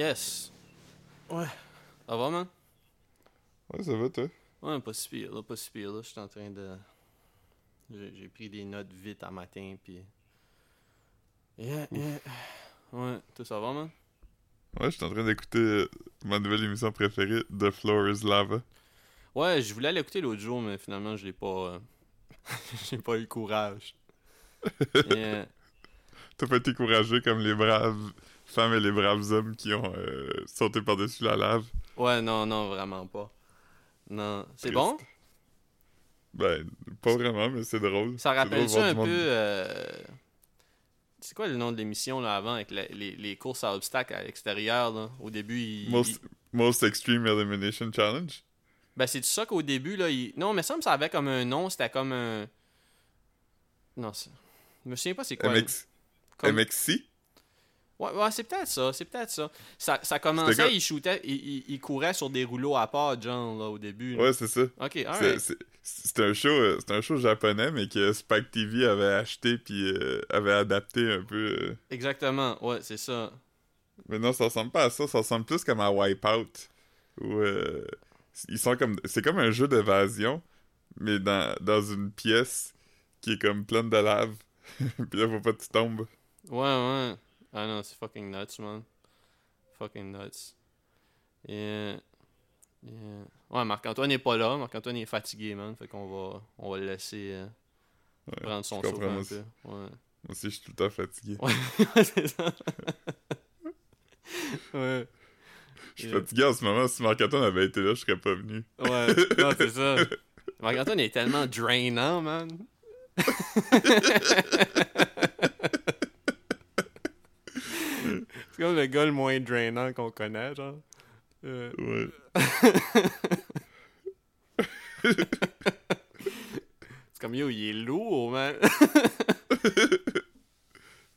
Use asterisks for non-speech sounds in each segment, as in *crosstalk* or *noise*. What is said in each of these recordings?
Yes. Ouais. Ça va, man? Ouais, ça va, toi? Ouais, pas si pire, là, pas si pire, là. Je suis en train de... J'ai pris des notes vite à matin, puis... Yeah, yeah. Ouais, toi, ça va, man? Ouais, je suis en train d'écouter euh, ma nouvelle émission préférée, The Floor is Lava. Ouais, je voulais l'écouter l'autre jour, mais finalement, je l'ai pas... euh, *laughs* J'ai pas eu le courage. *laughs* Yeah. T'as pas été courageux comme les braves femmes et les braves hommes qui ont euh, sauté par-dessus la lave. Ouais, non, non, vraiment pas. Non. C'est bon? Ben, pas vraiment, mais c'est drôle. Ça C'est rappelle drôle de ça voir un peu. euh, C'est quoi le nom de l'émission là avant avec la- les, les courses à obstacles à l'extérieur là? Au début, il. Most, Most Extreme Elimination Challenge? Ben c'est ça qu'au début là, il... non mais ça me ça avait comme un nom, c'était comme un. Non, c'est- je me souviens pas c'est quoi. MX... Comme- MXC? Ouais, ouais c'est peut-être ça, c'est peut-être ça. ça. Ça commençait, quoi? il shootait, il, il, il courait sur des rouleaux à part, genre là au début. là. Ouais, c'est ça. Ok, C'est- alright. c'est- un show, euh, c'est un show japonais, mais que Spike TV avait acheté puis euh, avait adapté un peu. euh. Exactement, ouais, c'est ça. Mais non, ça ressemble pas à ça. Ça ressemble plus comme à Wipeout. Où euh, ils sont comme, c'est comme un jeu d'évasion, mais dans, dans une pièce qui est comme pleine de lave. *laughs* puis là, faut pas que tu tombes. Ouais, ouais. Ah non, c'est fucking nuts, man. Fucking nuts. Yeah. Yeah. Ouais, Marc-Antoine n'est pas là. Marc-Antoine est fatigué, man. Fait qu'on va, on va le laisser euh, Ouais, prendre son souffle un moi peu. aussi. Ouais. Moi aussi, je suis tout le temps fatigué. Ouais, *laughs* c'est ça. ouais. Je suis fatigué en ce moment. Si Marc-Antoine avait été là, je serais pas venu. Ouais, non, c'est ça. Marc-Antoine est tellement drainant, man. *laughs* c'est comme le gars le moins drainant qu'on connaît, genre. Euh, Ouais. *laughs* C'est comme yo, il est lourd, man. *laughs*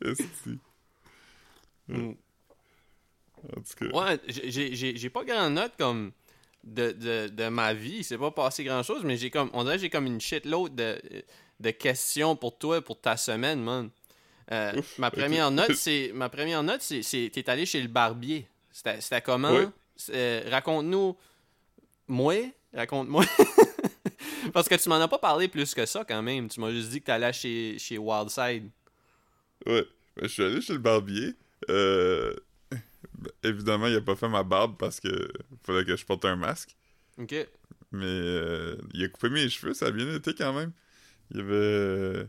Esti. Mm. En tout cas. Ouais, j'ai pas grand note comme de, de, de ma vie. Il s'est pas passé grand chose, mais j'ai comme. On dirait que j'ai comme une shitload de, de questions pour toi pour ta semaine, man. Euh, *laughs* Ouf, ma première note, *laughs* c'est. Ma première note, c'est. c'est- T'es allé chez le barbier. C'était c'était comment? Euh, Raconte-nous. Moi? Raconte-moi. *laughs* Parce que tu m'en as pas parlé plus que ça quand même. Tu m'as juste dit que t'allais chez, chez Wildside. Ouais. Ben, je suis allé chez le barbier. Euh... ben, évidemment, il a pas fait ma barbe parce que fallait que je porte un masque. Ok. Mais euh, il a coupé mes cheveux, ça a bien été quand même. Il y avait.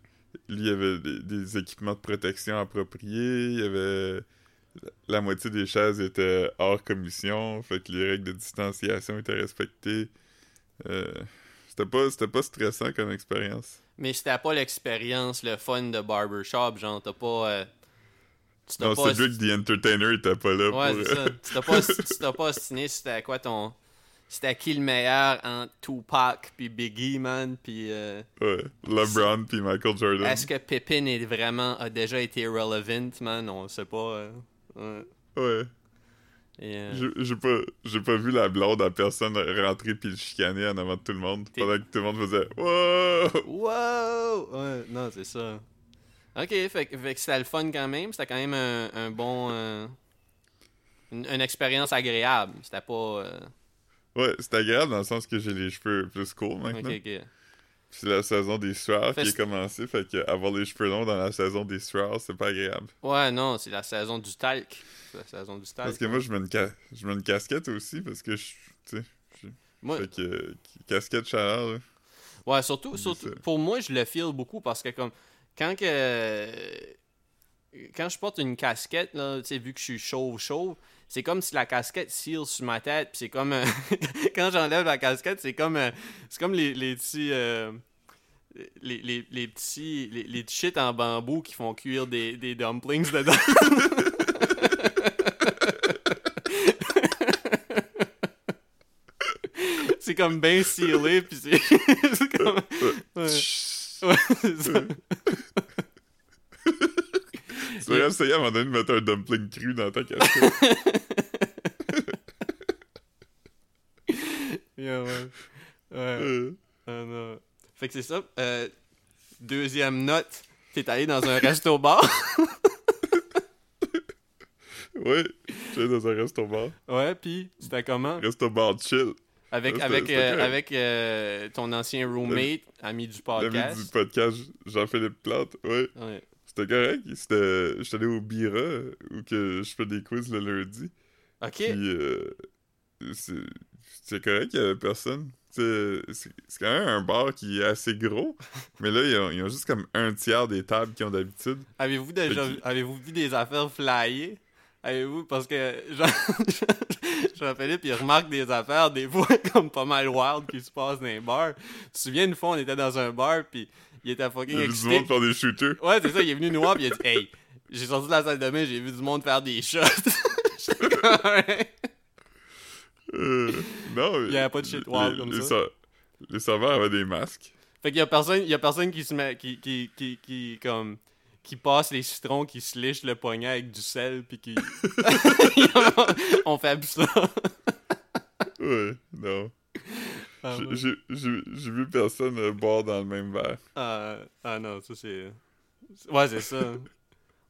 Lui, il y avait des, des équipements de protection appropriés. Il y avait. La moitié des chaises étaient hors commission. Fait que les règles de distanciation étaient respectées. Euh, C'était pas, c'était pas stressant comme expérience. Mais c'était pas l'expérience, le fun de barbershop, genre, t'as pas. euh, tu Non, pas. Cedric the Entertainer était pas là Ouais, pour. c'est ça. Tu t'as pas, *laughs* tu t'as pas ostiné c'était quoi ton. C'était qui le meilleur entre Tupac puis Biggie, man, puis. euh, Ouais, LeBron puis Michael Jordan. Est-ce que Pippin est vraiment, a déjà été relevant, man? On sait pas. euh, ouais. Ouais. Euh, J'ai- pas, j'ai pas vu la blonde à personne rentrer puis le chicaner en avant de tout le monde. Pendant que tout le monde faisait Wow! Wow! Ouais, non, c'est ça. Ok, fait, que- fait que c'était le fun quand même. C'était quand même un, un bon. euh, une, une expérience agréable. C'était pas. euh, Ouais, c'est agréable dans le sens que j'ai les cheveux plus courts Ok, maintenant. ok. Puis c'est la saison des sueurs qui est commencée, fait que avoir les cheveux longs dans la saison des sueurs, c'est pas agréable. Ouais, non, c'est la saison du talc. La saison du talc. Parce que moi, je mets une, ca- je mets une casquette aussi, parce que je. Tu sais, Moi- fait que. casquette chaleur, là. Ouais, surtout, surtout pour moi, je le feel beaucoup parce que comme quand que quand je porte une casquette là, tu sais vu que je suis chauve chauve, c'est comme si la casquette seal sur ma tête, puis c'est comme euh, *laughs* quand j'enlève la casquette, c'est comme euh, c'est comme les, les petits euh, les, les, les petits les, les shit en bambou qui font cuire des, des dumplings dedans. *laughs* c'est comme bien sealé puis c'est *laughs* comme ouais. Ouais, ça. Devrais essayer à un moment donné de mettre un dumpling cru dans ta casquette. *laughs* *laughs* Yeah, ouais. Ouais. Euh, Ah, non. Fait que c'est ça. Euh, deuxième note, t'es allé dans un resto-bar. *laughs* ouais. J'étais dans un resto-bar. Ouais, puis c'était comment? Resto-bar chill. Avec, avec, euh, avec euh, ton ancien roommate, ami du podcast. du podcast, Jean-Philippe Plante. Ouais. Ouais. C'était correct. C'était... J'étais allé au Bira, où que je fais des quiz le lundi. Ok. Puis, euh, c'est... c'est correct, il y avait personne. C'est... c'est quand même un bar qui est assez gros. *laughs* mais là, ils ont, ils ont juste comme un tiers des tables qu'ils ont d'habitude. Avez-vous déjà Petit. avez-vous vu des affaires flyées? Avez-vous parce que *laughs* Jean Jean-Philippe il remarque des affaires des fois *laughs* comme pas mal wild qui se passent dans les bars. Tu te souviens une fois on était dans un bar puis il était Il y fucking avait du excité. monde faire des shooters. Ouais, c'est ça, il est venu nous voir puis il a dit Hey, j'ai sorti de la salle de bain, j'ai vu du monde faire des shots. *laughs* Euh, non, Il y avait pas de shit wild les, comme les ça. les serveurs avaient des masques. Fait qu'il y a personne, il y a personne qui se met, qui, qui, qui, qui, comme, qui passe les citrons, qui se liche le poignet avec du sel, puis qui. *laughs* *laughs* On fait ça. Ouais, non. Ah, J'ai- vu personne euh, boire dans le même verre. Ah, ah non, ça c'est. Ouais, c'est ça.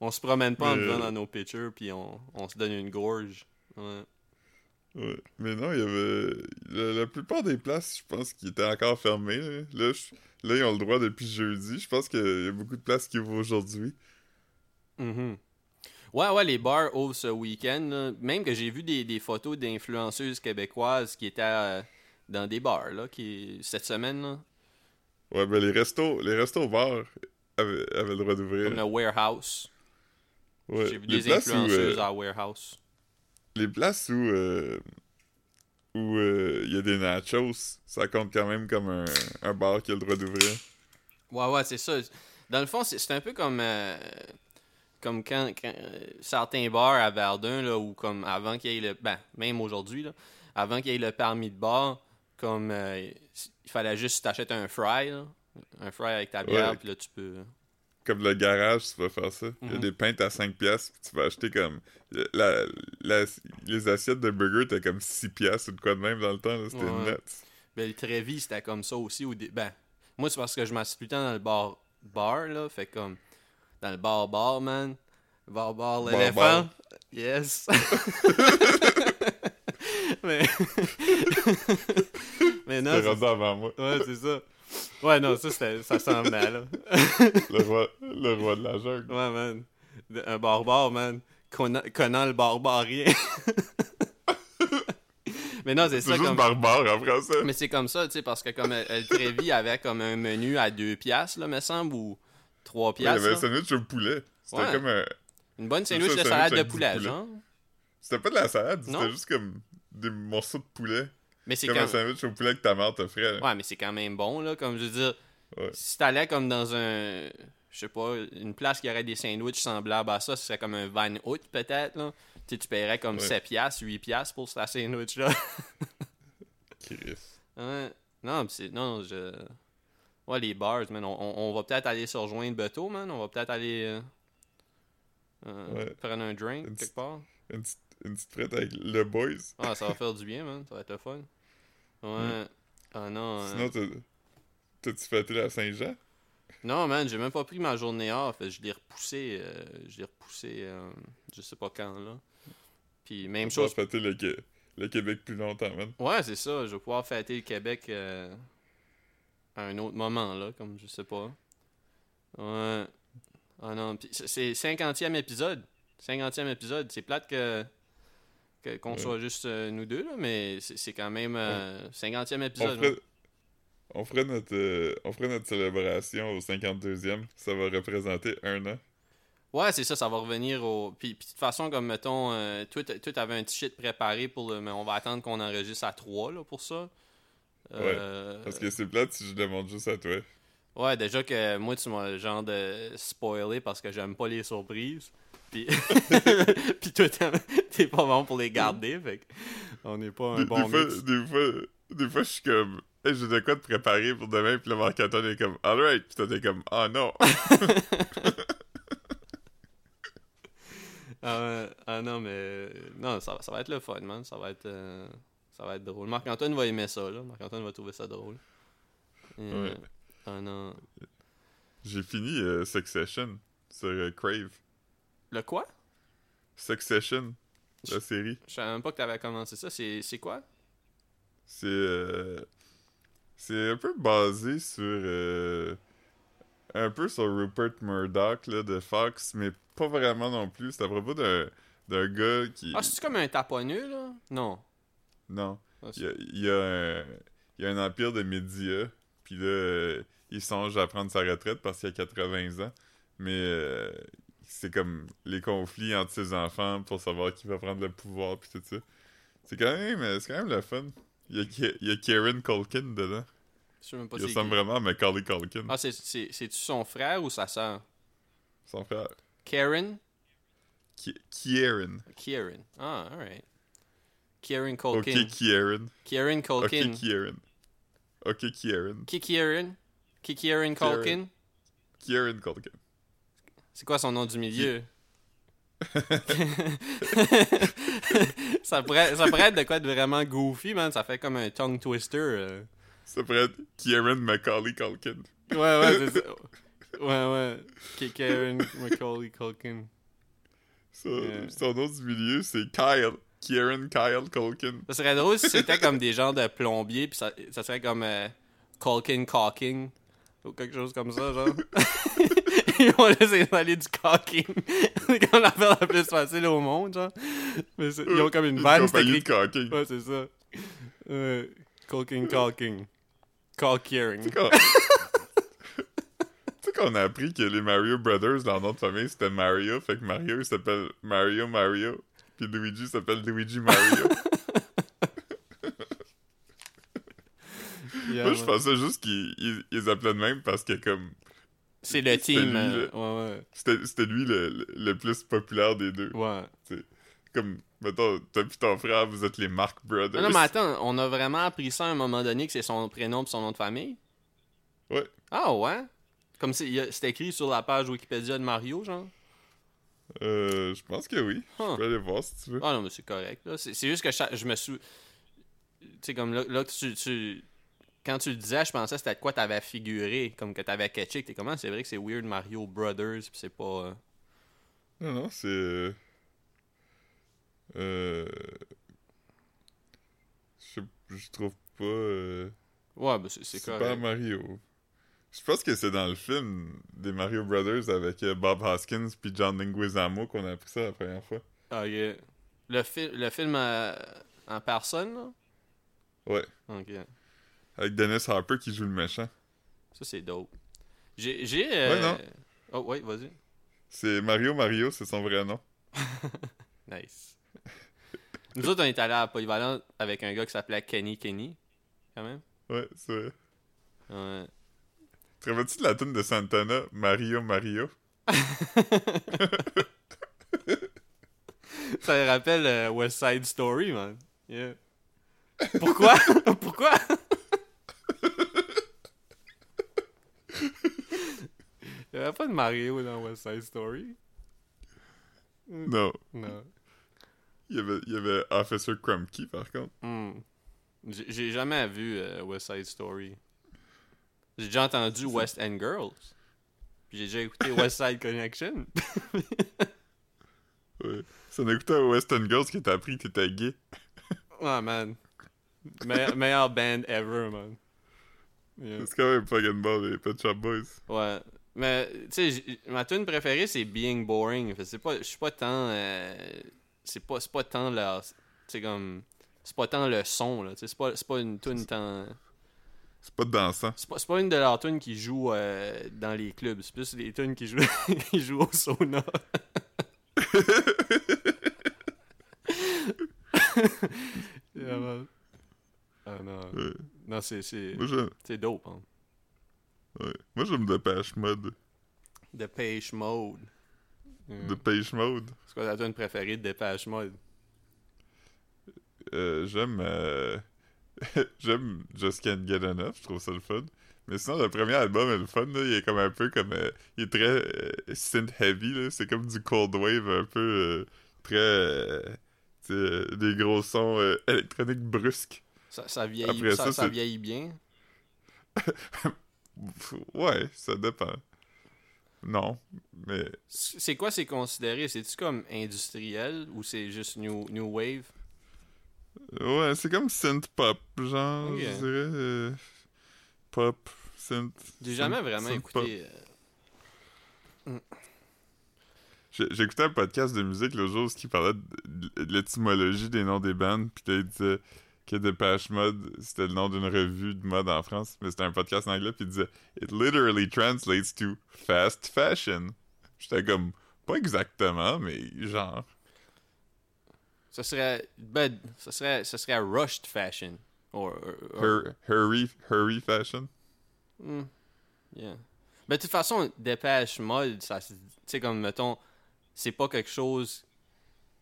On se promène pas en buvant euh, dans nos pitchers, puis on, on se donne une gorge. Ouais. Ouais. Mais non, il y avait. La, la plupart des places, je pense, qui étaient encore fermées. Là, Là, je- là, ils ont le droit depuis jeudi. Je pense qu'il y a beaucoup de places qui ouvrent aujourd'hui. Mhm. Ouais, ouais, les bars ouvrent ce week-end. Même que j'ai vu des, des photos d'influenceuses québécoises qui étaient dans des bars, là, qui, cette semaine, là, Ouais, ben les restos, les restos bars avaient, avaient le droit d'ouvrir. comme le warehouse. Ouais. J'ai vu Les des places où, influenceuses euh, à warehouse. les places où euh, où euh, il y a des nachos, ça compte quand même comme un, un bar qui a le droit d'ouvrir. Ouais, ouais, c'est ça. Dans le fond, c'est c'est un peu comme, euh, comme quand, quand, euh, certains bars à Verdun, là, ou comme avant qu'il y ait le. Ben, même aujourd'hui, là, avant qu'il y ait le permis de bar, comme euh, il fallait juste t'achètes un fry, là, un fry avec ta bière, Ouais. puis là tu peux. Comme le garage, tu vas faire ça. Il y a Mhm. des pintes à 5 piastres, puis tu vas acheter comme... La, la- les assiettes de burger, t'as comme 6 piastres ou de quoi de même dans le temps, là, c'était Ouais. nuts. Ben, le Trévis, c'était comme ça aussi. Au dé- Ben, moi, c'est parce que je m'assieds tout le temps dans le bar, bar, là. Fait comme, dans le bar, bar, man. Bar, bar, Bar, l'éléphant. bar. Yes. *laughs* *laughs* Mais. *laughs* Mais non, c'est- rendu avant moi. ouais, c'est ça. Ouais, non, ça, c'était- ça s'en venait, là. *laughs* Le roi, le roi de la jungle. Ouais, man. Un barbare, man. Conna- Connant le barbarien. *laughs* Mais non, c'est C'est ça juste comme. barbare en français. Mais c'est comme ça, tu sais, parce que comme euh, le Trévis avait comme un menu à 2 piastres, là, me semble, ou 3 Ouais, il y avait un piastres. là. sandwich au poulet. C'était Ouais. comme un... Une bonne sandwich de salade de poulet, poulet. genre. C'était pas de la salade, c'était juste comme des morceaux de poulet. Mais c'est Comme quand... un sandwich au poulet que ta mère t'offrait. Ouais, mais c'est quand même bon, là. Comme je veux dire, Ouais. si t'allais comme dans un. Je sais pas, une place qui aurait des sandwichs semblables à ça, ce serait comme un Van Hout, peut-être, là. Tu sais, tu paierais comme Ouais. 7 piastres, 8 piastres pour ce sandwich-là. *laughs* Chris. Ouais. Non, c'est. Non, je. Ouais, les bars, man. On, on- on va peut-être aller se rejoindre Beto, man. On va peut-être aller. euh, euh, Ouais. Prendre un drink Une quelque part. Une petite, une petite frette avec le boys. Ah, ça va faire du bien, man. Ça va être le fun. Ouais. Ah non. euh, Sinon, t'as- t'as-tu fêté la Saint-Jean? Non, man, j'ai même pas pris ma journée off. Je l'ai repoussé. euh, je l'ai repoussé. euh, je sais pas quand, là. Puis même vas chose. fêter le, le Québec plus longtemps, man. Ouais, c'est ça. Je vais pouvoir fêter le Québec euh, à un autre moment, là, comme je sais pas. Ouais. Ah non, c'est- c'est 50e épisode. 50e épisode. C'est plate que- qu'on Ouais. soit juste euh, nous deux, là, mais c'est quand même euh, 50e On épisode. ferait, hein. on, ferait notre, euh, on ferait notre célébration au 52e. Ça va représenter un an. Ouais, c'est ça, ça va revenir au. Puis, puis de toute façon, comme mettons, euh, toi, t- toi, t'avais un petit shit préparé pour le. Mais on va attendre qu'on enregistre à 3 là, pour ça. Euh, Parce que c'est plate si je demande juste à toi. Ouais, déjà que moi, tu m'as le genre de spoilé parce que j'aime pas les surprises. Puis, *laughs* puis toi, t'es pas bon pour les garder. Fait on n'est pas un Des, bon des fois, mix. des fois, des fois, je suis comme, hey, j'ai de quoi te préparer pour demain, puis le Marc-Antoine est comme, alright, puis toi t'es comme, ah non. *laughs* *laughs* Ah. Ah non, mais. Non, ça, va- ça va être le fun, man. Ça va être, euh, ça va être drôle. Marc-Antoine va aimer ça, là. Marc-Antoine va trouver ça drôle. Euh, Ouais. Ah non. J'ai fini euh, Succession sur euh, Crave. Le quoi? Succession. la série. Je savais même pas que t'avais commencé ça. C'est quoi? C'est. euh, c'est un peu basé sur. euh, un peu sur Rupert Murdoch là, de Fox, mais pas vraiment non plus. C'est à propos d'un gars qui. Ah, c'est comme un taponneux, là? Non. Non. Ah, c'est- Il y a, il y a un, il y a un empire de médias, puis là, euh, il songe à prendre sa retraite parce qu'il a 80 ans, mais euh, c'est comme les conflits entre ses enfants pour savoir qui va prendre le pouvoir, puis tout ça. C'est quand même, euh, c'est quand même le fun. Il y a, Ki- il y a Kieran Culkin dedans. Je sais même pas Il ressemble qui. vraiment à Macaulay Culkin, Ah, c'est- c'est- c'est-tu son frère ou sa sœur? son frère. Karen? Ki- Kieran. Kieran. Ah, alright. Kieran Ok, Culkin. Kieran. Kieran Ok, Culkin. Kieran. Ok, Kieran. Qui Kieran? Qui Kieran Culkin? Kieran Culkin. C'est quoi son nom du milieu? *laughs* ça, pourrait, ça pourrait être de quoi de vraiment goofy, man. Ça fait comme un tongue twister. euh. Ça pourrait être Kieran Macaulay Culkin. Ouais, ouais, c'est ça. Ouais, ouais. Qui Kieran Macaulay Culkin. Yeah. Son nom du milieu, c'est Kyle. Kieran Kyle Culkin. Ça serait drôle si c'était comme des genres de plombiers, puis ça, ça serait comme euh, Culkin Caulking, ou quelque chose comme ça, genre. *laughs* Ils vont laisser aller du caulking. *laughs* c'est comme l'affaire la plus facile au monde, genre. Mais ils ont comme une vanne, c'est compagnie de caulking. Ouais, c'est ça. Euh, Culkin Caulking. Caulking. Tu sais qu'on- a appris que les Mario Brothers, leur nom de famille, c'était Mario. Fait que Mario, il s'appelle Mario Mario. Puis Luigi s'appelle Luigi Mario. *laughs* Yeah, Moi, je pensais juste qu'ils ils- ils appelaient de même parce que, comme, C'est le team. lui, euh, ouais, c'était c'était lui le, le, le plus populaire des deux. ouais. Comme, mettons, toi pis ton frère, vous êtes les Mark Brothers. Non, non, mais attends, on a vraiment appris ça à un moment donné que c'est son prénom et son nom de famille? Ouais. Ah ouais? Comme c'est écrit sur la page Wikipédia de Mario, genre? Euh, je pense que oui. Huh. Je peux aller voir si tu veux. Ah non, mais c'est correct. C'est juste que cha- je me suis. Tu sais, comme là, là tu- Quand tu le disais, je pensais que c'était de quoi t'avais figuré, comme que t'avais catché. que T'es comment? C'est vrai que c'est Weird Mario Brothers, pis c'est pas. euh, Non, non, c'est. euh, Euh. Je, je trouve pas. euh, Ouais, ben c'est c'est Super correct. Mario. Je pense que c'est dans le film des Mario Brothers avec euh, Bob Hoskins puis John Leguizamo qu'on a appris ça la première fois. Ah, yeah. le, fi- le film euh, en personne, là? Ouais. Ok. Avec Dennis Harper qui joue le méchant. Ça, c'est dope. J'ai. j'ai euh, Ouais, non. Oh, ouais, vas-y. C'est Mario Mario, c'est son vrai nom. *laughs* Nice. Nous autres, on est allés à Polyvalent avec un gars qui s'appelait Kenny Kenny, quand même. Ouais, c'est vrai. Ouais. Te rappelles-tu de la tune de Santana, Mario Mario? *laughs* Ça me rappelle euh, West Side Story, man. Yeah. Pourquoi? *laughs* Pourquoi? Il n'y avait pas de Mario dans West Side Story? Non. Non. Il y avait, il y avait Officer Crumkey, par contre. Hmm. J'ai jamais vu euh, West Side Story. J'ai déjà entendu West End Girls. Puis j'ai déjà écouté *laughs* West Side Connection. *laughs* Ouais. Ça en écoutait à Western Girls qui t'a appris que t'étais gay. Ouais, man. Meilleure band ever, man. Yeah. C'est quand même fucking bon, les Pet Shop Boys. Ouais. Mais, tu sais, ma tune préférée, c'est Being Boring. C'est pas, je suis pas tant. euh, c'est pas, pas tant leur. C'est comme. C'est pas tant le son, là. C'est pas, pas une tune tant. C'est pas dansant. C'est pas, c'est pas une de leurs tunes qui jouent euh, dans les clubs. C'est plus des tunes qui jouent, *laughs* qui jouent au sauna. *laughs* *laughs* Yeah, man. Ah non. Ouais. Non, c'est, c'est, Moi, j'aime, c'est dope, hein. ouais. Moi, j'aime Depeche Mode. Depeche Mode. Mm. Depeche Mode. C'est quoi ta tune préférée de Depeche Mode? Euh, j'aime... euh, *laughs* j'aime Just Can't Get Enough. Je trouve ça le fun. Mais sinon, le premier album est le fun. Là. Il est comme un peu comme... euh, il est très euh, synth-heavy. là. C'est comme du cold wave un peu... euh, très... euh, euh, des gros sons euh, électroniques brusques. Ça, ça vieillit, Après ça, ça, vieillit bien. *laughs* Ouais, ça dépend. non. Mais C'est quoi c'est considéré? C'est-tu comme industriel ou c'est juste new, new wave? ouais, c'est comme synth pop, genre, je dirais. euh, pop, synth. J'ai jamais vraiment écouté. euh, J'ai- J'écoutais un podcast de musique le jour qui parlait de, de l'étymologie des noms des bandes, puis là, il disait que Depeche Mode, c'était le nom d'une revue de mode en France, mais c'était un podcast en anglais, puis il disait « It literally translates to fast fashion ». J'étais comme, pas exactement, mais genre... Ça serait. Ben, ça serait, ça serait rushed fashion. Or, or- or- Hur- hurry, hurry fashion? Hmm. Yeah. Ben, de toute façon, dépêche mode, ça Tu sais, comme, mettons, c'est pas quelque chose.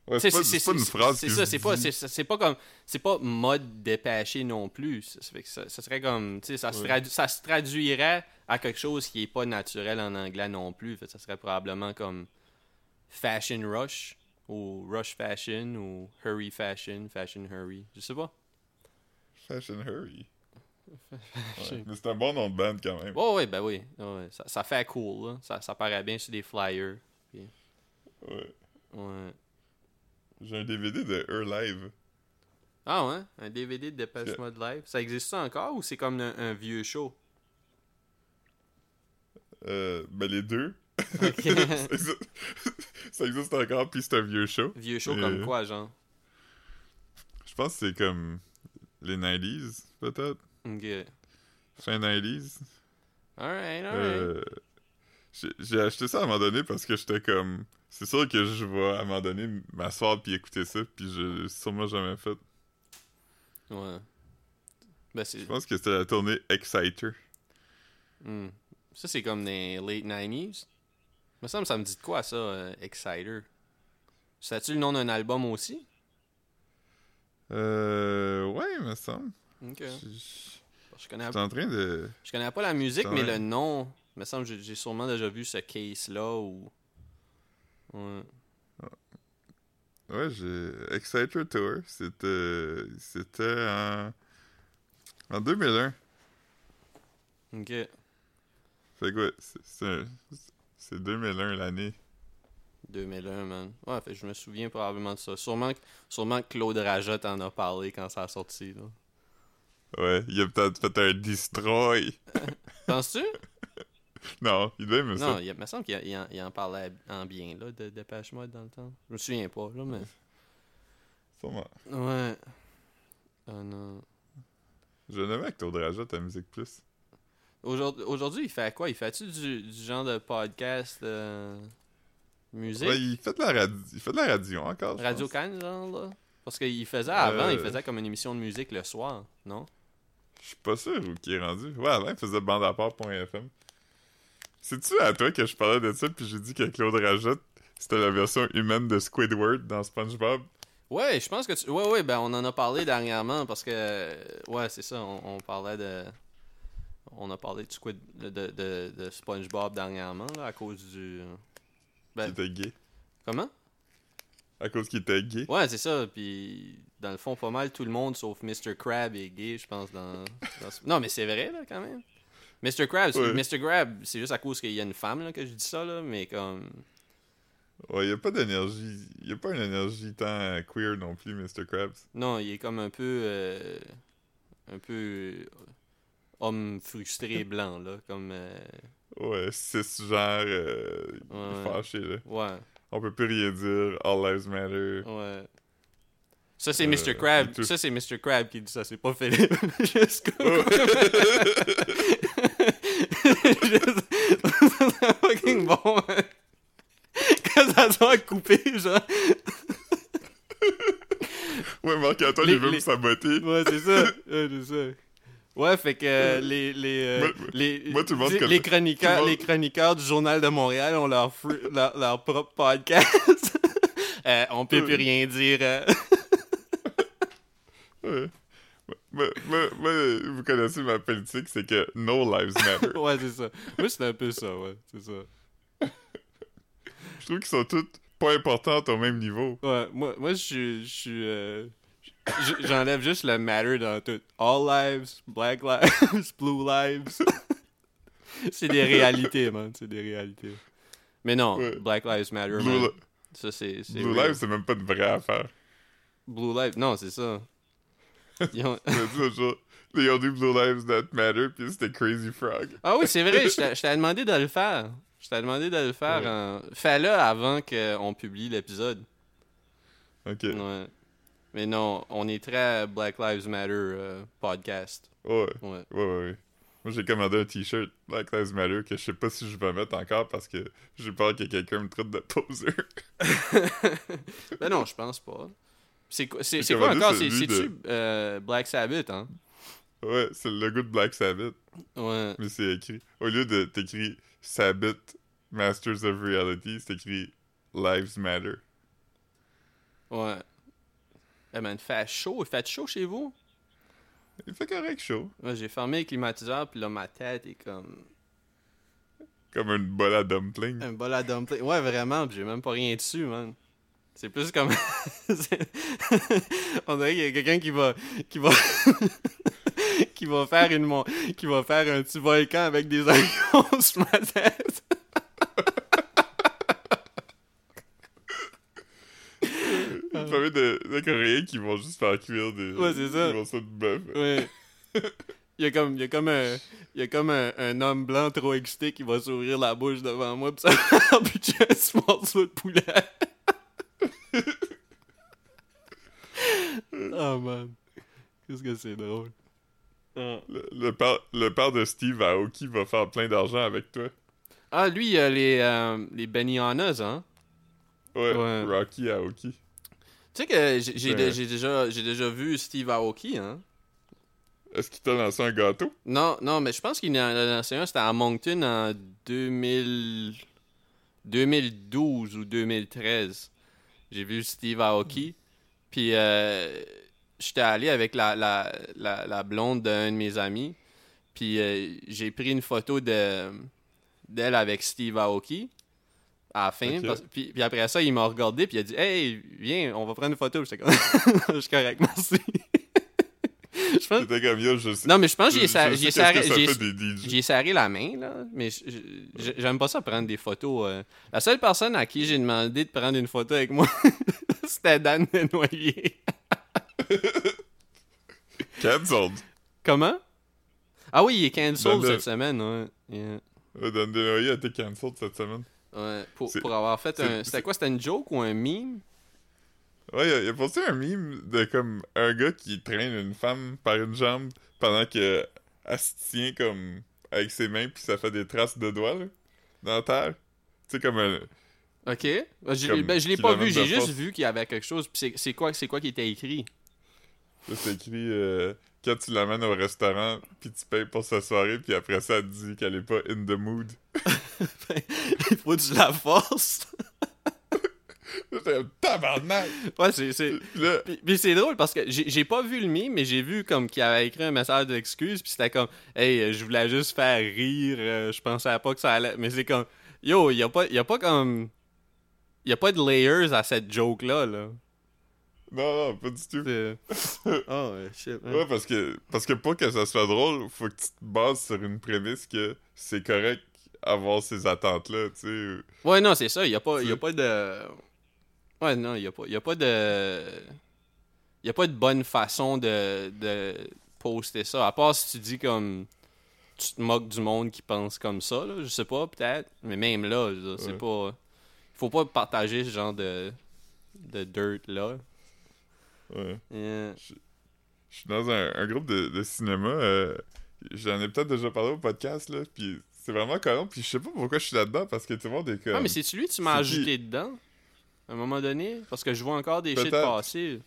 Ouais, c'est pas, une phrase C'est ça, c'est pas, c'est, pas comme. C'est pas mode dépêché non plus. Ça, ça fait que ça, ça serait comme. Ça, se tradu- ça se traduirait à quelque chose qui est pas naturel en anglais non plus. Fait que ça serait probablement comme. Fashion rush. Ou rush fashion. Ou hurry fashion. Fashion hurry. Je sais pas. Fashion hurry. Fashion. *laughs* Ouais, mais c'est un bon nom de band quand même. Ouais, ouais, ben oui. Ça, ça fait cool, là. Ça, ça paraît bien sur des flyers. Ouais. Ouais. J'ai un DVD de Her Live. Ah ouais? Un DVD de Yeah. Mode Live? Ça existe ça encore ou c'est comme un, un vieux show? Euh, ben les deux. *laughs* Ça, existe... ça existe encore, puis c'est un vieux show. vieux show comme quoi, genre? Je pense que c'est comme les 90s, peut-être. Ok. Fin 90s. Alright, alright. Euh, j'ai acheté ça à un moment donné parce que j'étais comme. C'est sûr que je vais à un moment donné m'asseoir puis écouter ça, puis je l'ai sûrement jamais fait. Ouais. Ben. Je pense que c'était la tournée Exciter. hmm. Ça, c'est comme des late 90s. Me semble ça me dit de quoi, ça, euh, Exciter? C'est-tu le nom d'un album aussi? Euh. Ouais, me semble. Ok. Je- Je connais, J'étais en train de. je connais pas la musique, mais le nom, me semble j'ai sûrement déjà vu ce case-là ou... Ouais. Ouais, j'ai. Exciter Tour. C'était. C'était en. En 2001. Ok. Fait que ouais, c'est- c'est un- c'est 2001 l'année. 2001, man. Ouais, fait je me souviens probablement de ça. Sûrement, que- sûrement que Claude Rajot en a parlé quand ça a sorti, là. Ouais, il a peut-être fait un destroy. *laughs* Penses-tu? *laughs* Non, il devait aimer non, ça. il, il me semble qu'il il en, parlait en bien, là, de Dépêche Mode dans le temps. Je me souviens pas, là, mais... *laughs* Sûrement. Ouais. Ah non. Je n'aimais avec Claude Rajot à Musique Plus. Aujourd'hui, il fait quoi? Il fait-tu du, du genre de podcast euh, musique? Ouais, il fait de la radio, il fait de la radio encore. Radio pense. Can, genre, là? Parce qu'il faisait avant, il Euh. faisait comme une émission de musique le soir, non? Je suis pas sûr où qu'il est rendu. Ouais, avant, il faisait bande à part.fm. C'est-tu à toi que je parlais de ça, puis j'ai dit que Claude Rajot, c'était la version humaine de Squidward dans SpongeBob? Ouais, je pense que tu. Ouais, ouais, ben on en a parlé dernièrement parce que. Ouais, c'est ça, on, on parlait de. On a parlé de, Squid... de, de, de SpongeBob dernièrement, là, à cause du. Ben- Qui était gay. Comment? À cause qu'il était gay. Ouais, c'est ça, puis dans le fond, pas mal tout le monde sauf Mr. Crab est gay, je pense, dans. Non, mais c'est vrai, là, quand même. Mr. Ouais. Mr. C'est juste à cause qu'il y a une femme, là, que je dis ça, là, mais comme. Ouais, il a pas d'énergie. Il a pas une énergie tant queer non plus, Mr. Krabs. Non, il est comme un peu. euh, Un peu. euh, Homme frustré *laughs* blanc, là, comme. euh, Ouais, c'est ce genre euh, Ouais. fâché, là. Ouais. On peut plus rien dire. All lives matter. Ouais. Ça, c'est Euh, Mr. Crab. Ça, c'est Mr. Crab qui dit ça. C'est pas Philippe. *laughs* Juste comme- *laughs* C'est fucking bon. hein. Quand ça soit coupé, genre. ouais, Marc-Antoine, il veut les- me saboter. Ouais, c'est ça. *laughs* Ouais, c'est ça. Ouais, fait que euh, les les, euh, Moi- les, moi, monde les, chroniqueurs les chroniqueurs du journal de Montréal ont leur leur, leur propre podcast. *laughs* Euh, on peut plus rien dire. euh. Ouais. Moi, moi- moi, vous connaissez ma politique, c'est que no lives matter. *laughs* ouais, c'est ça. Moi, c'est un peu ça, ouais, c'est ça. Je trouve qu'ils sont toutes pas importantes au même niveau. Ouais, moi, moi je suis. Euh, J'enlève juste le matter dans tout. All lives, black lives, *laughs* blue lives. *laughs* c'est des réalités, man. C'est des réalités. Mais non, Ouais. Black Lives Matter, Blue, man. Li- Ça, c'est. c'est Blue real. Lives, c'est même pas une vraie affaire. Blue Lives. Non, c'est ça. *laughs* Ils ont- ont dit Blue Lives That Matter, puis c'était Crazy Frog. Ah oui, c'est vrai, *laughs* je t'a- je t'avais demandé de le faire. Je t'avais demandé de le faire. Ouais. en- Fais-le avant qu'on publie l'épisode. Ok. Ouais. Mais non, on est très Black Lives Matter euh, podcast. Ouais, Ouais. ouais, ouais, ouais. Moi, j'ai commandé un t-shirt Black Lives Matter que je sais pas si je vais mettre encore parce que j'ai peur que quelqu'un me traite de poser. *laughs* ben non, je pense pas. C'est quoi, encore? C'est-tu de- euh, Black Sabbath, hein? ouais, c'est le logo de Black Sabbath, Ouais. mais c'est écrit. Au lieu de t'écrit Sabbath Masters of Reality, c'est écrit Lives Matter. Ouais. Eh man, fait chaud. Il fait chaud chez vous? Il fait correct chaud. Ouais, j'ai fermé le climatiseur, puis là, ma tête est comme Comme une bolle à dumpling. un bol à dumpling. Ouais, vraiment, puis j'ai même pas rien dessus, man. C'est plus comme... *laughs* On dirait qu'il y a quelqu'un qui va... qui va... *laughs* qui va faire une... mon- qui va faire un petit volcan avec des *laughs* oignons sur ma tête. Une famille de, de Coréens qui vont juste faire cuire des. Ouais, c'est ça. Des morceaux de bœuf. Ouais. Il y a comme, il y a comme un, il y a comme un, un homme blanc trop excité qui va s'ouvrir la bouche devant moi pis ça va un petit morceau de poulet. *laughs* oh man. Qu'est-ce que c'est drôle? Ah. Le, le père, le père de Steve Aoki va faire plein d'argent avec toi. Ah, lui, il a les, euh, les Benihana's, hein? Ouais, Ouais. Rocky Aoki. Tu sais que j'ai Ouais. déjà, j'ai déjà vu Steve Aoki, hein? Est-ce qu'il t'a lancé un gâteau? Non, non, mais je pense qu'il en a lancé un, c'était à Moncton en 2000... 2012 ou 2013. J'ai vu Steve Aoki. Puis euh, j'étais allé avec la, la, la, la blonde d'un de mes amis. Puis euh, j'ai pris une photo de d'elle avec Steve Aoki à la fin. Parce- puis, puis après ça, il m'a regardé puis il a dit Hey, viens, on va prendre une photo. J'étais comme *laughs* Je suis correct, merci. C'était comme yo, je sais. Non, mais je pense que j'ai sa- serré la main, là, mais j'aime pas ça prendre des photos. euh. La seule personne à qui j'ai demandé de prendre une photo avec moi, *laughs* c'était Dan Desnoyers. *laughs* Cancelled. Comment? Ah oui, il est cancelled Dan de- cette semaine, ouais. Yeah. Dan Denoyer a été cancelled cette semaine. Ouais, pour, pour avoir fait un... C'était quoi? C'était une joke ou un meme? Ouais, il a, a posté un meme de comme un gars qui traîne une femme par une jambe pendant que elle se tient comme avec ses mains puis ça fait des traces de doigts là, dans la terre. Tu sais comme un Ok. Ben, je, Comme ben, je l'ai pas vu, j'ai juste vu qu'il y avait quelque chose. Puis c'est- quoi, c'est quoi qui était écrit? c'est écrit euh, quand tu l'amènes au restaurant puis tu payes pour sa soirée puis après ça elle dit qu'elle est pas in the mood. *laughs* Il faut que tu la forces. Tabarnak. ouais, c'est... c'est- là, Puis, puis c'est drôle parce que j'ai j'ai pas vu le mime, mais j'ai vu comme qu'il avait écrit un message d'excuse, puis c'était comme Hey, euh, je voulais juste faire rire, euh, je pensais pas que ça allait. Mais c'est comme Yo, y a pas, y a pas comme. Y a pas de layers à cette joke-là, là. non non pas du tout. C'est- *laughs* Oh, shit. hein. Ouais, parce que, parce que pour que ça soit drôle, faut que tu te bases sur une prémisse que c'est correct avoir ces attentes-là, tu sais. Ouais, non, c'est ça, y a pas, y a pas de. Ouais, non, y a pas, y a pas de. Y a pas de bonne façon de, de poster ça. À part si tu dis comme. Tu te moques du monde qui pense comme ça, là. Je sais pas, peut-être. Mais même là, c'est pas. Faut pas partager ce genre de. de dirt là. Ouais. Yeah. Je suis dans un, un groupe de, de cinéma, euh, j'en ai peut-être déjà parlé au podcast, là, puis c'est vraiment collant, puis je sais pas pourquoi je suis là-dedans, parce que tout le monde est comme... Ah, mais c'est-tu lui que tu m'as ajouté dedans? À un moment donné? Parce que je vois encore des shit passer.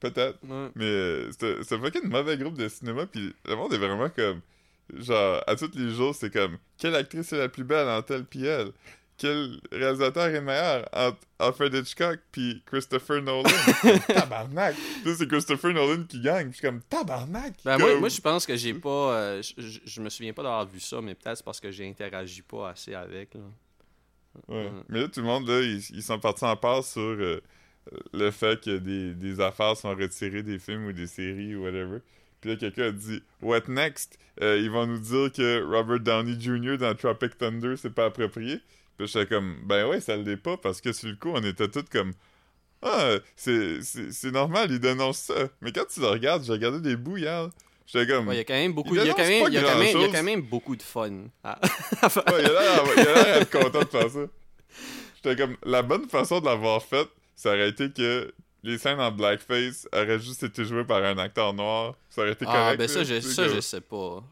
Peut-être. Ouais. Mais euh, c'est fucking mauvais groupe de cinéma, puis le monde est vraiment comme. Genre, à tous les jours, c'est comme. Quelle actrice est la plus belle en tel pis elle Quel réalisateur est meilleur entre Alfred Hitchcock puis Christopher Nolan? *laughs* Tabarnak c'est Christopher Nolan qui gagne, puis je suis comme tabarnak Ben, moi, Comme- moi, je pense que j'ai pas. euh, je me souviens pas d'avoir vu ça, mais peut-être c'est parce que j'ai interagi pas assez avec. Là. Ouais. Ouais. Mais là, tout le monde, là, ils, ils sont partis en part sur euh, le fait que des, des affaires sont retirées des films ou des séries ou whatever. Puis là, quelqu'un a dit What next? Euh, Ils vont nous dire que Robert Downey Jr. dans Tropic Thunder, c'est pas approprié. Puis j'étais comme Ben ouais, ça l'est pas, parce que sur le coup, on était tous comme Ah, c'est normal, ils dénoncent ça. Mais quand tu le regardes, j'ai regardé des bouts hier. J'étais comme. Ouais, il y a quand même beaucoup, Il y a quand dénonce même, pas il y a quand même, il y a grand-chose. quand même beaucoup de fun. Ah. *laughs* Ouais, il a l'air il a l'air d'être content de faire ça. J'étais comme, la bonne façon de l'avoir faite, ça aurait été que les scènes en blackface auraient juste été jouées par un acteur noir. Ça aurait été correct. Ah, ben ça, je, sais, ça, que- je sais pas.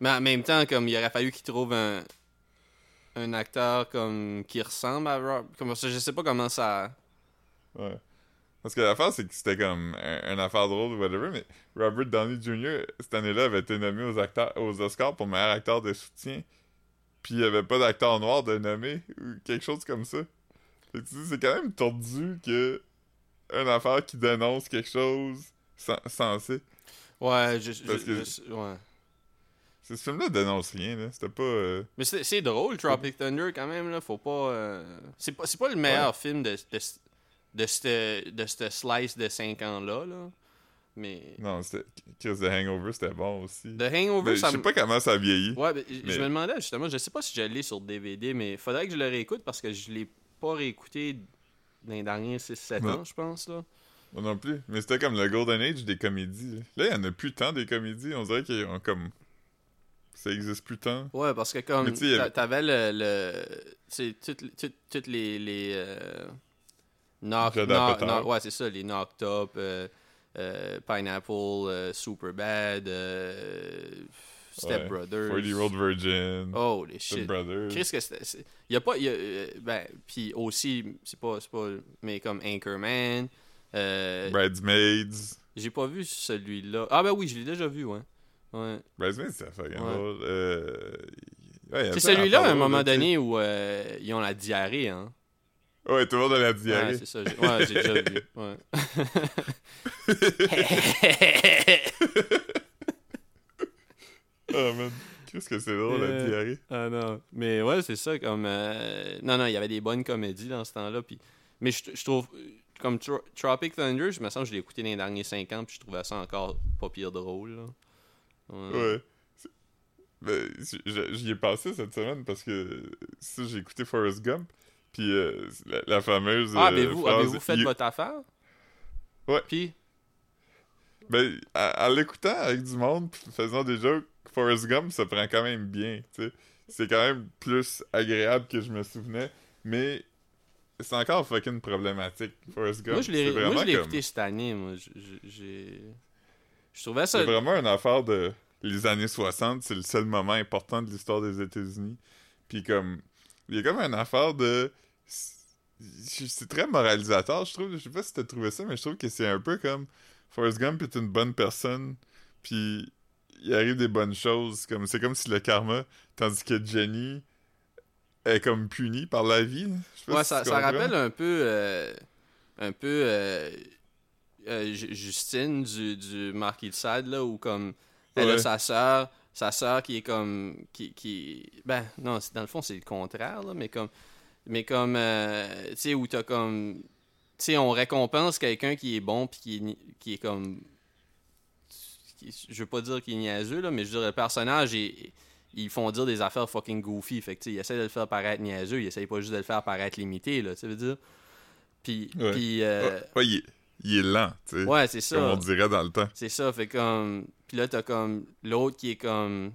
Mais en même temps, comme il aurait fallu qu'il trouve un, un acteur comme qui ressemble à Rob. Comme ça, je sais pas comment ça. Ouais. Parce que l'affaire, c'est que c'était comme un, une affaire drôle ou whatever, mais Robert Downey Jr., cette année-là, avait été nommé aux, acteurs, aux Oscars pour meilleur acteur de soutien. Puis il n'y avait pas d'acteur noir de nommé, ou quelque chose comme ça. Fait que tu dis, c'est quand même tordu que une affaire qui dénonce quelque chose sen- sensé. Ouais, je, je- Parce que- je- ouais. Ce film-là dénonce rien, là. C'était pas. euh, Mais c'est drôle, Tropic Thunder, quand même, là. Faut pas. euh, C'est pas, c'est pas le meilleur film de, de, de cette de cette slice de 5 ans-là, là. Mais. Non, c'était. Chris The Hangover, c'était bon aussi. The Hangover, Mais je ça sais me- pas comment ça a vieilli. Ouais, ben, je Mais- me demandais justement, je sais pas si je l'ai sur DVD, mais faudrait que je le réécoute parce que je l'ai pas réécouté dans les derniers 6-7 Non. ans, je pense, là. Moi non plus. Mais c'était comme le Golden Age des comédies. Là, il y en a plus tant des comédies. On dirait qu'ils ont comme. Ça existe plus tant. Ouais, parce que comme sais, t'avais le, le c'est toutes toutes toutes les les euh, knock, knock- knock- ouais, c'est ça, les knocked up euh, euh, Pineapple euh, Superbad euh, Step Ouais. Brothers. 40 Year Old Virgin. Oh les Step shit. Brothers. Qu'est-ce que c'était c'est- y a pas y a, euh, ben puis aussi c'est pas pas mais comme Anchorman euh, Bridesmaids. j'ai pas vu celui-là. Ah ben oui, je l'ai déjà vu, ouais. Ouais. Bridesmaids, c'était fucking Ouais. Euh... ouais, il C'est celui-là, à un moment donné, où ils ont la diarrhée, hein. Ouais, monde a la Ouais, diarrhée. c'est ça. Ouais, j'ai déjà vu. Ouais. oh man. Qu'est-ce que c'est drôle, la Euh, diarrhée. ah non. Mais ouais, c'est ça. Comme. euh, Non, non, il y avait des bonnes comédies dans ce temps-là. Puis... Mais je, je trouve. Comme Tro- Tropic Thunder, je me sens que je l'ai écouté dans les derniers 5 ans, puis je trouvais ça encore pas pire drôle. Là. Ouais. Ouais. Ben, j'y ai passé cette semaine parce que ça, j'ai écouté Forrest Gump. Puis euh, la, la fameuse. Ah, euh, avez-vous, phrase, avez-vous fait You- votre affaire? Ouais. Puis? Ben, à l'écoutant avec du monde, faisant des jokes, Forrest Gump se prend quand même bien, tu sais. C'est quand même plus agréable que je me souvenais, mais c'est encore fucking problématique, Forrest Gump. Moi, je l'ai comme- écouté cette année. Moi, j'ai. Je trouvais ça. C'est vraiment une affaire de les années 60, c'est le seul moment important de l'histoire des États-Unis. Puis comme il y a comme une affaire de c'est très moralisateur, je trouve. Je sais pas si t'as trouvé ça, mais je trouve que c'est un peu comme Forrest Gump est une bonne personne, puis il arrive des bonnes choses. Comme c'est comme si le karma, tandis que Jenny est comme punie par la vie. Ouais, si ça, ça rappelle un peu. euh, un peu. euh, euh, Ju- Justine du, du Marquis de Sade, là, où comme. Elle a sa sœur. Sa sœur qui est comme. Qui, qui... Ben, non, dans le fond, c'est le contraire, là, mais comme. Mais comme. euh, tu sais, où t'as comme. Tu sais, on récompense quelqu'un qui est bon, puis qui est, qui est comme. qui- je veux pas dire qu'il est niaiseux, là, mais je veux dire, le personnage est ils font dire des affaires fucking goofy. Fait que, tu sais, ils essaient de le faire paraître niaiseux, ils essayent pas juste de le faire paraître limité, là, tu veux dire. Puis, Ouais. puis euh, Ouais, ouais, il, est, il est lent, tu sais. ouais, c'est Comme ça. on dirait dans le temps. C'est ça, fait comme... Puis là, t'as comme l'autre qui est comme...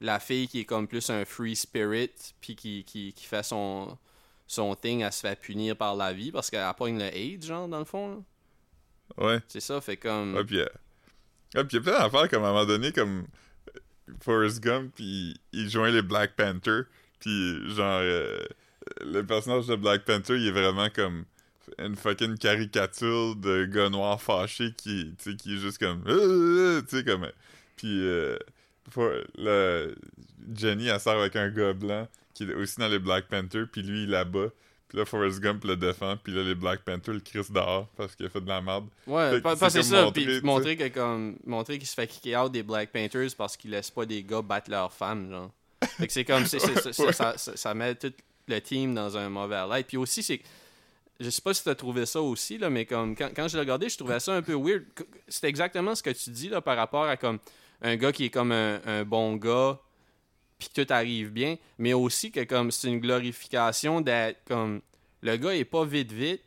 La fille qui est comme plus un free spirit, puis qui, qui, qui fait son, son thing, elle se fait punir par la vie, parce qu'elle pogne le AIDS, genre, dans le fond, là. Ouais. C'est ça, fait comme... Ouais, puis euh, ouais, puis il y a plein d'affaires comme à un moment donné, comme Forrest Gump, puis il joint les Black Panther, puis genre, euh, le personnage de Black Panther, il est vraiment comme une fucking caricature de gars noir fâché qui, qui est juste comme, Euh, euh, tu sais, comme, puis euh, le- Jenny, elle sort avec un gars blanc qui est aussi dans les Black Panther, puis lui, il la bat. Puis là, Forrest Gump le défend, puis là, les Black Panther le crissent dehors parce qu'il a fait de la merde. Ouais, c'est ça, montrer, puis montrer que comme montrer qu'il se fait kicker out des Black Panthers parce qu'il laisse pas des gars battre leurs femmes, genre. Fait que c'est comme c'est, c'est- c'est- *laughs* Ouais. ça, ça, ça met tout le team dans un mauvais light. Puis aussi c'est je sais pas si t'as trouvé ça aussi, là, mais comme quand, quand je l'ai regardé, je trouvais ça un peu weird. C'est exactement ce que tu dis là, par rapport à comme un gars qui est comme un, un bon gars, puis que tout arrive bien, mais aussi que comme c'est une glorification d'être comme le gars est pas vite vite,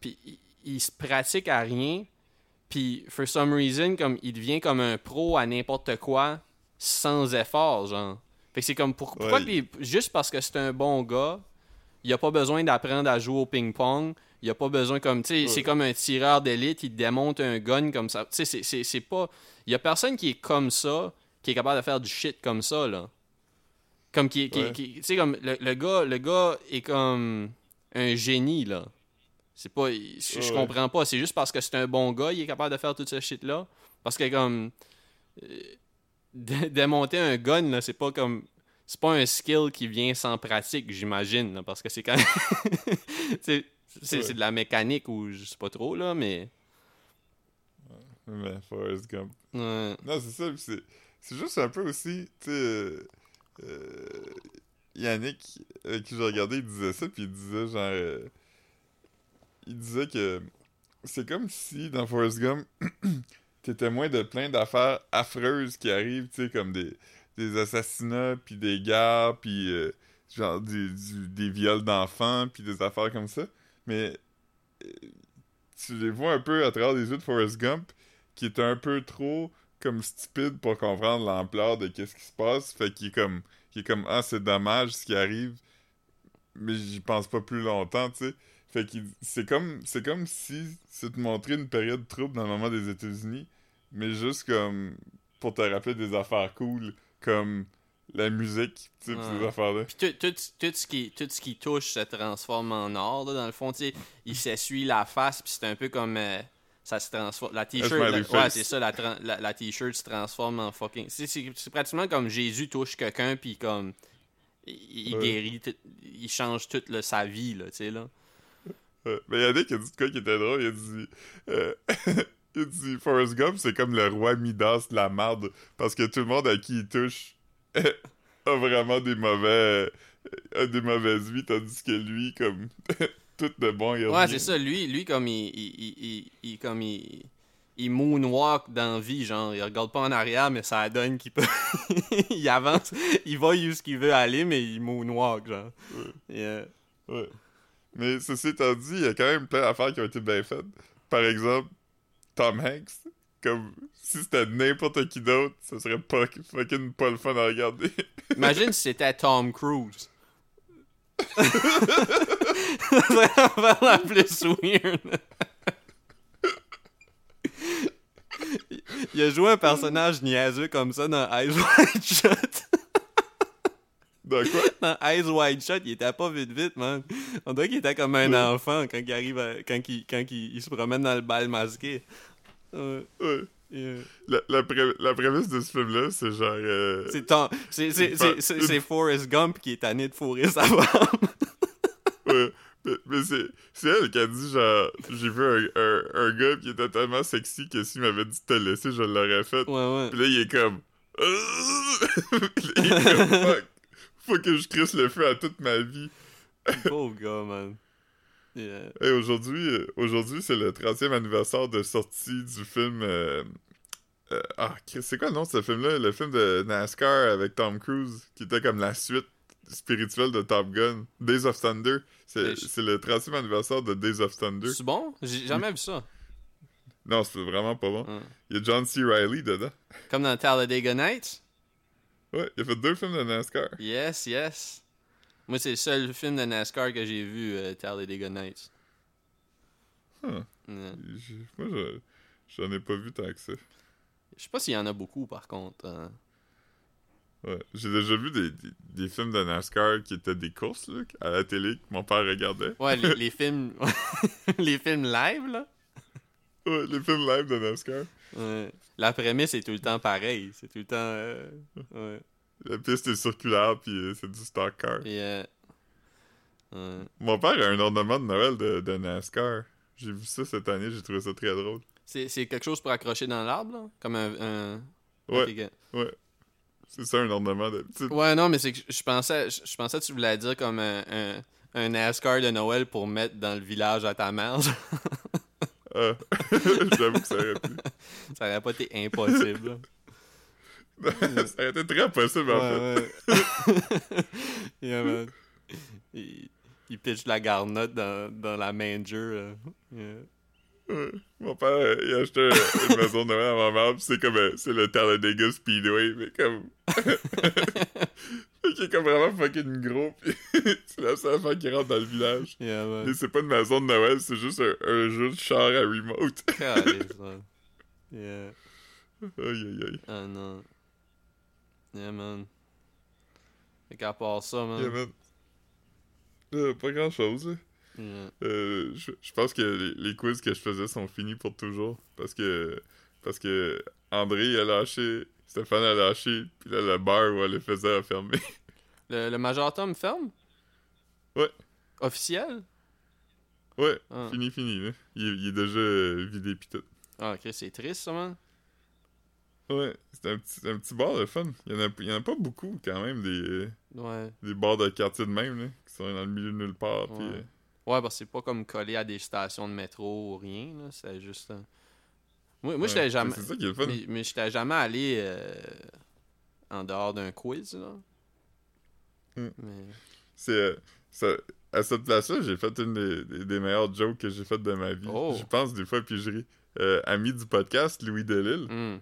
puis il, il se pratique à rien, puis for some reason comme il devient comme un pro à n'importe quoi sans effort, genre. Fait que c'est comme pour- pourquoi Ouais. les- juste parce que c'est un bon gars, il a pas besoin d'apprendre à jouer au ping-pong. Il a pas besoin comme tu sais, Ouais. c'est comme un tireur d'élite, il démonte un gun comme ça. Tu sais, c'est- c'est c'est pas il y a personne qui est comme ça, qui est capable de faire du shit comme ça là. Comme qui, qui, Ouais. qui- tu sais comme le, le gars le gars est comme un génie là. C'est pas je, je Ouais. comprends pas, c'est juste parce que c'est un bon gars, il est capable de faire tout ce shit là parce que comme euh, dé- démonter un gun là, c'est pas comme c'est pas un skill qui vient sans pratique, j'imagine, là, parce que c'est quand même. *laughs* c'est c'est- Ouais. c'est de la mécanique ou je sais pas trop, là, mais. Mais Forrest Gump. Ouais. Non, c'est ça. puis C'est, c'est juste un peu aussi, tu sais, euh, euh, Yannick, avec qui j'ai regardé, il disait ça, puis il disait genre, euh, il disait que c'est comme si dans Forrest Gump, *clears throat* t'es témoin de plein d'affaires affreuses qui arrivent, tu sais, comme des, des assassinats, puis des guerres, puis euh, genre du- des viols d'enfants, puis des affaires comme ça, mais euh, tu les vois un peu à travers les yeux de Forrest Gump, qui est un peu trop comme stupide pour comprendre l'ampleur de qu'est-ce qui se passe. Fait qu'il est comme, qu'il est comme ah c'est dommage ce qui arrive, mais j'y pense pas plus longtemps, tu sais. Fait que c'est comme, c'est comme si c'est te montrer une période trouble dans le moment des États-Unis, mais juste comme pour te rappeler des affaires cool, comme la musique, tu sais, Ouais. ces affaires-là. Puis tout, tout, tout, ce qui, tout ce qui touche se transforme en or, là, dans le fond, tu sais. Il s'essuie la face, puis c'est un peu comme. euh, ça se transforme. La t-shirt. ouais, c'est ça, la, la, la t-shirt se transforme en fucking. C'est, c'est, c'est pratiquement comme Jésus touche quelqu'un, puis comme. Il, il Ouais. guérit, tout- il change toute là, sa vie, là, tu sais, là. Ouais. Mais Yannick a dit de quoi qui était drôle, il a dit... euh, *laughs* il a dit Forrest Gump, c'est comme le roi Midas de la marde, parce que tout le monde à qui il touche *laughs* a vraiment des mauvais... a des mauvaises vies, tandis que lui, comme... *laughs* tout de bon, il Ouais, c'est ça. Lui, lui comme il, il, il, il- comme il, il moonwalk dans la vie, genre, il regarde pas en arrière, mais ça donne qu'il peut. *laughs* il avance, il va où ce qu'il veut aller, mais il moonwalk, genre. Ouais. Mais ceci étant dit, il y a quand même plein d'affaires qui ont été bien faites. Par exemple, Tom Hanks, comme si c'était n'importe qui d'autre, ça serait pas fucking pas le fun à regarder. Imagine si c'était Tom Cruise. *laughs* Ça serait la plus weird. Il a joué un personnage niaiseux comme ça dans Eyes Wide Shut. Dans quoi? Dans Eyes Wide Shut, il était pas vite vite, man. On dirait qu'il était comme un Ouais. enfant quand il arrive à- quand, il, quand il, il se promène dans le bal masqué. Ouais, La, la, pré- la prémisse de ce film-là, c'est genre. euh, c'est Forrest Gump qui est tanné de fourrer sa femme. Mais, mais c'est, elle qui a dit genre, j'ai vu un, un, un gars qui était tellement sexy que s'il m'avait dit de te laisser, je l'aurais fait. Ouais, ouais. Puis là, il est comme. *laughs* Il est comme, fuck. Faut que je crisse le feu à toute ma vie. *laughs* Pauvre gars, man. Yeah. Hey, aujourd'hui, euh, aujourd'hui c'est le 30e anniversaire de sortie du film. euh, euh, ah, c'est quoi le nom de ce film-là? Le film de NASCAR avec Tom Cruise, qui était comme la suite spirituelle de Top Gun, Days of Thunder. C'est je- c'est le 30e anniversaire de Days of Thunder. C'est bon? J'ai jamais vu ça. Non, c'est vraiment pas bon. Il y a John C. Reilly dedans. *laughs* Comme dans Talladega Nights? Ouais, il a fait deux films de NASCAR. Yes, yes. Moi, c'est le seul film de NASCAR que j'ai vu, euh, Talladega Nights. Huh. Moi, je- j'en ai pas vu tant que ça. Je sais pas s'il y en a beaucoup, par contre. hein. Ouais. J'ai déjà vu des, des, des films de NASCAR qui étaient des courses là, à la télé que mon père regardait. Ouais, les, *laughs* les films... *laughs* les films live, là? Ouais, les films live de NASCAR. Ouais. La prémisse est tout le temps pareille. C'est tout le temps... euh, Ouais. La piste est circulaire, puis euh, c'est du stock car. Euh, ouais. Mon père a un ornement de Noël de, de NASCAR. J'ai vu ça cette année, j'ai trouvé ça très drôle. C'est quelque chose pour accrocher dans l'arbre, là? Comme un... un... Ouais, ouais. C'est ça un ornement d'habitude. Ouais, non, mais c'est que je pensais, je je pensais que tu voulais dire comme un, un, un NASCAR de Noël pour mettre dans le village à ta mère. Ah. *laughs* J'avoue que ça aurait pu. *laughs* ça aurait pas été impossible. *laughs* ça aurait été très possible, en fait. ouais. yeah, man. Il, il pitch la garnotte dans, dans la manger. euh. Yeah. Ouais. Mon père, euh, il a acheté un- une maison de Noël à ma mère, pis c'est comme, euh, c'est le Talladega Speedway, mais comme... *laughs* qui est comme vraiment fucking gros, pis *laughs* c'est la seule affaire qui rentre dans le village. Yeah. Mais c'est pas une maison de Noël, c'est juste un, un jeu de char à remote. *laughs* Yeah. aïe aïe aïe. Ah non. Yeah, man. Fait qu'à part ça, man. Yeah, man. Euh, pas grand chose, Euh, je, je pense que les, les quiz que je faisais sont finis pour toujours. Parce que. Parce que André a lâché. Stéphane a lâché. Puis là, le bar où elle le faisait a fermé. *laughs* Le, le Major Tom ferme? Ouais. Officiel? ouais, Ah. fini, fini, là. Il, est- il est déjà euh, vidé pis tout. Ah, ok, c'est triste, ça, man. Ouais, c'est un petit, un petit bar de fun. Il y, en a, il y en a pas beaucoup, quand même, des, Ouais. des bars de quartier de même, là. Qui sont dans le milieu de nulle part. Ouais. euh, Ouais, parce que c'est pas comme collé à des stations de métro ou rien, là. C'est juste. euh, Moi, moi ouais. j'étais jamais. C'est ça qui est le fun. Mais, mais j'étais jamais allé euh, en dehors d'un quiz, là. Hmm. Mais. C'est. euh, ça- à cette place-là, j'ai fait une des, des, des meilleures jokes que j'ai faites de ma vie. Oh. Je pense des fois, puis je ris. Ami du podcast, Louis Delisle. hmm.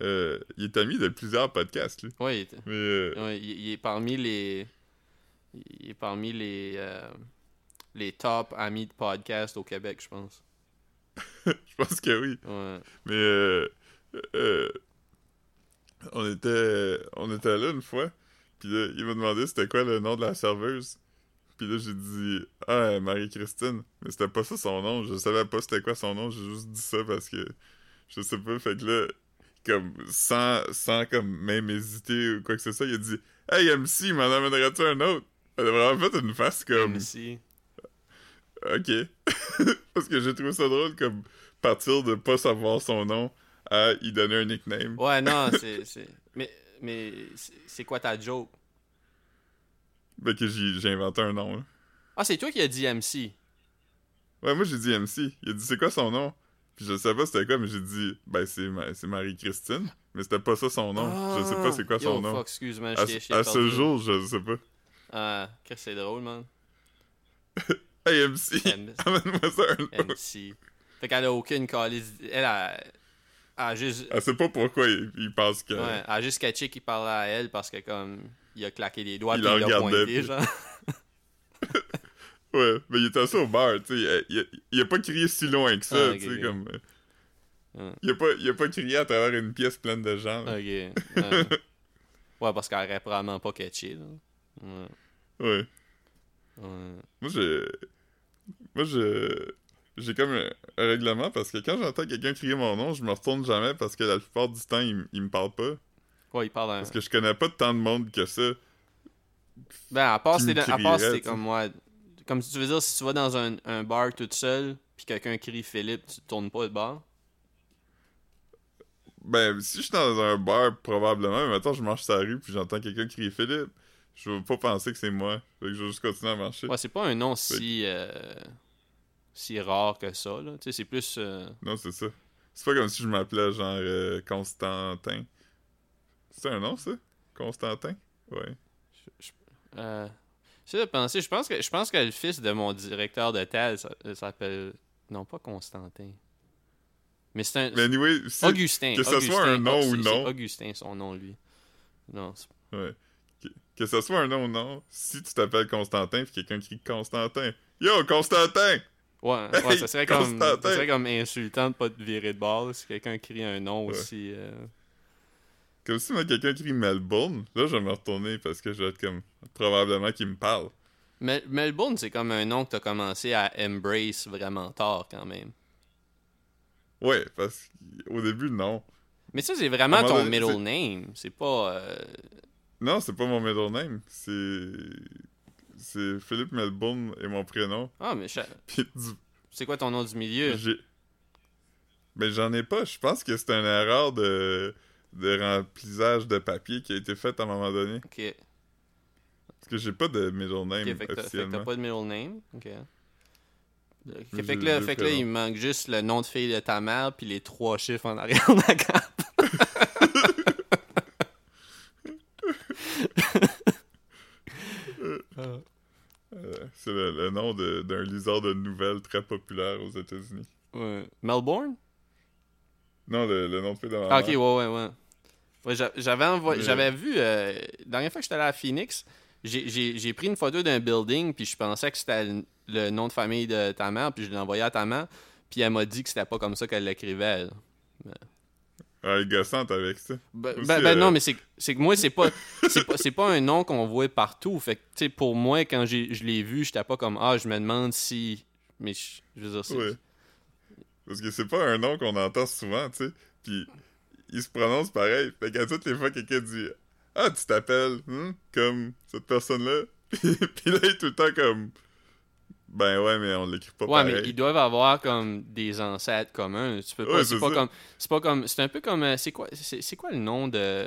Il est ami de plusieurs podcasts, lui. Ouais, il euh, ouais, il, il est parmi les. Il est parmi les. Les top amis de podcast au Québec, je pense. *laughs* je pense que oui. Ouais. Mais euh, euh, on était on était là une fois, puis là, il m'a demandé c'était quoi le nom de la serveuse. Puis là, j'ai dit Ah, Marie-Christine. Mais c'était pas ça son nom. Je savais pas c'était quoi son nom. J'ai juste dit ça parce que je sais pas. Fait que là, comme sans, sans comme même hésiter ou quoi que ce soit, il a dit Hey MC, m'en amènerais-tu un autre? Elle a vraiment fait une face comme MC. Ok. *laughs* Parce que j'ai trouvé ça drôle comme partir de pas savoir son nom à y donner un nickname. Ouais, non, *laughs* c'est. Mais, mais c'est quoi ta joke? Ben que j'ai j'ai inventé un nom. là. Ah, c'est toi qui as dit MC. Ouais, moi j'ai dit MC. Il a dit c'est quoi son nom? Puis je savais pas c'était quoi, mais j'ai dit ben c'est Ma- Marie-Christine. Mais c'était pas ça son nom. je sais pas c'est quoi son Ah! Yo, nom. fuck, excuse-moi, À, à ce jour, je sais pas. Ah, Chris, c'est drôle, man. *laughs* Hey MC, *laughs* *laughs* amène-moi ça un nom. MC. Fait qu'elle a aucune calice. Elle a. Elle a juste. Elle sait pas pourquoi il, il pense que. Ouais, elle a juste catché qu'il parlait à elle parce que, comme. Il a claqué les doigts Il puis la il l'a regardait, pointé, puis- genre. *laughs* Ouais, mais il était assis au bar, tu sais. Il, il- il a pas crié si loin que ça, Ah, tu sais, comme. euh. Il a, pas, il a pas crié à travers une pièce pleine de gens. Ok. Ouais, ouais parce qu'elle aurait probablement pas catché, là. Ouais. Ouais. Ouais. Moi, j'ai. Moi, je. J'ai comme un, règlement parce que quand j'entends quelqu'un crier mon nom, je me retourne jamais parce que la plupart du temps, il, il me parle pas. Ouais, il parle un. Parce que je connais pas tant de monde que ça. Ben, à part si t'es à comme moi. Comme si tu veux dire, si tu vas dans un, un bar toute seule, puis quelqu'un crie Philippe, tu tournes pas de bar. Ben, si je suis dans un bar, probablement, mais maintenant je marche sur la rue puis j'entends quelqu'un crier Philippe, je vais pas penser que c'est moi. Fait que je vais juste continuer à marcher. Ouais, c'est pas un nom si. euh, si rare que ça, là. Tu sais, c'est plus. euh, Non, c'est ça. C'est pas comme si je m'appelais genre euh, Constantin. C'est un nom, ça? Constantin? Ouais. Euh, J'essaie de penser, je pense que je pense que le fils de mon directeur de thèse ça- ça s'appelle non pas Constantin. Mais c'est un Mais anyway. Augustin. que Augustin. soit un nom Ah, ou non. C'est Augustin son nom lui. Non, c'est- Ouais. Que, ce soit un nom ou non, si tu t'appelles Constantin puis quelqu'un crie Constantin. Yo, Constantin! ouais, *laughs* ouais, ça serait comme ça serait comme insultant de pas te virer de bord là, si quelqu'un crie un nom Ouais. aussi euh, Comme si moi quelqu'un crie Melbourne, là je vais me retourner parce que je vais être comme probablement qu'il me parle. Mel- Melbourne, c'est comme un nom que t'as commencé à embrace vraiment tard quand même. Ouais, parce qu'au début, non. Mais ça, c'est vraiment ton donné, middle name. C'est pas. euh, Non, c'est pas mon middle name. C'est. C'est Philippe Melbourne et mon prénom. Ah, mais je- *laughs* Puis du- c'est quoi ton nom du milieu? j'ai. Mais j'en ai pas. Je pense que c'est une erreur de de remplissage de papier qui a été faite à un moment donné. Ok. que j'ai pas de middle name fait que t'as- pas de middle name? Ok. Fait que là, fait que là, il manque juste le nom de fille de ta mère puis les trois chiffres en arrière de la carte. Euh, c'est le, le nom d'un liseur de nouvelles très populaire aux États-Unis. Ouais. Melbourne? Non, le, le nom de fille de Ah, ok, ouais, ouais, ouais. Ouais, j'a- j'avais, envoyé- Mais- j'avais vu, euh, la dernière fois que j'étais allé à Phoenix, j'ai, pris une photo d'un building, puis je pensais que c'était le, le nom de famille de ta mère, puis je l'ai envoyé à ta mère, puis elle m'a dit que c'était pas comme ça qu'elle l'écrivait. elle. Ah, elle est gossante avec ça. Ben, Aussi, ben- ben euh, non, mais c'est, que moi, c'est pas, *laughs* pas, pas un nom qu'on voit partout. Fait que, tu sais, pour moi, quand je l'ai vu, j'étais pas comme, ah, je me demande si. Mais je, je veux dire, c'est. Ouais. Parce que c'est pas un nom qu'on entend souvent, tu sais. Puis il se prononce pareil. Fait qu'à toutes les fois, quelqu'un dit Ah, tu t'appelles hein, comme cette personne-là. *laughs* Puis, puis là, il est tout le temps comme Ben ouais, mais on l'écrit pas Ouais, pareil. mais ils doivent avoir comme des ancêtres communs. Tu peux pas. Ouais, c'est pas ça. comme. C'est pas comme. C'est un peu comme. euh, C'est quoi, c'est, quoi le nom de.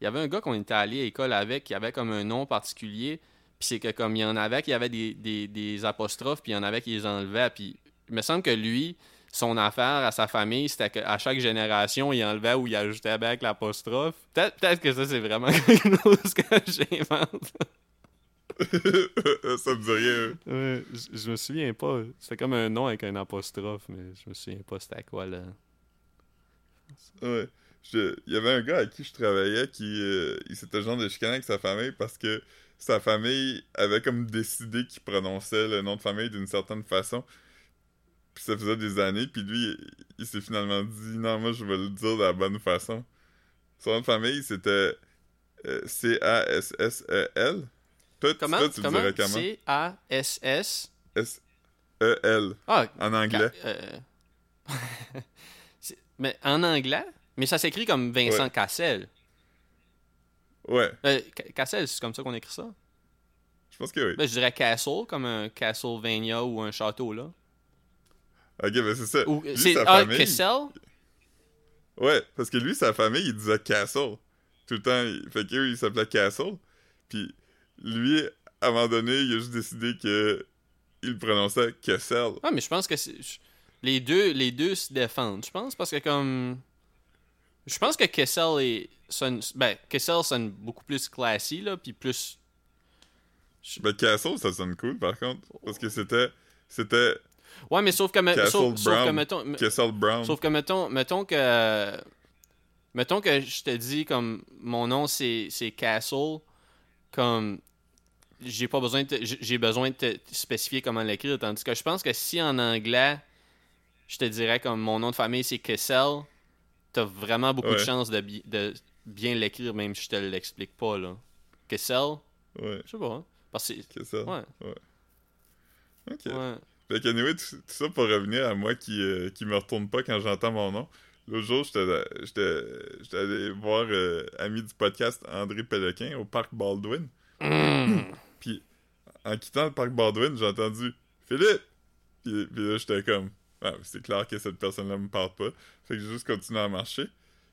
Il y avait un gars qu'on était allé à l'école avec qui avait comme un nom particulier. Puis c'est que comme il y en avait qui avait des, des, des apostrophes, puis il y en avait qui les enlevaient. Puis il me semble que lui, son affaire à sa famille, c'était qu'à chaque génération, il enlevait ou il ajoutait avec l'apostrophe. Peut-être, peut-être que ça, c'est vraiment *laughs* quelque chose que j'invente. Ça me dit rien. Ouais, je, me souviens pas. C'était comme un nom avec un apostrophe, mais je me souviens pas c'était quoi là. Ouais. Je- Il y avait un gars à qui je travaillais qui euh, il s'était genre de chicaner avec sa famille parce que sa famille avait comme décidé qu'il prononçait le nom de famille d'une certaine façon. Puis ça faisait des années, puis lui, il, il s'est finalement dit non, moi je vais le dire de la bonne façon. Son nom de famille c'était euh, C-A-S-S-E-L. Toi, tu- Comment? tu Comment? dirais comment? C-A-S-S. S-E-L Ah, en anglais. Euh, *laughs* mais en anglais? Mais ça s'écrit comme Vincent Ouais. Cassel. Ouais, Euh, Ca- Cassel, c'est comme ça qu'on écrit ça? Je pense que oui. Ben, Je dirais Castle, comme un Castlevania ou un château là. Ok, ben c'est ça. Ou, Lui, c'est sa ah, famille- Kessel Ouais, parce que lui, sa famille, il disait Castle. Tout le temps, il... fait qu'eux, il s'appelait Castle. Puis lui, à un moment donné, il a juste décidé que il prononçait Kessel. Ah, mais je pense que c'est. je- Les deux, les deux se défendent. Je pense parce que comme. Je pense que Kessel est. Sonne... Ben, Kessel sonne beaucoup plus classy, là, puis plus. Ben, Castle, ça sonne cool, par contre. Parce que c'était... C'était Ouais, mais sauf que. me- Sauf, sauf que, mettons. me- Kessel Brown. Sauf que, mettons, mettons que. Mettons que je te dis, comme. Mon nom, c'est c'est Castle. Comme. J'ai pas besoin de. te- j'ai- besoin de te spécifier comment l'écrire. Tandis que je pense que si en anglais. Je te dirais comme mon nom de famille c'est Kessel. T'as vraiment beaucoup de chances de, bi- de bien l'écrire, même si je te l'explique pas, là. Kessel? Ouais, Je sais pas. hein. Parce que. Kessel. Ouais. Ok. Ouais. Fait qu'anyway, tout, tout ça pour revenir à moi qui, euh, qui me retourne pas quand j'entends mon nom. L'autre jour, j'étais allé voir euh, ami du podcast André Pélequin au parc Baldwin. Mm. Puis en quittant le parc Baldwin, j'ai entendu Philippe! Puis, puis là, j'étais comme ah, c'est clair que cette personne-là me parle pas. Fait que j'ai juste continué à marcher.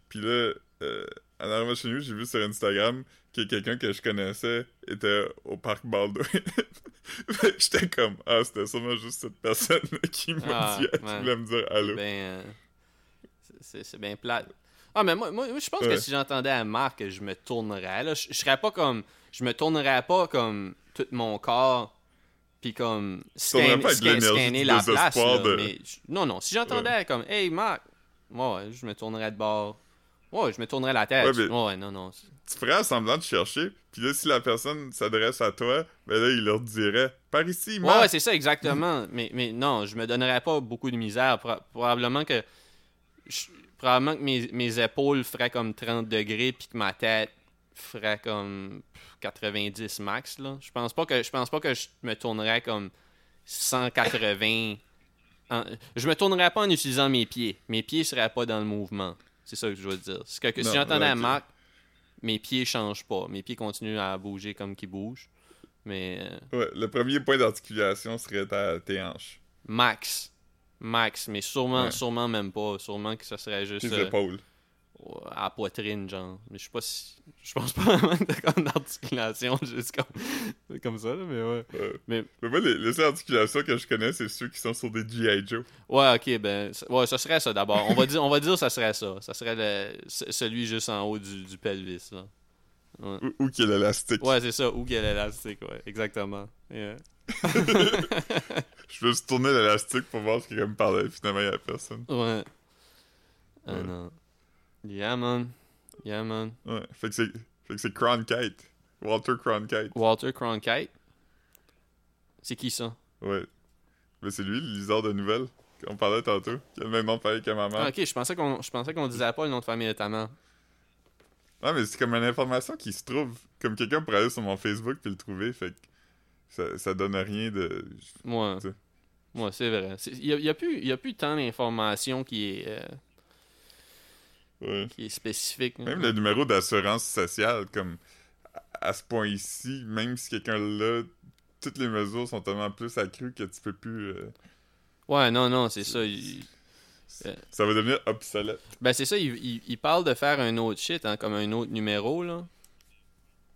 Puis là, euh, en arrivant chez nous, j'ai vu sur Instagram que quelqu'un que je connaissais était au parc Baldwin. *laughs* Fait que j'étais comme ah, c'était sûrement juste cette personne qui m'a Ah, dit ouais. voulait me dire allô. Ben, euh, c'est- bien plate. Ah, mais moi, moi, je pense que si j'entendais à Marc, je me tournerais. Là. Je, je serais pas comme. Je me tournerais pas comme tout mon corps. Puis comme. Scan, pas scan- scanner la place. désespoir là, de- mais je- non, non. Si j'entendais comme. Hey, Marc. Ouais, je me tournerais de bord. Ouais, je me tournerais la tête. Ouais, mais- Ouais, non, non. Tu ferais semblant de chercher, puis là, si la personne s'adresse à toi, ben là, il leur dirait par ici, Ouais, Marc. ouais, c'est ça, exactement. mais, mais non, je me donnerais pas beaucoup de misère. Pro- probablement que. je- probablement que mes, mes épaules feraient comme 30 degrés, puis que ma tête ferait comme 90 max. Là. Je pense pas que je pense pas que je me tournerais comme 180. en- je me tournerais pas en utilisant mes pieds. Mes pieds seraient pas dans le mouvement. C'est ça que je veux dire. C'est que, que si j'entendais ouais, à ok. Marc, mes pieds changent pas. Mes pieds continuent à bouger comme qu'ils bougent. Mais. euh, Ouais, le premier point d'articulation serait ta, tes hanches, Max. Max, mais sûrement, Ouais. sûrement même pas. Sûrement que ça serait juste. tes euh, épaules. À la poitrine, genre. Mais je sais pas si. Je pense pas vraiment d'articulation, *laughs* juste comme, comme ça, là, mais ouais. Mais- Mais moi, les, les seules articulations que je connais, c'est ceux qui sont sur des G.I. Joe. Ouais, ok, ben. Ouais, ça serait ça d'abord. On va dire, on va dire ça serait ça. Ça serait le, celui juste en haut du, du pelvis, là. Ouais. Ou, ou qui est l'élastique. Ouais, c'est ça, ou qu'il y a l'élastique, ouais, exactement. Yeah. *laughs* Je veux juste tourner l'élastique pour voir ce qu'il me parlait. Finalement, il y a personne. Ouais. Ah Ouais. non. Yeah, man. Yeah, man. Ouais. Fait que c'est, fait que c'est Cronkite. Walter Cronkite. Walter Cronkite? C'est qui ça? Ouais. Mais c'est lui, le liseur de nouvelles. qu'on parlait tantôt. Qui a le même nom de famille que ma mère. Ah, ok, je pensais qu'on je pensais qu'on disait pas le nom de famille notamment. Ouais, mais c'est comme une information qui se trouve. Comme quelqu'un pourrait aller sur mon Facebook puis le trouver. Fait que ça, ça donne rien de. Sais. Moi, c'est vrai. Il y a, y a plus, y a plus tant d'informations qui est, euh, Ouais. qui est spécifique. Même le numéro d'assurance sociale, comme à ce point ici, même si quelqu'un l'a, toutes les mesures sont tellement plus accrues que tu peux plus. euh, Ouais, non, non, c'est ça. il- Ça va devenir obsolète. Ben, c'est ça, il, il, il parle de faire un autre shit, hein, comme un autre numéro, là.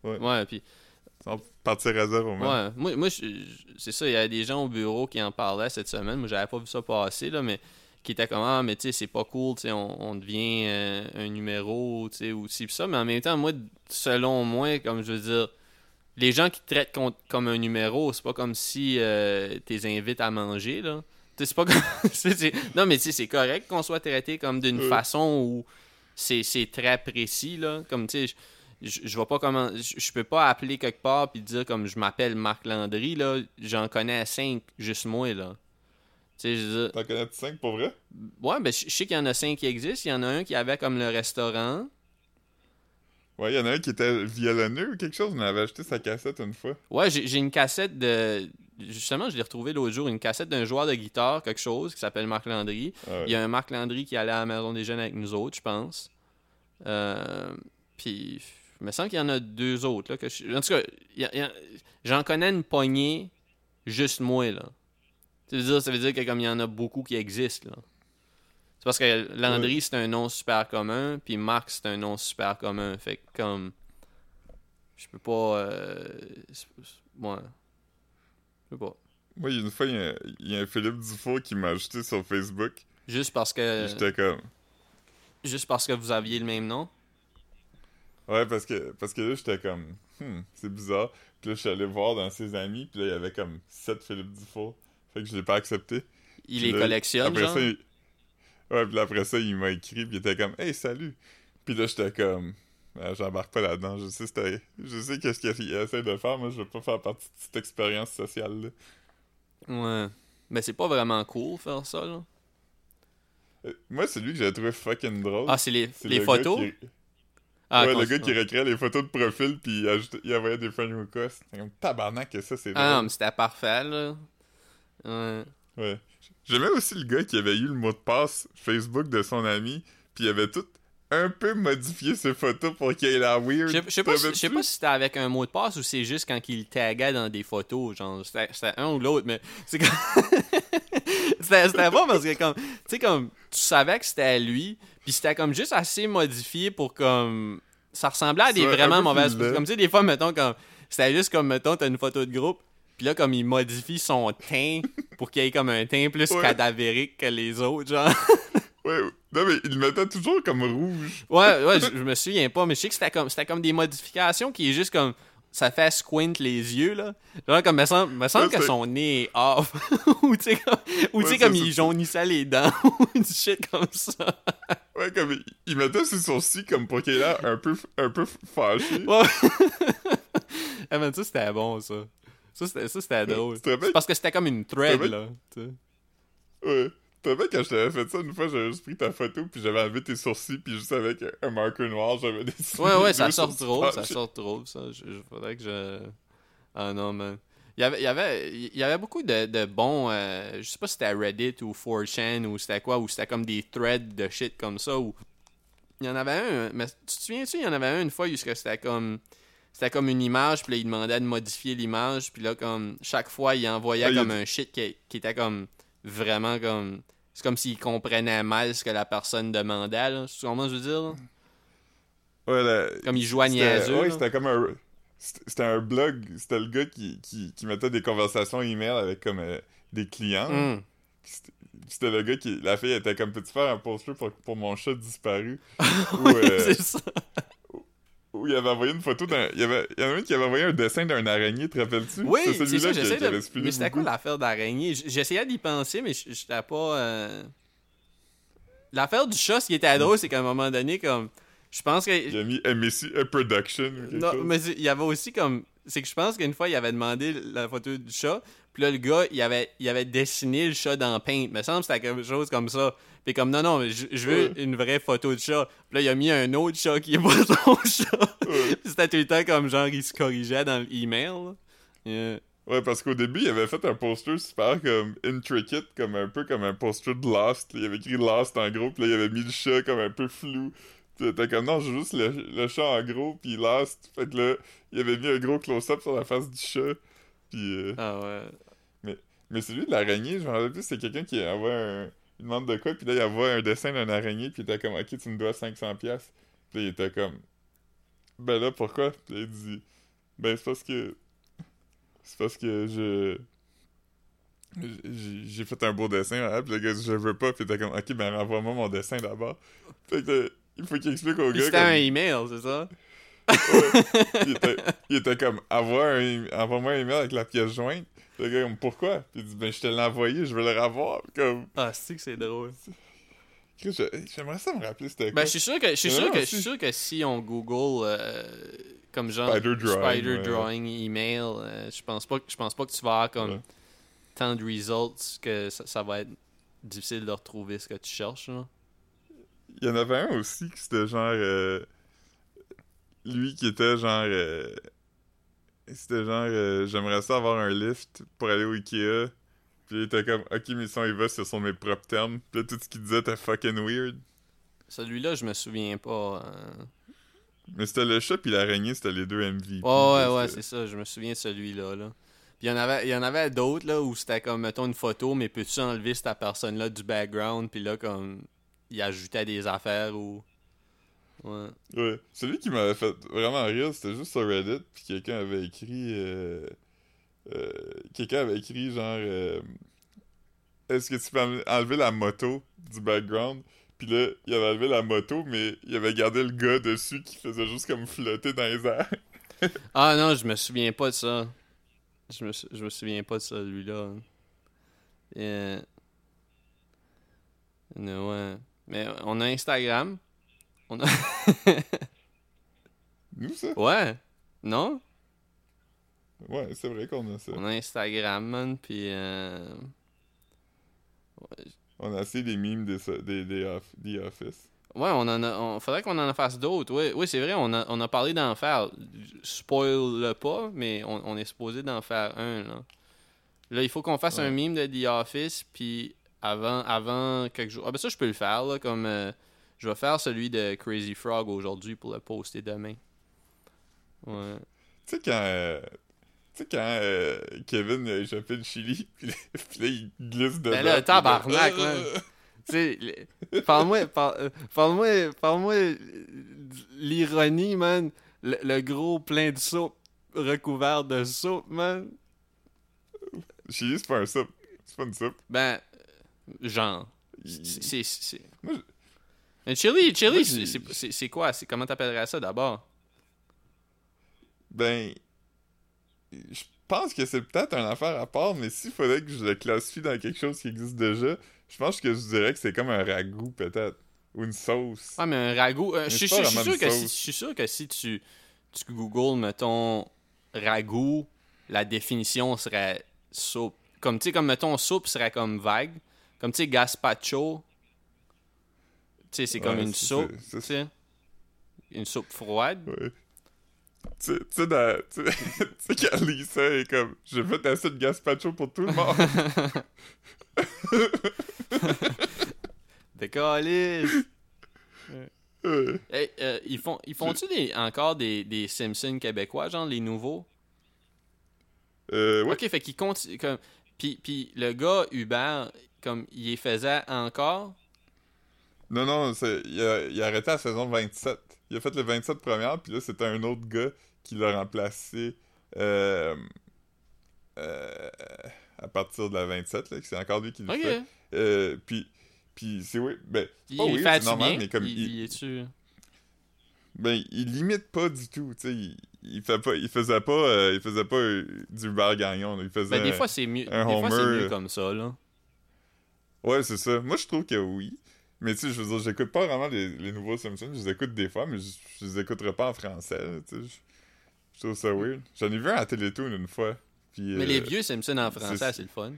Ouais. Ouais, puis Sans partir à zéro, man. Ouais, moi, moi c'est ça, il y a des gens au bureau qui en parlaient cette semaine. Moi, j'avais pas vu ça passer, là, mais qui étaient comme Ah, mais tu sais, c'est pas cool, tu sais, on, on devient euh, un numéro, tu sais, ou pis ça. Mais en même temps, moi, selon moi, comme je veux dire, les gens qui te traitent comme un numéro, c'est pas comme si euh, t'es invites à manger, là. Tu sais, c'est pas comme. *laughs* Non, mais tu sais, c'est correct qu'on soit traité comme d'une Euh. façon où c'est très précis, là. Comme, tu sais, je- vois pas comment. Je, je peux pas appeler quelque part puis dire comme je m'appelle Marc Landry, là. J'en connais cinq, juste moi, là. Je T'en connais 5 pour vrai? Ouais, ben, je sais qu'il y en a cinq qui existent. Il y en a un qui avait comme le restaurant. Ouais, il y en a un qui était violonneux ou quelque chose. On avait acheté sa cassette une fois. Ouais, j'ai une cassette de. Justement, je l'ai retrouvé l'autre jour, une cassette d'un joueur de guitare, quelque chose, qui s'appelle Marc Landry. Ouais. Il y a un Marc Landry qui allait à la maison des jeunes avec nous autres, je pense. Euh, puis, il me semble qu'il y en a deux autres. Là, que je- En tout cas, j'en connais une poignée, juste moi. Là. Ça veut dire, ça veut dire que comme il y en a beaucoup qui existent. Là. C'est parce que Landry, c'est un nom super commun, puis Marc, c'est un nom super commun. Fait que comme. Je peux pas. Euh, ouais. Je peux pas. Moi, il y a une fois, il y a, il y a un Philippe Dufour qui m'a ajouté sur Facebook. Juste parce que. J'étais comme. Juste parce que vous aviez le même nom? Ouais, parce que, parce que là, j'étais comme. Hmm, c'est bizarre. Puis là, je suis allé voir dans ses amis. Puis là, il y avait comme 7 Philippe Dufour. Fait que je l'ai pas accepté. Il Puis les là, collectionne, Après genre? ça, il... Ouais, puis après ça, il m'a écrit. Puis il était comme, hey, salut. Puis là, j'étais comme. Ah, J'embarque pas là-dedans. Je sais, je sais qu'est-ce qu'il essaie de faire. Moi, je veux pas faire partie de cette expérience sociale-là. Ouais. Mais c'est pas vraiment cool faire ça, là. Euh, Moi, celui que j'ai trouvé fucking drôle. Ah, c'est les, c'est les le gars photos? qui- Ah, ouais, le gars qui recréait les photos de profil, puis il, ajoutait- il envoyait des friend requests. C'est comme tabarnak que ça, c'est Ah non, mais c'était parfait, là. Ouais. Ouais. J'aimais aussi le gars qui avait eu le mot de passe Facebook de son ami, puis il avait tout un peu modifié ses photos pour qu'il ait la weird. Je sais- pas, si- pas si c'était avec un mot de passe ou c'est juste quand il taguait dans des photos. Genre, c'était un ou l'autre, mais c'est comme. *laughs* c'était pas parce que, comme. Tu sais, comme. Tu savais que c'était à lui, puis c'était comme juste assez modifié pour comme. Ça ressemblait à des Ça, vraiment mauvaises. Comme, tu sais, des fois, mettons, comme. C'était juste comme, mettons, t'as une photo de groupe, puis là, comme il modifie son teint pour qu'il ait comme un teint plus Ouais. cadavérique que les autres, genre. *laughs* Ouais, non, mais il le mettait toujours comme rouge. Ouais, ouais, je, *laughs* je me souviens pas, mais je sais que c'était comme, c'était comme des modifications qui est juste comme. Ça fait squint les yeux, là. Genre, comme, me semble, me semble Ouais, que son nez est off. *laughs* ou, tu sais, comme, ou, Ouais, comme il jaunissait les dents. ou du shit comme ça. Ouais, comme il, il mettait ses sourcils comme pour qu'il ait l'air un peu, un peu fâché. Ouais. ah, mais ça, c'était bon, ça. Ça, c'était, drôle. C'est parce que c'était comme une thread, là. Ouais. Te rappelles quand je t'avais fait ça une fois, j'avais juste pris ta photo, puis j'avais enlevé tes sourcils, puis juste avec un marqueur noir, j'avais dessiné. Ouais, ouais, ça sort drôle, ça sort drôle, ça. Je, je- faudrait que je... Ah non, man. Il y avait, il y avait, il y avait beaucoup de, de bons... euh, je sais pas si c'était Reddit ou 4chan ou c'était quoi, ou c'était comme des threads de shit comme ça, ou... Il y en avait un, mais tu te souviens-tu, il y en avait un une fois où c'était comme... C'était comme une image, puis là, il demandait de modifier l'image, puis là, comme, chaque fois, il envoyait Ah, comme un shit qui, qui était comme vraiment comme c'est comme s'il comprenait mal ce que la personne demandait, là. C'est comment je veux dire, là? Ouais, la- Comme il joue à Ouais, là. c'était comme un. C'était un blog. C'était le gars qui, qui, qui mettait des conversations email avec comme euh, des clients. Puis c'était- le gars qui. La fille était comme Peux-tu faire un poster pour, pour mon chat disparu? *laughs* Ou, euh, c'est ça. Où il avait envoyé une photo d'un. Il y, avait... il y en a un qui avait envoyé un dessin d'un araignée, te rappelles-tu? Oui, C'est celui-là qui, avait de... Mais c'était quoi l'affaire d'araignée? J'essayais d'y penser, mais j'étais pas... euh, L'affaire du chat, ce qui était drôle, c'est qu'à un moment donné, comme... Je pense que... Il a mis MSC a Production ou Non, chose. mais il y avait aussi comme. C'est que je pense qu'une fois, il avait demandé la photo du chat. Puis là, le gars, il avait, il avait dessiné le chat dans Paint. Me semble que c'était quelque chose comme ça. Puis comme, non, non, je, je veux Ouais. une vraie photo de chat. Puis là, il a mis un autre chat qui est *laughs* pas son chat. Ouais. Puis c'était tout le temps comme genre, il se corrigeait dans l'email. Yeah. Ouais, parce qu'au début, il avait fait un poster super comme intricate, comme un peu comme un poster de Lost. Il avait écrit Lost en gros, puis là, il avait mis le chat comme un peu flou. T'es comme, non, j'ai juste le, le chat en gros, puis Lost. Fait que là, il avait mis un gros close-up sur la face du chat. Puis, euh, Ah ouais. Mais celui de l'araignée, je me rappelle plus, c'est quelqu'un qui envoie un... Il demande de quoi, puis là, il envoie un dessin d'un araignée, puis il était comme, ok, tu me dois 500$. piastres. Puis là, il était comme, ben là, pourquoi? Puis là, il dit, ben c'est parce que... C'est parce que je... j'ai- fait un beau dessin, hein, puis le gars dit, je veux pas, puis il était comme, ok, ben renvoie-moi mon dessin d'abord. Fait que il faut qu'il explique au Puis gars. c'était comme- un email, c'est ça? Il, était, il était comme, un, envoie-moi un email avec la pièce jointe. Le gars, comme, pourquoi? Puis il dit, ben je te l'ai envoyé, je veux le revoir. Comme, Ah, c'est que c'est drôle. J'aimerais ça me rappeler c'était quoi. Ben, je suis sûr que, je suis Mais sûr que, je si. suis sûr que si on Google euh, comme genre Spider drawing, Spider ouais. drawing email, euh, je pense pas je pense pas que tu vas avoir comme Ouais. tant de results que ça, ça va être difficile de retrouver ce que tu cherches. Là. Il y en avait un aussi qui c'était genre. euh, lui qui était genre. euh, c'était genre. euh, J'aimerais ça avoir un lift pour aller au Ikea. Puis il était comme, ok, mais si on y va, ce sont mes propres termes. Puis là, tout ce qu'il disait était fucking weird. Celui-là, je me souviens pas. euh. Mais c'était le chat puis l'araignée, c'était les deux MVP. Ouais, ouais, ouais, c'est ça. Je me souviens de celui-là. Là. Puis il y en avait, il y en avait d'autres là où c'était comme mettons une photo, mais peux-tu enlever cette personne-là du background, puis là comme il ajoutait des affaires ou. Ouais. Ouais. Celui qui m'avait fait vraiment rire, c'était juste sur Reddit, puis quelqu'un avait écrit... euh, euh, quelqu'un avait écrit genre... euh, Est-ce que tu peux enle- enlever la moto du background? Puis là, il avait enlevé la moto, mais il avait gardé le gars dessus qui faisait juste comme flotter dans les airs. *laughs* Ah non, je me souviens pas de ça. Je me, je me souviens pas de celui-là. Euh... Non, ouais. Mais on a Instagram. On a... *laughs* Nous, ça? ouais. Non? Ouais, c'est vrai qu'on a ça. On a Instagram, man, puis... Euh... On a assez des mimes des, des, des, des Office. Ouais, on en a... On... Faudrait qu'on en fasse d'autres. Oui, oui c'est vrai, on a, on a parlé d'en faire. Spoil-le pas, mais on, on est supposé d'en faire un, là. Là, il faut qu'on fasse Ouais. un meme de The Office, puis avant, avant quelques jours... Ah ben ça, je peux le faire, là, comme... euh, Je vais faire celui de Crazy Frog aujourd'hui pour le poster demain. Ouais. Tu sais, quand... euh, Tu sais, quand euh, Kevin a échappé le chili, *laughs* puis là, là, il glisse dedans. Ben là, tabarnak, là, sais, le- parle-moi, par- euh, parle-moi, parle-moi euh, l'ironie, man. Le, le gros plein de soupe recouvert de soupe, man. Chili, c'est pas un soupe. C'est pas une soupe. Ben, euh, genre. C'est- Moi, Mais chili, chili, c'est- quoi? C'est Comment t'appellerais ça d'abord? Ben, je pense que c'est peut-être une affaire à part, mais s'il fallait que je le classifie dans quelque chose qui existe déjà, je pense que je dirais que c'est comme un ragoût, peut-être. Ou une sauce. Ah, mais un ragoût. euh, je suis sûr que si, sûr que tu, tu googles, mettons, ragoût, la définition serait soupe. Comme, tu sais, comme, mettons, soupe serait comme vague. Comme, tu sais, gazpacho. Tu sais, c'est comme Ouais, une soupe, tu sais. Une soupe froide. Ouais. Tu sais- dans- *laughs* quand Lisa est comme J'ai fait assez de gazpacho pour tout le monde. *laughs* Décalisse! Euh, Hey, euh, ils font, ils font-tu des, encore des, des Simpsons québécois, genre les nouveaux? euh, ouais. Ok, fait qu'il continue. Comme... Puis, puis le gars, Hubert, comme, il les faisait encore? Non, non, il a, il a arrêté à la saison 27. Il a fait les 27 premières, puis là, c'était un autre gars qui l'a remplacé euh, euh, à partir de la 27, là, que c'est encore lui qui le Ok. fait. Euh, puis, puis c'est oui, ben, c'est Il, pas c'est normal, mais comme il, est-tu- ben, il limite pas du tout, tu sais, il, il fait pas, il faisait pas, euh, il faisait pas du bar gagnon, là, il faisait... Ben, des fois, c'est mieux. Des fois, mieux comme ça, là. Ouais, c'est ça. Moi, je trouve que oui. Mais tu sais, je veux dire, j'écoute pas vraiment les, les nouveaux Simpsons. Je les écoute des fois, mais je, je les écouterai pas en français. Tu sais, je, je trouve ça weird. J'en ai vu un à Télétoon une fois. Puis, Mais euh, les vieux Simpsons en français, c'est- le fun.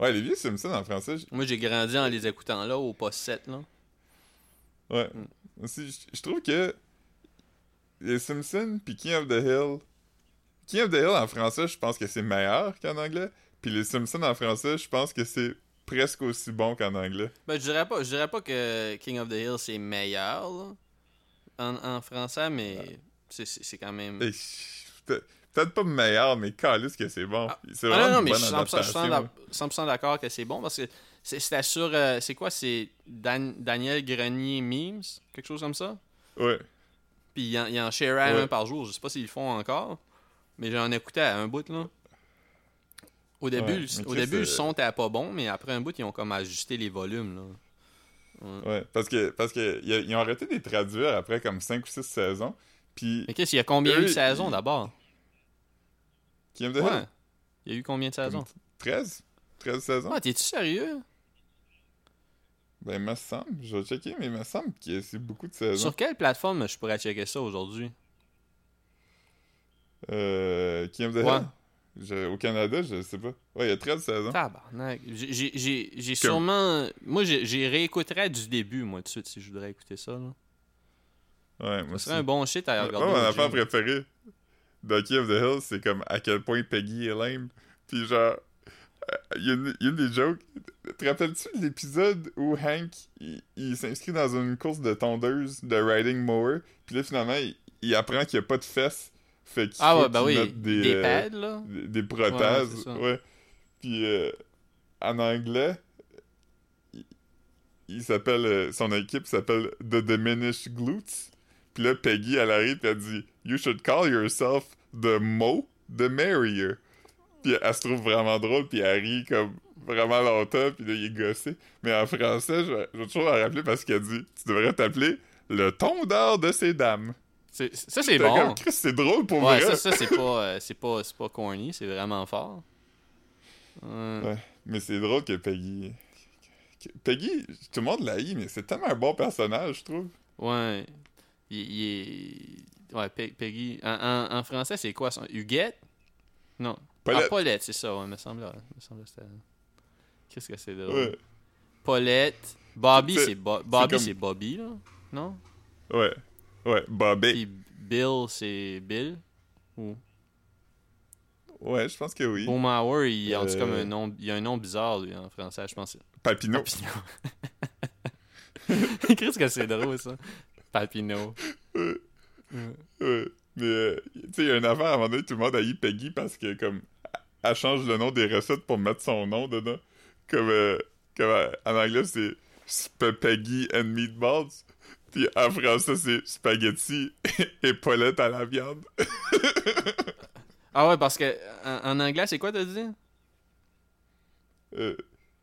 Ouais, les vieux Simpsons en français. Moi, j'ai grandi en les écoutant là, au poste 7, là. Ouais. Mm. Aussi, je, je trouve que les Simpsons puis King of the Hill. King of the Hill en français, je pense que c'est meilleur qu'en anglais. Puis les Simpsons en français, je pense que c'est presque aussi bon qu'en anglais. Ben, je dirais pas, je dirais pas que King of the Hill, c'est meilleur, là. En, en français, mais c'est- quand même... Peut-être pas meilleur, mais calisse que c'est bon. Ah. C'est Ah non, non, mais je suis 100%, je suis adaptation. 100% d'ac- 100% d'accord que c'est bon parce que c'est- c'était sur. euh, c'est quoi C'est Dan- Daniel Grenier Memes Quelque chose comme ça? Ouais. Puis il en, il en Ouais. un par jour. Je sais pas s'ils le font encore, mais j'en écoutais à un bout, là. Au début, Ouais, le- au début le euh, son était pas bon, mais après un bout, ils ont comme ajusté les volumes, là. Ouais, parce que parce que ils ont arrêté de les traduire après comme 5 ou 6 saisons. Puis Mais qu'est-ce qu'il y a combien eu de saisons d'abord? Qui aime Ouais. Il y a eu combien de saisons? 13 13 saisons. Ouais, t'es-tu sérieux? Ben, il me semble, je vais checker, mais il me semble que c'est beaucoup de saisons. Sur quelle plateforme je pourrais checker ça aujourd'hui? Euh, qui the Ouais. Je- au Canada, je sais pas. Ouais, il y a 13 saisons. Tabarnak. J'ai- sûrement. Moi, j'ai réécouterais du début, moi, tout de suite, si je voudrais écouter ça. Là. Ouais, moi Ce serait un bon shit à Moi, regarder. mon au affaire préférée de Key of the Hill, c'est comme à quel point Peggy est lame. Puis genre, euh, il y, a une- il y a une des jokes. Te rappelles-tu de l'épisode où Hank, il, il s'inscrit dans une course de tondeuse de riding mower, puis là finalement, il, il apprend qu'il n'y a pas de fesses. Fait qu'il Ah faut ouais, bah oui. des, Des euh, pads, là. des, des prothèses. Ouais. Ouais. Puis euh, en anglais, il, il s'appelle euh, son équipe s'appelle The Diminished Glutes. Puis là Peggy elle arrive et elle dit You should call yourself the Mo the Merrier. Puis elle se trouve vraiment drôle puis elle rit comme vraiment longtemps puis là il est gossé. Mais en français, je, vais- je vais toujours la rappeler parce qu'elle dit Tu devrais t'appeler le tondeur de ces dames. Ça, c'est bon. c'est drôle pour Ouais, vrai. ça, ça c'est pas, euh, c'est pas, c'est pas corny, c'est vraiment fort. Ouais. Ouais. Mais c'est drôle que Peggy. Peggy, tout le monde l'a mais c'est tellement un bon personnage, je trouve. Ouais. Il, il est. Ouais, Pe- Peggy. En, en- en français, c'est quoi son. Huguette? Non. Paulette. Ah, Paulette, c'est ça, ouais, me semble. me semble. Qu'est-ce que c'est drôle? Ouais. Paulette. Bobby, C'est- Bo- Bobby, comme- c'est Bobby, là Non? Ouais. Ouais. Bobby. Puis Bill, c'est Bill Ou? Ouais, je pense que oui. Bowmauer, il, tout Euh. comme un nom, il a un nom bizarre, lui, en français, je pense. Papineau. *laughs* Qu'est-ce que c'est drôle, ça? Papineau. Ouais. Ouais. Mais, euh, tu sais, il y a une affaire à un moment donné, tout le monde haït Peggy parce que, comme, elle change le nom des recettes pour mettre son nom dedans. Comme, euh, comme en anglais, c'est Peggy and Meatballs. Puis en français, c'est spaghetti *laughs* et Paulette à la viande. Ah ouais, parce que en, en anglais, c'est quoi t'as dit? Euh,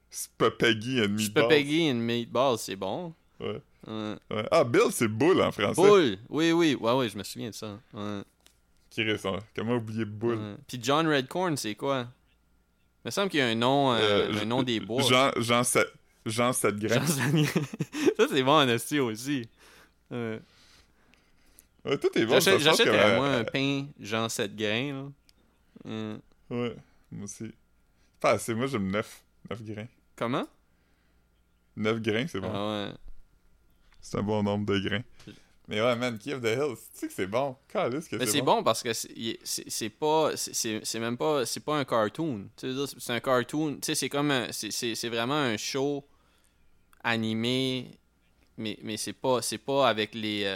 Spaghetti and Meatballs. Spaghetti and meatballs, c'est bon. Ouais. Ouais. Ouais. Ah, Bill, c'est Bull en français. Bull, oui, oui, ouais, ouais, je me souviens de ça. Ouais, Qui. Comment oublier Bull? ouais. Puis John Redcorn, c'est quoi? Il me semble qu'il y a un nom, euh, Euh, un nom des bois. Jean, Jean, Jean Sadgrain. Jean *laughs* ça, c'est bon en aussi. Ouais. Ouais, tout est bon. J'achète, euh, euh, moi un pain Jean 7 grains. Là. Euh, Ouais, moi aussi. Pas assez, moi j'aime 9. 9 grains. comment? 9 grains, c'est bon. Ah ouais. C'est un bon nombre de grains. Mais ouais, man, Key of the Hills, tu sais que c'est bon? Calisse que Mais c'est c'est bon. parce que c'est- pas c'est- même pas c'est pas un cartoon tu c'est- un cartoon tu sais c'est comme un- c'est c'est c'est vraiment un show animé mais mais c'est pas c'est pas avec les euh,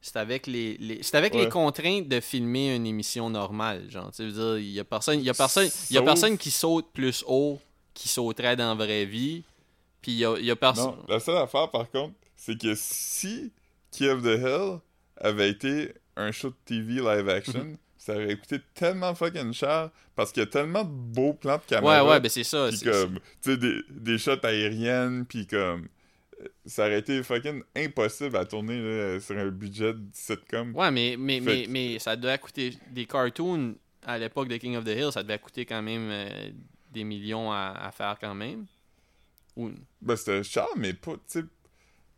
c'est avec les, les- c'est avec les Ouais. contraintes de filmer une émission normale genre tu veux dire il y a personne il y a personne il y a personne qui saute plus haut qui sauterait dans la vraie vie. Puis il y a, y a personne. Non, la seule affaire, par contre, c'est que si Key of the Hill avait été un show de TV live action, Mhm. ça aurait coûté tellement fucking cher parce qu'il y a tellement de beaux plans de Ouais, caméra. ouais, ben c'est ça. Puis comme, tu sais, des, des shots aériennes, puis comme, ça aurait été fucking impossible à tourner là, sur un budget de sitcom. Ouais, mais, mais, mais, mais ça devait coûter. Des cartoons à l'époque de King of the Hill, ça devait coûter quand même euh, des millions à, à faire quand même. Ou, Ben, c'était cher, mais pas, tu sais,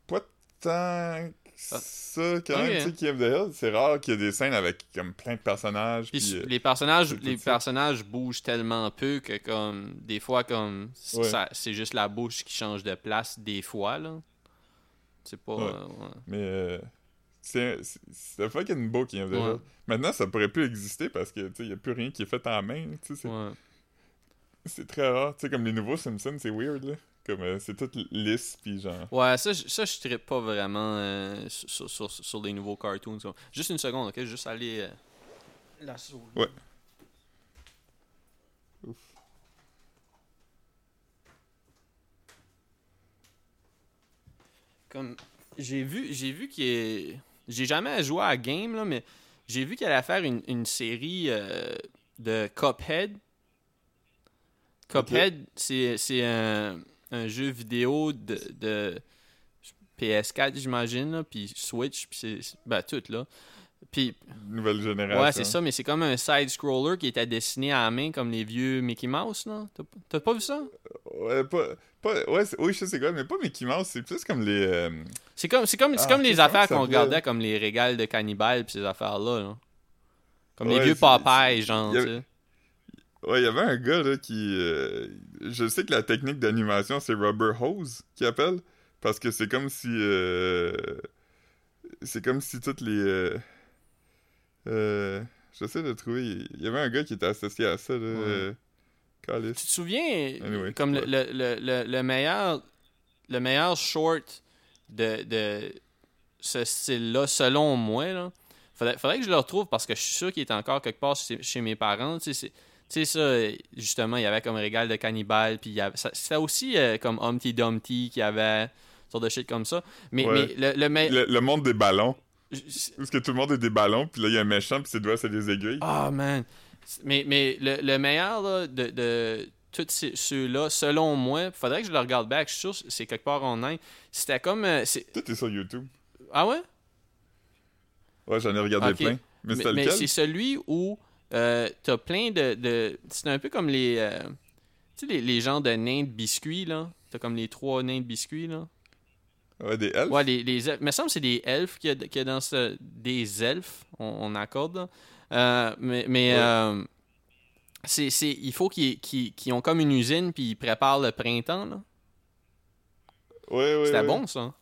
pas tant ça, quand même, tu sais, of the Hill, c'est rare qu'il y ait des scènes avec, comme, plein de personnages, Puis puis... euh, les personnages, les personnages bougent tellement peu que comme des fois comme Ouais. c'est juste la bouche qui change de place des fois là. C'est pas. Ouais. euh, ouais. Mais euh, c'est fucking beau the Ouais. Hill. Maintenant, ça pourrait plus exister parce que, tu sais, il a plus rien qui est fait en main, tu sais, c'est très rare. Tu sais, comme les nouveaux Simpsons, c'est weird, là. Comme, euh, c'est tout lisse, puis genre... Ouais, ça, je- ça je trippe pas vraiment euh, sur, sur, sur- les nouveaux cartoons. Juste une seconde, ok? Juste aller. euh, la souris. Ouais. Ouf. Comme. J'ai vu, j'ai vu qu'il est. J'ai jamais joué à game, là, mais j'ai vu qu'il allait faire une, une série euh, de Cuphead. Cuphead, c'est c'est un, un jeu vidéo de, de PS4, j'imagine, puis Switch, puis c'est. Ben, tout, là. Puis, Nouvelle génération. ouais, c'est ça, mais c'est comme un side-scroller qui était dessiné à la main comme les vieux Mickey Mouse, là. T'as- pas vu ça? Ouais, pas... pas ouais, oui, je sais c'est quoi, mais pas Mickey Mouse, c'est plus comme les... euh, C'est comme, c'est comme, c'est Ah, comme les affaires qu'on regardait comme les régales de cannibales pis ces affaires-là. là. Comme les vieux c'est- genre, tu sais. Ouais, il y avait un gars, là, qui... euh, Je sais que la technique d'animation, c'est Rubber Hose, qu'il appelle, parce que c'est comme si... euh, C'est comme si toutes les... euh, J'essaie de trouver... Il y avait un gars qui était associé à ça, là... Tu te souviens, Anyway, comme le, le, le, le, le meilleur le meilleur short de, de ce style-là, selon moi, là, faudrait, faudrait que je le retrouve parce que je suis sûr qu'il est encore quelque part chez, chez mes parents. Tu sais, tu sais, ça, justement, il y avait comme régal de cannibale, puis il y avait, ça- c'était aussi euh, comme Humpty Dumpty qui avait sorte de shit comme ça. Mais, Ouais. mais le, le me- Le, le monde des ballons. je- Parce que tout le monde est des ballons, puis là, il y a un méchant, puis ses doigts, c'est des aiguilles. Ah, man. Mais, mais le, le meilleur là, de, de tous ces- ceux-là, selon moi, faudrait que je le regarde back. Je suis sûr que c'est quelque part en Inde. C'était comme. euh, Tout est sur YouTube. Ah ouais? Ouais, j'en ai regardé plein. Mais Mais, c'est celui où euh, t'as plein de. de... C'est un peu comme les. euh, tu sais, les, les genres de nains de biscuits, là. T'as comme les trois nains de biscuits, là. Ouais, des elfes? Ouais, les, les elfes. Il me semble que c'est des elfes qu'il y, a- qu'il y a dans ce. Des elfes, on, on accorde, là. Euh, mais mais Ouais. euh, c'est, il faut qu'ils, qu'ils ont comme une usine puis ils préparent le printemps, là. Ouais, ouais, C'était ouais. bon, ça.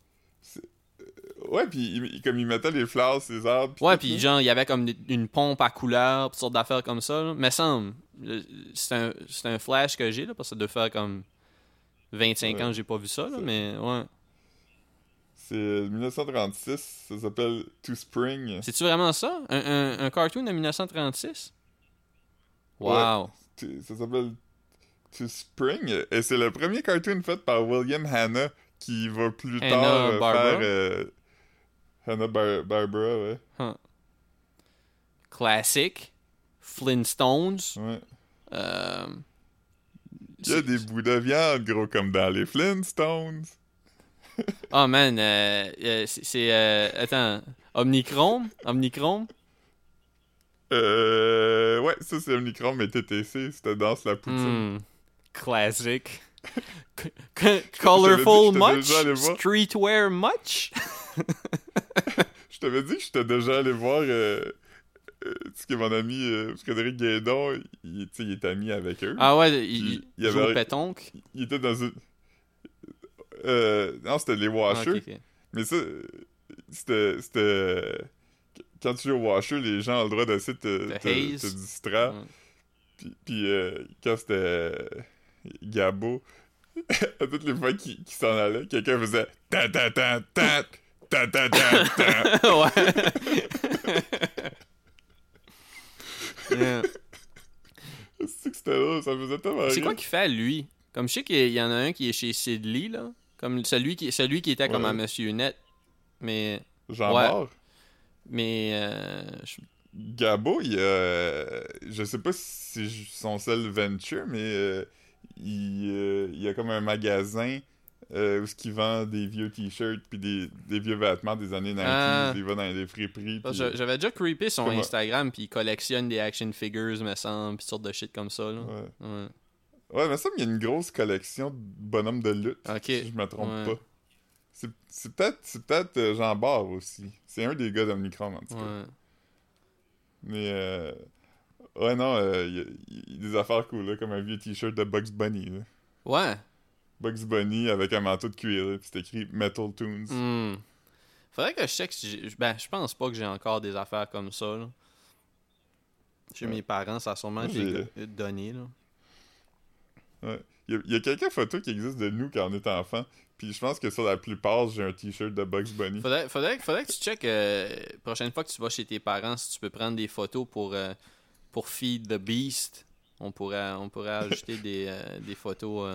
Ouais, puis il- il- comme ils mettaient les fleurs, ces arbres. Ouais, puis genre, il y avait comme une pompe à couleur, toutes sortes d'affaires comme ça. Là. Mais semble, le- c'est un, flash que j'ai, là, parce que ça doit faire comme 25 Ouais. ans que j'ai pas vu ça, là, mais ouais. C'est 1936, ça s'appelle To Spring. C'est-tu vraiment ça? Un, un, un cartoon de 1936? Wow. Ça s'appelle To Spring, et c'est le premier cartoon fait par William Hanna, qui va plus tard euh, faire... euh, Hanna Bar- Barbera, ouais. Classic. Flintstones. ouais. Euh, Il y a des bouts de viande, gros, comme dans les Flintstones. Oh *laughs* man, euh, euh, c'est... euh, attends. Omnichrome? Omnichrome? Euh... Ouais, ça c'est Omnicron, mais TTC, c'était Danse la poutine. Hmm. Classic. *laughs* Colorful much? Streetwear much? *laughs* *laughs* Je t'avais dit que j'étais déjà allé voir euh, euh, que mon ami euh, Frédéric Guédon, il, il est ami avec eux. Ah ouais, il, il y il joue avait- au pétonque? Il était dans une... Euh, non, c'était les Ah, Washers. Mais ça, c'était... c'était... Quand tu joues au Washer, les gens ont le droit d'essayer de te, te, distraire. Puis, puis, quand c'était Gabo, *laughs* à toutes les fois qu'il qu'il s'en allait, quelqu'un faisait ta ta ta ta ta ta ta ta. *laughs* ouais. C'est que c'était là, ça me faisait tellement C'est quoi qu'il fait, lui? Comme je sais qu'il y en a un qui est chez Sidley, là. Comme celui qui, celui qui était comme un Monsieur Net. Mais. Jean Ouais. Mais. euh, je- Gabo, il a. Je sais pas si c'est son seul venture, mais euh, il, euh, il y a comme un magasin euh, où il vend des vieux t-shirts puis des, des vieux vêtements des années 90. Ah. Il va dans les friperies. que J'avais déjà creepé son? Instagram, puis il collectionne des action figures, me semble, puis sortes de shit comme ça, là. Ouais. Ouais. Ouais, mais ça, il y a une grosse collection de bonhommes de lutte. Si je me trompe Ouais. pas. C'est peut-être peut-être euh, Jean Bart aussi. C'est un des gars d'Omnicron, en tout cas. Ouais. Mais euh... Ouais, non, euh, il y, a- il y a des affaires cool, là, comme un vieux t-shirt de Bugs Bunny. Là. Ouais. Bugs Bunny avec un manteau de cuir, puis c'est écrit Metal Tunes. Hmm. Faudrait que je check si. Ben, je pense pas que j'ai encore des affaires comme ça, là. Chez Ouais. mes parents, ça a sûrement été j'ai- donné, là. Il y a, il y a quelques photos qui existent de nous quand on était enfant, puis je pense que sur la plupart, j'ai un t-shirt de Bugs Bunny. Faudrait, faudrait, faudrait que tu checkes, euh, prochaine fois que tu vas chez tes parents, si tu peux prendre des photos pour, euh, pour Feed the Beast. On pourrait, on pourrait ajouter *laughs* des, euh, des photos.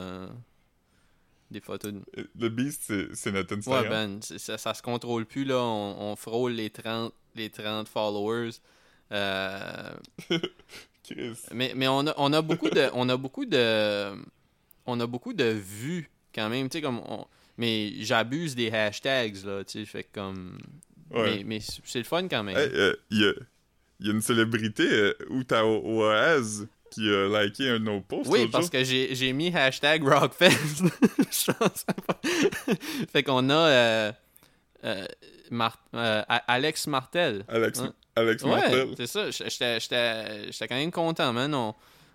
Des photos. de- Euh, Le Beast, c'est notre Ouais, Instagram. ben, c'est- ça, ça se contrôle plus, là. On, on frôle les 30, les 30 followers. Euh, *laughs* mais mais on, a, on a beaucoup de. On a beaucoup de. On a beaucoup de vues quand même, tu sais, comme. on- mais j'abuse des hashtags, là, tu sais, fait comme. Ouais. Mais, mais c'est le fun quand même. Hey, euh, il y, a, il y a une célébrité, euh, Uta Oaz, qui a liké un de nos posts. Oui, parce jour. que j'ai j'ai mis hashtag Rockfest. *laughs* *laughs* Fait qu'on a euh, euh, Mar- euh, A- Alex Martel. Alex, Ouais. Alex Ouais, Martel. c'est ça. J'étais- J'étais j'étais quand même content, man. On,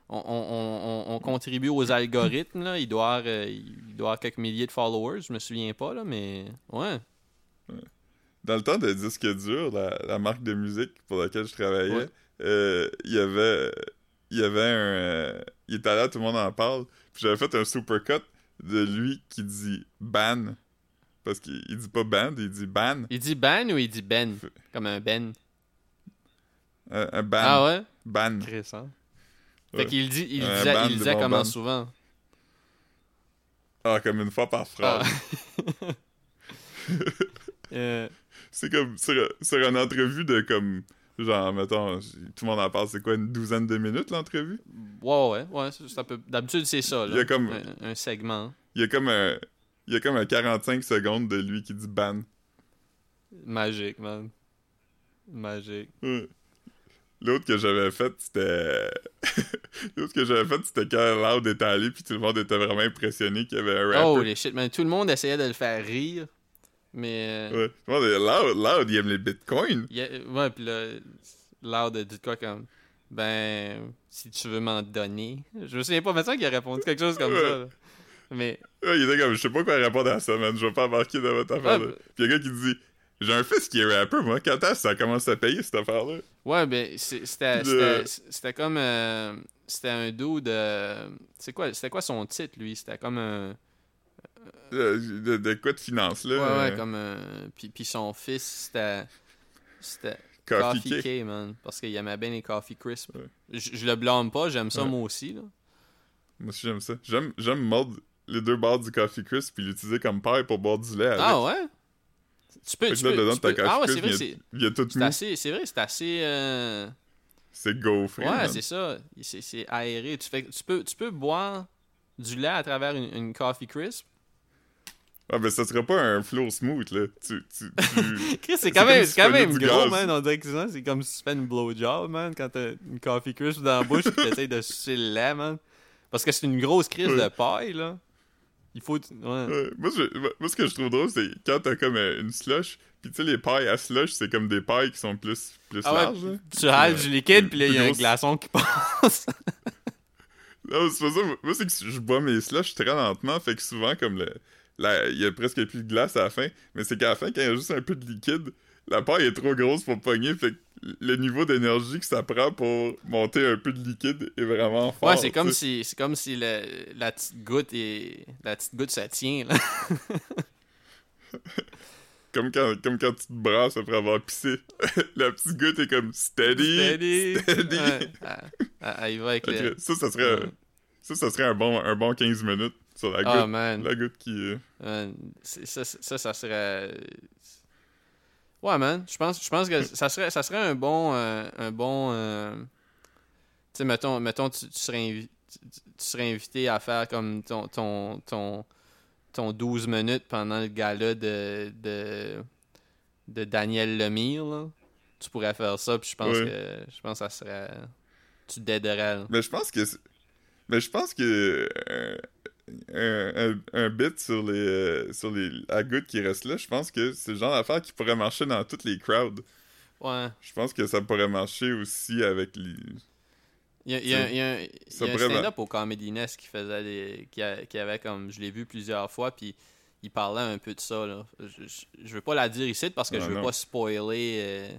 on, on, on- on contribue aux algorithmes. Là. Il, doit avoir, euh, il doit avoir quelques milliers de followers. Je me souviens pas, là, mais ouais. Dans le temps de Disque Dur, la, la marque de musique pour laquelle je travaillais, Ouais. euh, il y avait il y avait un euh, il était là tout le monde en parle puis j'avais fait un supercut de lui qui dit ban parce qu'il il dit pas band il dit ban Il dit ban ou il dit Ben? Comme un Ben. un, un ban Ah ouais? Ban Intéressant. Ouais. Fait qu'il dit, il disait, ban il disait comment ban. souvent ah comme une fois par phrase Ah. *laughs* Euh, c'est comme sur, sur une entrevue de comme genre mettons tout le monde en parle c'est quoi une douzaine de minutes l'entrevue? Ouais, ouais, ouais. c'est- c'est un peu- D'habitude, c'est ça. Là. Il y a comme- un, un segment. il y a comme un il y a comme un 45 secondes de lui qui dit ban Magique, man. Magique. Ouais. L'autre que j'avais fait, c'était. *laughs* L'autre que j'avais fait, c'était quand Loud était allé, puis tout le monde était vraiment impressionné qu'il y avait un rapper. Oh, les shit, man. Tout le monde essayait de le faire rire. Mais. euh, Ouais. Loud, Loud, il aime les bitcoins. il y a- ouais, pis là, Loud a dit de quoi comme. Ben, si tu veux m'en donner. Je me souviens pas, maintenant qu'il a répondu quelque chose comme ça. là. Mais. Ouais, il était comme, je sais pas quoi répondre à ça, man, je vais pas embarquer dans votre affaire. là. Ouais, Puis il y a un gars qui dit, j'ai un fils qui est rapper, moi, quand est-ce que ça commence à payer cette affaire-là? Ouais, ben, c'était c'était comme. euh, c'était un dos de. C'est quoi, c'était quoi son titre, lui? C'était comme un. Euh, De, de quoi de finance, là? Ouais, euh, ouais, comme un. Puis, puis son fils, c'était. C'était. Coffee Coffee Cake. Man. Parce qu'il aimait bien les Coffee Crisp. Ouais. Je, je le blâme pas, j'aime ça Ouais. moi aussi, là. Moi aussi, j'aime ça. J'aime, j'aime mordre les deux barres du Coffee Crisp, puis l'utiliser comme paille pour boire du lait avec. Ah ouais? Tu peux. Tu là, peux, dedans, tu peux- Ah ouais, c'est vrai, c'est. il y a tout assez, c'est vrai, c'est assez. euh, C'est gaufré, Ouais, c'est ça. C'est, c'est aéré. Tu, fais, tu, peux, tu peux boire du lait à travers une, une coffee crisp. Ah, ben ça sera pas un flow smooth, là. Tu, tu, tu... *laughs* Chris, c'est quand même, si quand même gros, gaz. man. On dirait que c'est comme si tu fais une blowjob, man, quand t'as une coffee crisp dans la bouche et t'essayes de sucer le lait, man. Parce que c'est une grosse crise Ouais. de paille, là. Il faut. Ouais. Ouais, moi, je- moi, ce que je trouve drôle, c'est quand t'as comme euh, une slush, pis tu sais, les pailles à slush, c'est comme des pailles qui sont plus, plus Ah larges, là. Tu hales du liquide, puis là, il y a un glaçon qui passe. *laughs* Non, c'est pas ça. Moi, c'est que je bois mes slushs très lentement, fait que souvent, comme le. Il y a presque plus de glace à la fin, mais c'est qu'à la fin, quand il y a juste un peu de liquide, la paille est trop grosse pour pogner, fait que le niveau d'énergie que ça prend pour monter un peu de liquide est vraiment fort. ouais, c'est comme si, c'est comme si le- la petite goutte est, la petite goutte, ça tient, là. *laughs* Comme quand, comme quand tu te brasses après avoir pissé. *laughs* la petite goutte est comme steady. Steady. steady. Ouais. Va avec ça, ça serait, Ouais. Ça, ça serait un bon, un bon 15 minutes sur la Ah, goutte, man. la goutte qui... euh, ça, ça, ça serait. Ouais, man. Je pense, je pense que ça serait, ça serait un bon. euh, un bon. euh, Tu sais, mettons, mettons tu, tu serais invi- tu, tu serais invité à faire comme ton, ton, ton, ton 12 minutes pendant le gala de, de, de Daniel Lemire. là. Tu pourrais faire ça, puis je pense Ouais. que. Je pense que ça serait. Tu t'aiderais. Mais je pense que... Mais je pense que... un, un, un bit sur les euh, sur les la goutte qui reste là, je pense que c'est le genre d'affaire qui pourrait marcher dans toutes les crowds. Ouais. Je pense que ça pourrait marcher aussi avec les... Il y a, il y a- il y a il y a un stand-up au Comedy Nest qui faisait des. qui, a- qui avait comme. Je l'ai vu plusieurs fois, puis il parlait un peu de ça. Là. Je, je, je veux pas la dire ici parce que Ah, je veux non. pas spoiler. euh,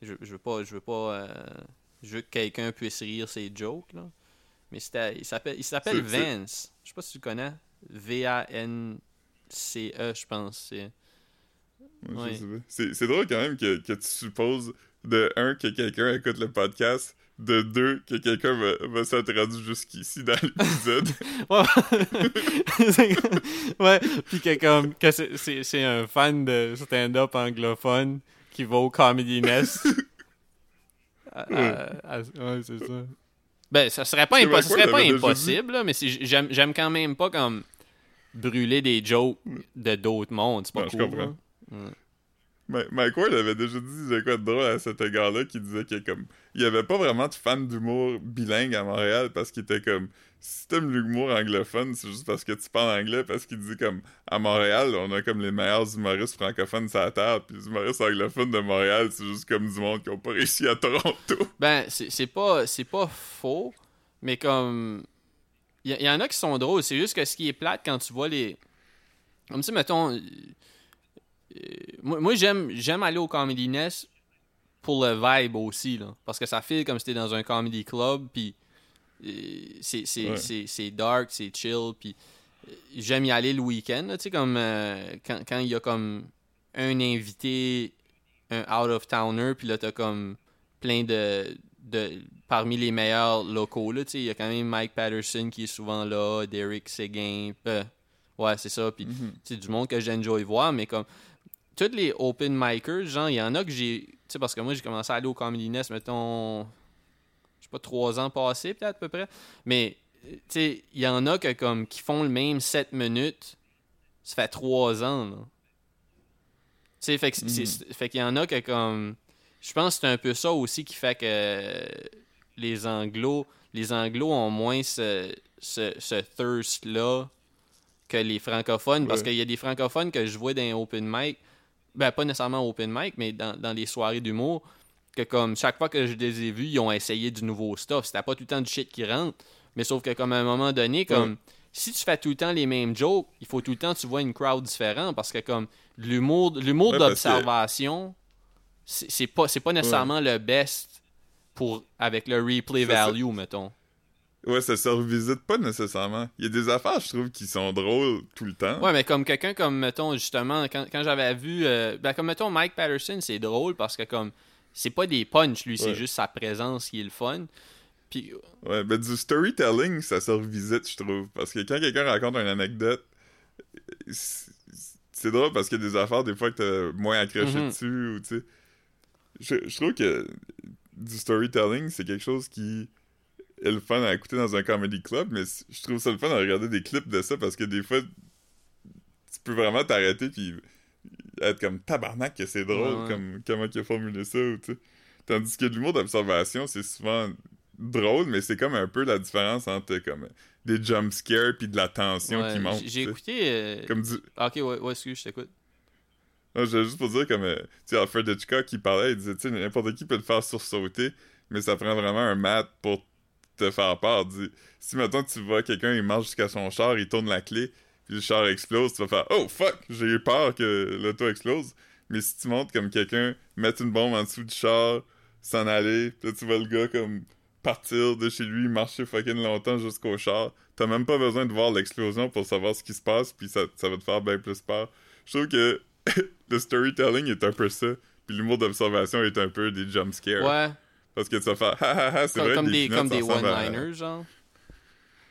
je, je veux pas. Je veux pas. euh, je veux que quelqu'un puisse rire ses jokes. Là. Mais c'était. Il s'appelle, il s'appelle Vance. Je sais pas si tu le connais. V-A-N-C-E, je pense. c'est- Ouais, Ouais. C'est, drôle quand même que, que tu supposes, de un, que quelqu'un écoute le podcast, de deux, que quelqu'un va, va s'être rendu jusqu'ici dans l'épisode. *laughs* Ouais, *laughs* ouais puis que comme que c'est- un fan de stand-up anglophone qui va au Comedy Nest. *laughs* À- à- à- ouais, c'est ça. Ben, ça serait pas, impo- quoi, serait pas impossible, là, mais j'aime j'aime quand même pas comme brûler des jokes de d'autres mondes. C'est pas Non, je cool. comprends. Ma- Mike Ward avait déjà dit de quoi de drôle à cet gars-là qui disait que comme il y avait pas vraiment de fans d'humour bilingue à Montréal parce qu'il était comme si t'aimes l'humour anglophone c'est juste parce que tu parles anglais parce qu'il dit comme à Montréal on a comme les meilleurs humoristes francophones sur la terre puis les humoristes anglophones de Montréal c'est juste comme du monde qui ont pas réussi à Toronto Ben, c'est pas, c'est pas faux, mais comme. Il y, en a qui sont drôles. C'est juste que ce qui est plate quand tu vois les. Comme si, mettons. euh, moi, j'aime j'aime aller au Comedy Nest pour le vibe aussi, là. Parce que ça fait comme si t'es dans un comedy club, puis. Euh, c'est Ouais. dark, c'est chill, puis. euh, J'aime y aller le week-end, tu sais, comme. euh, quand quand il y a comme un invité, un out-of-towner, puis là, t'as comme plein de, de parmi les meilleurs locaux là tu sais il y a quand même Mike Patterson qui est souvent là Derek Seguin euh, ouais c'est ça puis c'est du monde que j'enjoy voir mais comme tous les open micers genre il y en a que j'ai tu sais parce que moi j'ai commencé à aller au Comedy Nest mettons je sais pas trois ans passés peut-être à peu près. Mais euh, tu sais il y en a que comme qui font le même 7 minutes ça fait trois ans là. Tu sais fait qu'il y en a que comme je pense que c'est un peu ça aussi qui fait que les anglos les anglos ont moins ce, ce, ce thirst là que les francophones. Parce qu'il y a des francophones que je vois dans les open mic ben pas nécessairement open mic mais dans, dans les soirées d'humour que comme chaque fois que je les ai vus ils ont essayé du nouveau stuff. C'était pas tout le temps du shit qui rentre. Mais sauf que comme à un moment donné comme si tu fais tout le temps les mêmes jokes il faut tout le temps que tu vois une crowd différente parce que comme l'humour l'humour Ouais, d'observation c'est pas c'est pas nécessairement le best pour avec le replay ça- value mettons. Ouais ça. Se revisite pas nécessairement. Il y a des affaires je trouve qui sont drôles tout le temps. Ouais mais comme quelqu'un comme mettons justement quand, quand j'avais vu euh, ben comme mettons Mike Patterson c'est drôle parce que comme c'est pas des punchs lui c'est juste sa présence qui est le fun puis Ouais, ben du storytelling, ça se revisite, je trouve. Parce que quand quelqu'un raconte une anecdote, c'est drôle parce qu'il y a des affaires, des fois, que t'as moins accroché Mhm. dessus, ou tu sais. Je, je trouve que du storytelling, c'est quelque chose qui est le fun à écouter dans un comedy club, mais je trouve ça le fun à regarder des clips de ça parce que des fois, tu peux vraiment t'arrêter puis être comme tabarnak que c'est drôle, Ouais, ouais. comme comment il a formulé ça, ou tu. Tandis que l'humour d'observation, c'est souvent drôle, mais c'est comme un peu la différence entre comme des jump scares puis de la tension ouais, qui monte. j'ai- écouté euh, Comme du... ah, ok ouais, ouais excuse je t'écoute Non, je juste pour dire comme euh, tu sais Alfred Hitchcock qui parlait, il disait tu sais n'importe qui peut te faire sursauter, mais ça prend vraiment un mat pour te faire peur. Si maintenant tu vois quelqu'un il marche jusqu'à son char, il tourne la clé, puis le char explose, tu vas faire oh fuck, j'ai eu peur que l'auto explose. Mais si tu montres comme quelqu'un mettre une bombe en dessous du char, s'en aller, puis là tu vois le gars comme partir de chez lui, marcher fucking longtemps jusqu'au char, t'as même pas besoin de voir l'explosion pour savoir ce qui se passe, puis ça, ça va te faire bien plus peur. Je trouve que *laughs* le storytelling est un peu ça, puis l'humour d'observation est un peu des jump scares. ouais Parce que tu vas faire *laughs* ha ha ha, c'est vrai comme des peanuts, comme des ressemble à- one liners genre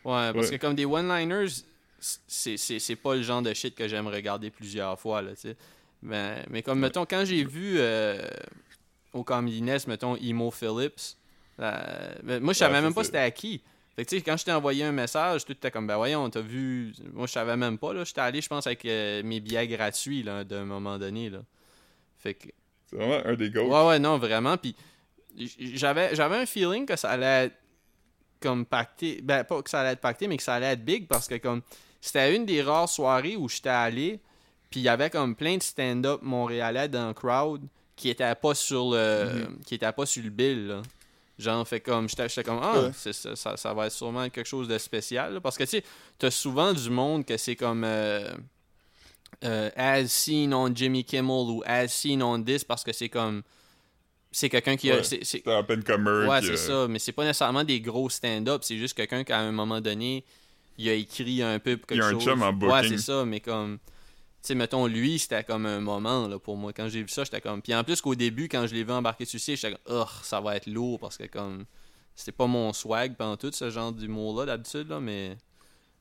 Ouais, parce Ouais. que comme des one-liners, c'est- pas le genre de shit que j'aime regarder plusieurs fois, là, tu sais. Mais, mais comme, mettons, quand j'ai vu euh, au Comedy Nest, mettons, Emo Phillips, euh, ben, moi, je savais Ouais, même pas c'était à qui. Fait que, tu sais, quand je t'ai envoyé un message, tout était comme, ben voyons, t'as vu... Moi, je savais même pas, là. J'étais allé, je pense, avec euh, mes billets gratuits, là, d'un moment donné, là. Fait que... C'est vraiment un des gars. Ouais, ouais, non, vraiment. Puis j'avais, j'avais un feeling que ça allait être comme pacté. Ben, pas que ça allait être pacté, mais que ça allait être big parce que comme c'était une des rares soirées où j'étais allé, puis il y avait comme plein de stand-up montréalais dans le crowd qui étaient pas sur le, qui étaient pas sur le bill, là. Genre, fait comme, j'étais comme, ah, Ouais. ça, ça, ça va être sûrement quelque chose de spécial. là. Parce que, tu sais, t'as souvent du monde que c'est comme, euh, euh, as seen on Jimmy Kimmel ou as seen on this parce que c'est comme, c'est quelqu'un qui a, Ouais. c'est- peine comme eux. Ouais, c'est euh, ça. Mais c'est pas nécessairement des gros stand-up. C'est juste quelqu'un qui, à un moment donné, il a écrit un peu quelque Il y a un chose. chum en Ouais, c'est ça. Mais comme. Tu sais, mettons, lui, c'était comme un moment là, pour moi. Quand j'ai vu ça, j'étais comme. Puis en plus qu'au début, quand je l'ai vu embarquer sur le j'étais comme. Oh, ça va être lourd parce que comme. C'était pas mon swag pendant tout ce genre d'humour-là d'habitude, là, mais.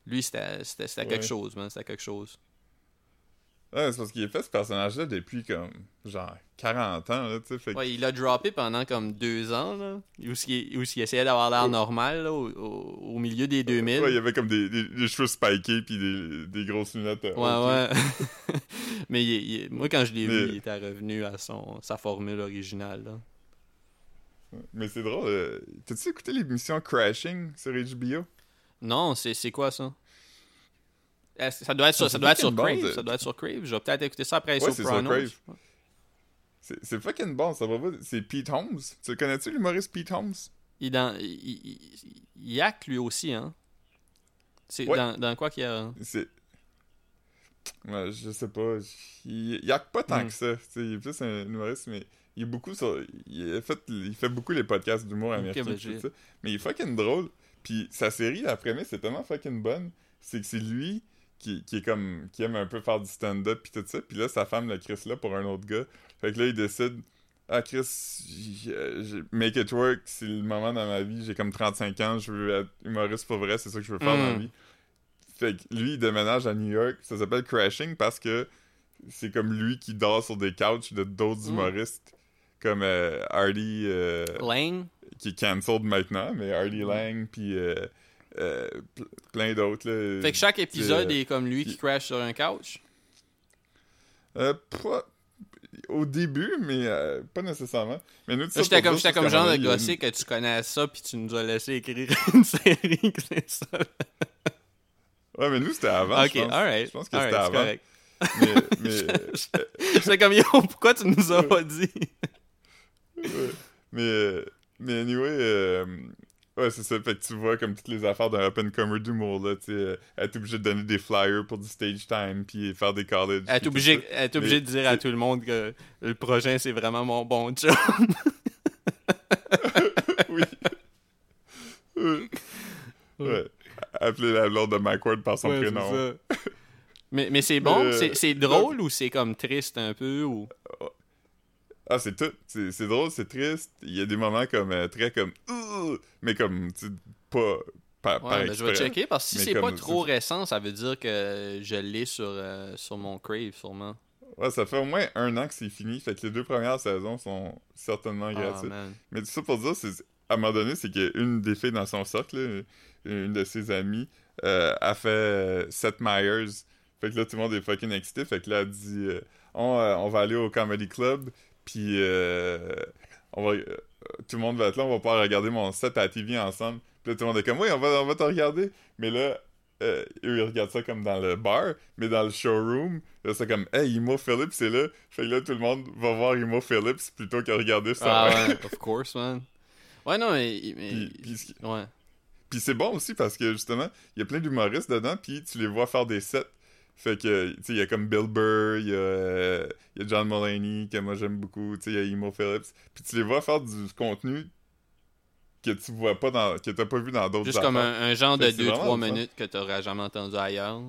Lui, c'était c'était- c'était quelque Ouais. chose, man. C'était quelque chose. Ouais, c'est parce qu'il a fait ce personnage-là depuis comme genre 40 ans, là. Fait que- Ouais, il a droppé pendant comme deux ans, là. Où qui, où qui essayait d'avoir l'air Ouais. normal, là, au, au- au milieu des 2000. Ouais, il y avait comme des, des, des cheveux spikés puis des, des grosses lunettes. euh, Ouais, ouais. *laughs* Mais il- il- moi, quand je l'ai Mais- vu, il était revenu à son, sa formule originale. Là. Mais c'est drôle. euh, T'as-tu écouté l'émission Crashing sur HBO? Non, c'est quoi ça? Est-ce- Ça doit être, sur, Ça doit être sur bon, Crave. Ça doit être sur Crave. Je vais peut-être écouter ça après Ouais, Sopranos. Crave. C'est fucking bon, ça va pas. C'est Pete Holmes. Tu connais-tu, l'humoriste Pete Holmes? Il, est dans, il, il, lui aussi, hein? C'est Ouais. dans, dans quoi qu'il y a... C'est. Ouais, je sais pas. Il, acte pas tant Hmm. que ça. Il est plus un humoriste, mais il est beaucoup sur. Il, a fait, il fait beaucoup les podcasts d'humour américain. ben. Mais il est fucking drôle. Puis sa série, la première, c'est tellement fucking bonne. C'est que c'est lui qui, qui est comme. qui aime un peu faire du stand-up pis tout ça. Puis là, sa femme le Chris là pour un autre gars. Fait que là, il décide. Ah, Chris, j- j- make it work, c'est le moment dans ma vie. J'ai comme 35 ans, je veux être humoriste pour vrai, c'est ça que je veux faire dans la Mm. vie. Fait que lui, il déménage à New York. Ça s'appelle Crashing parce que c'est comme lui qui dort sur des couches de d'autres Mm. humoristes. Comme euh, Hardy, euh, Lane? qui est cancelled maintenant, mais Hardy Mm. Lang, puis euh, euh, pl- plein d'autres. Fait que chaque épisode euh, est comme lui qui crash sur un couch? Euh, pas- Au début, mais euh, pas nécessairement. Mais nous, J'étais comme, dire, comme genre de gossé une- que tu connais ça puis tu nous as laissé écrire *laughs* une série c'est ça. Ouais, mais nous, c'était avant, ok, je pense. alright. Je pense que c'était avant. correct. Mais, mais, *laughs* J'étais comme, yo, pourquoi tu nous as pas dit? Mais, mais anyway, euh, ouais, c'est ça. Fait que tu vois comme toutes les affaires d'un open comer d'humour, là, tu sais, euh, être obligé de donner des flyers pour du stage time, puis faire des colleges. Elle est obligée, elle est obligée Mais de dire à tout le monde que le prochain, c'est vraiment mon bon chum. *laughs* *laughs* oui. Ouais. ouais. Appeler la blonde de Mike Ward par son Ouais, prénom. ça. *laughs* Mais, mais c'est bon? Euh, C'est- C'est drôle ou c'est comme triste un peu? Ou... Ah, c'est tout. C'est drôle, c'est triste. Il y a des moments comme euh, très comme. Mais comme, tu pas. Par, par Ouais, ben, je vais checker parce que si c'est pas trop récent, ça veut dire que je l'ai sur, euh, sur mon Crave, sûrement. Ouais, ça fait au moins un an que c'est fini. Fait que les deux premières saisons sont certainement Ah, gratuites. Mais tout ça pour dire, c'est à un moment donné, c'est qu'une des filles dans son cercle, une de ses amies, euh, a fait euh, Seth Meyers. Fait que là, tout le monde est fucking excité. Fait que là, elle dit euh, on, on va aller au Comedy Club, puis euh, on va, euh, tout le monde va être là, on va pouvoir regarder mon set à la TV ensemble. Puis là, tout le monde est comme oui, on va, on va te regarder. Mais là, euh, eux, ils regardent ça comme dans le bar, mais dans le showroom, là, c'est comme Hey, Imo Phillips c'est là. Fait que là, tout le monde va voir Imo Phillips plutôt que regarder ça. Ah *laughs* ouais, of course, man. Ouais, non, mais... mais- Puis- puis ce qui- ouais. Puis c'est bon aussi parce que justement, il y a plein d'humoristes dedans, puis tu les vois faire des sets. Fait que, tu sais, il y a comme Bill Burr, il y, a, euh, y a John Mulaney, que moi j'aime beaucoup, tu sais, il y a Emo Phillips. Puis tu les vois faire du contenu que tu vois pas dans. que t'as pas vu dans d'autres Juste comme un, un genre de Fait que c'est 2-3 vraiment le fun. minutes que t'aurais jamais entendu ailleurs.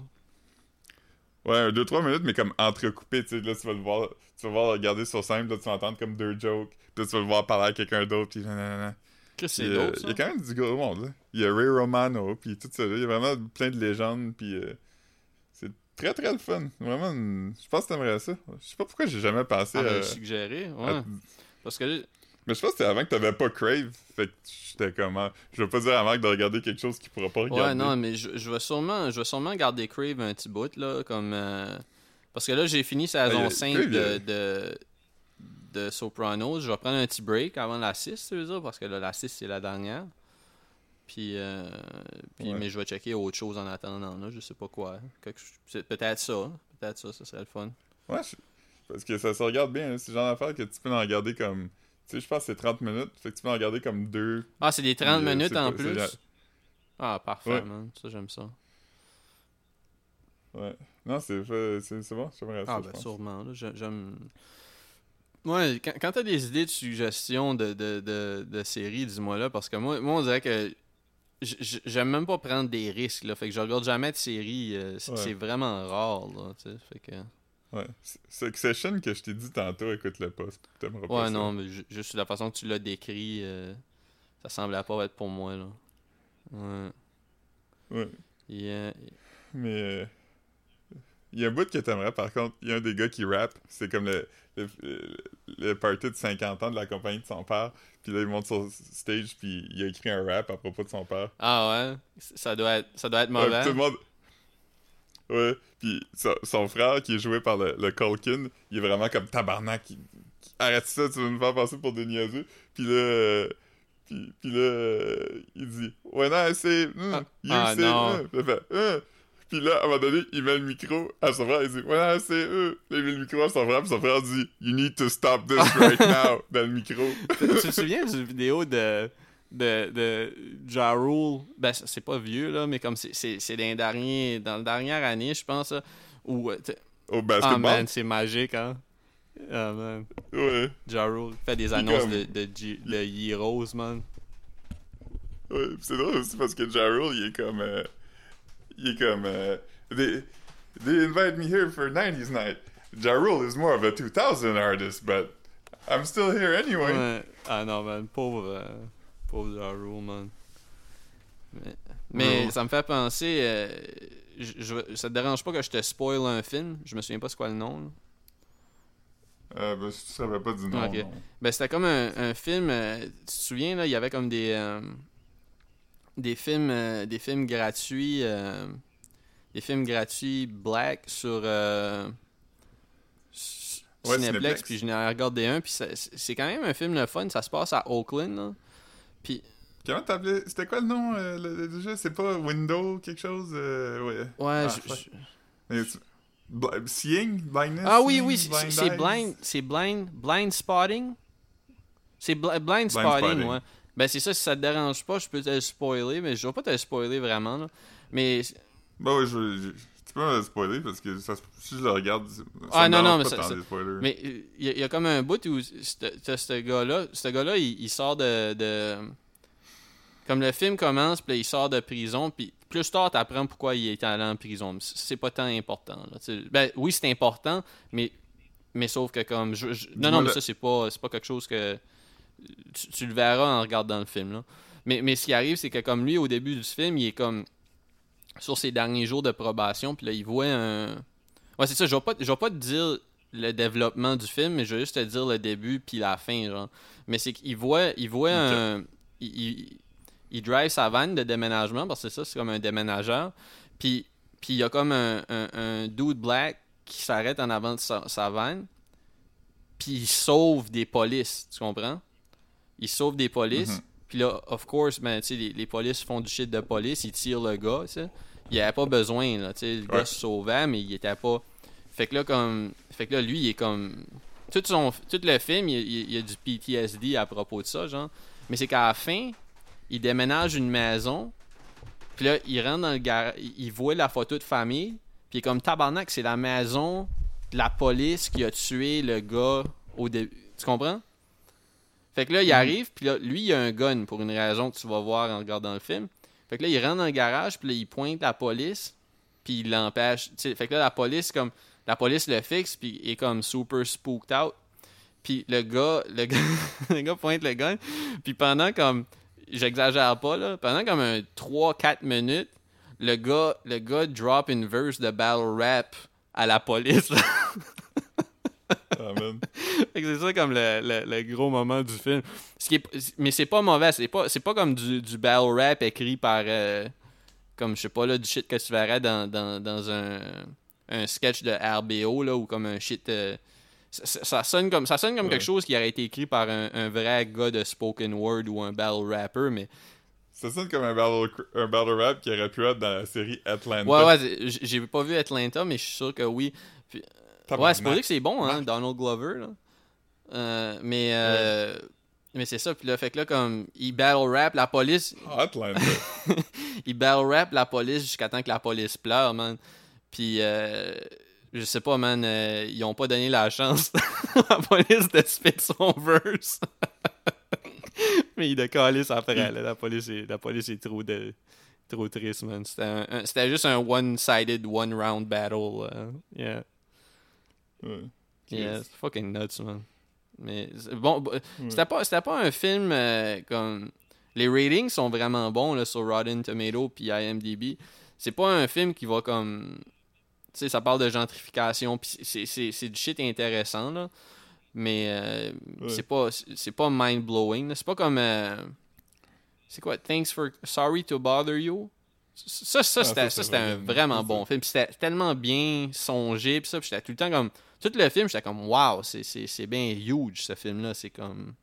Ouais, un 2-3 minutes, mais comme entrecoupé, tu sais, là tu vas le voir, tu vas voir le regarder sur scène, là tu vas entendre comme deux jokes, puis là tu vas le voir parler à quelqu'un d'autre, puis nanana. Qu'est-ce que c'est euh, Il y a quand même du gros monde, là. il y a Ray Romano, puis tout ça. là. Il y a vraiment plein de légendes, puis euh, très très le fun. Vraiment, une- je pense que t'aimerais ça. Je sais pas pourquoi j'ai jamais pensé Ah, à... ben, suggéré, ouais. à- Parce que Mais je pense que c'était avant que t'avais pas Crave, fait que j'étais comment... Je veux pas dire à Marc de regarder quelque chose qu'il pourra pas regarder. Ouais, non, mais je, je vais sûrement, je vais sûrement garder Crave un petit bout, là, comme... euh, Parce que là, j'ai fini saison Ah, il y a- 5 Crave, il y a- de, de, de Sopranos. Je vais prendre un petit break avant la 6, tu veux dire, parce que là, la 6, c'est la dernière. Puis, euh, puis Ouais. mais je vais checker autre chose en attendant, là, je sais pas quoi. Peut-être ça, peut-être ça, ça serait le fun. Ouais, je- parce que ça se regarde bien. hein. C'est genre d'affaire que tu peux en regarder comme... Tu sais, je pense que c'est 30 minutes, fait que tu peux en regarder comme deux. Ah, c'est des 30 Puis, euh, minutes en plus? Ah, parfait, Ouais. man. Ça, j'aime ça. Ouais. Non, c'est bon, j'aimerais ça, Ah, ben sûrement. J'aime. Ouais, quand, quand t'as des idées de suggestions de, de, de, de séries, dis-moi là, parce que moi, moi on dirait que j'aime même pas prendre des risques, là. Fait que je regarde jamais de séries. euh, c'est Ouais. vraiment rare, là, tu sais. Fait que. Ouais. Succession que je t'ai dit tantôt, écoute-le pas. T'aimeras pas Ouais, ça. non, mais ju- juste la façon que tu l'as décrit, euh, ça semblait pas être pour moi, là. Ouais. Ouais. Yeah. Mais euh, il y a un bout que t'aimerais, par contre. Il y a un des gars qui rappe. C'est comme le, le, le- party de 50 ans de la compagnie de son père. Puis là, il monte sur stage, puis il a écrit un rap à propos de son père. Ah ouais? Ça doit être, ça doit être Ouais, mauvais. puis tout le monde... Ouais, puis son, son frère, qui est joué par le, le Culkin, il est vraiment comme tabarnak. il- il- Arrête ça, tu vas nous faire passer pour des niaiseux? Puis là... euh, Puis, puis là, euh, il dit When I say, hmm, Ah. you Ah, say, non. Puis là, à un moment donné, il met le micro à son frère, il dit When I say, hmm. Là, il met le micro à son frère, puis son frère dit You need to stop this *laughs* right now, dans le micro. tu te souviens d'une vidéo de de de Ja Rule? Ben c'est c'est pas vieux là mais comme c'est c'est c'est dans les derniers dans la dernière année je pense où euh, Au ah basketball. man c'est magique hein ah man ouais. Ja Rule fait des annonces comme- de de, de Heroes man Ouais, c'est drôle aussi parce que Ja Rule, il est comme. euh, *laughs* il est comme. euh, they, they invite me here for 90s night. Ja Rule is more of a 2000 artist, but I'm still here anyway. Ouais. ah non man pauvre euh, pauvre Ja Rule man mais, mais Rule. ça me fait penser euh, je, je- ça te dérange pas que je te spoil un film? Je me souviens pas c'est quoi le nom là. Euh, ben, si tu savais pas du nom. Ok. non. Ben, c'était comme un, un film. euh, tu te souviens, là, il y avait comme des. euh, des films. euh, des films gratuits. euh, des films gratuits black sur. euh, Ouais, Cineplex, puis je n'ai regardé un, puis c'est quand même un film le fun, ça se passe à Oakland, là. Puis, Comment t'appelais C'était quoi le nom euh, le, le- déjà C'est pas Window quelque chose euh, Ouais. ouais, Ah, je- Bl- Seeing Blindness Ah oui, oui, c'est- blind, c'est blind, blind spotting? C'est bl- blind, spotting, spotting. ouais. Ben c'est ça, si ça te dérange pas, je peux te le spoiler, mais je vais pas te le spoiler vraiment, là. Mais, Bah ouais, je, je- tu peux me le spoiler parce que ça, si je le regarde. Ça Ah, me non, non, mais pas ça- mais il y, a- y a comme un bout où t'as ce gars-là, ce gars-là, il, il sort de, de- Comme le film commence, puis il sort de prison, puis plus tard, t'apprends pourquoi il est allé en prison. C'est pas tant important, là. Ben oui, c'est important, mais, mais sauf que comme... je- je- non, non, mais ça, c'est pas, c'est pas quelque chose que... Tu, tu le verras en regardant le film, là. Mais, mais ce qui arrive, c'est que comme lui, au début du film, il est comme sur ses derniers jours de probation, puis là, il voit un... Ouais, c'est ça, je vais pas, je vais pas te dire le développement du film, mais je vais juste te dire le début puis la fin, genre. Mais c'est qu'il voit, il voit un... Il, il, il drive sa vanne de déménagement, parce que c'est ça, c'est comme un déménageur, puis puis il y a comme un, un, un dude black qui s'arrête en avant de sa, sa vanne, puis il sauve des polices, tu comprends? Il sauve des polices, Mhm. puis là, of course, ben, les, les polices font du shit de police, ils tirent le gars, tu sais. Il n'y avait pas besoin, là, tu sais, le gars se sauvait, mais il était pas... Fait que là, comme... Fait que là, lui, il est comme... Tout, son, tout le film, il, y a du PTSD à propos de ça, genre. Mais c'est qu'à la fin, il déménage une maison, puis là, il rentre dans le garage, il il voit la photo de famille, puis il est comme tabarnak, c'est la maison de la police qui a tué le gars au début. Tu comprends? Fait que là, il arrive, puis là, lui, il a un gun pour une raison que tu vas voir en regardant le film. Fait que là, il rentre dans le garage, puis là, il pointe la police, puis il l'empêche. Fait que là, la police, comme, la police le fixe, puis il est comme super spooked out. Puis le gars, le gars, *laughs* le gars pointe le gun, puis pendant comme j'exagère pas, là, pendant comme un 3-4 minutes, le gars, le gars drop une verse de battle rap à la police. *laughs* là. Amen. Fait que c'est ça comme le, le- le gros moment du film. Ce qui est, mais c'est pas mauvais, c'est pas, c'est pas comme du, du battle rap écrit par euh, comme je sais pas là du shit que tu verrais dans, dans, dans un, un sketch de RBO là ou comme un shit euh, ça, sonne comme ça sonne comme Ouais. quelque chose qui aurait été écrit par un, un vrai gars de spoken word ou un battle rapper mais Ça sonne comme un battle, un battle rap qui aurait pu être dans la série Atlanta. ouais ouais j'ai pas vu Atlanta mais je suis sûr que oui Ouais, c'est pour dire que c'est bon, hein. Donald Glover, là. Euh, mais, euh, mais c'est ça, puis là, fait que là, comme, il battle rap la police, Ah, Atlanta. *laughs* il battle rap la police jusqu'à temps que la police pleure, man. Puis, euh, je sais pas, man, euh, ils ont pas donné la chance *laughs* à la police de spit son verse. *laughs* mais il de calice après, là, la police est, la police est trop de... Trop triste, man. C'était juste un one-sided, one-round battle. euh, yeah. Ouais. Yeah, c'est fucking nuts, man. Mais bon, Ouais. c'était pas, c'était pas un film euh, comme. Les ratings sont vraiment bons là, sur Rotten Tomato puis IMDb. C'est pas un film qui va comme. Tu sais, ça parle de gentrification, puis c'est- c'est c'est du shit intéressant, là. Mais euh, Ouais. c'est pas, c'est pas mind-blowing. C'est pas comme. euh, c'est quoi Thanks for. Sorry to bother you? Ça, ça, Ah, c'était un vrai. vraiment bon film. C'était tellement bien songé, puis ça, puis j'étais tout le temps comme. Tout le film, j'étais comme, wow, c'est- c'est c'est bien huge ce film-là. C'est comme.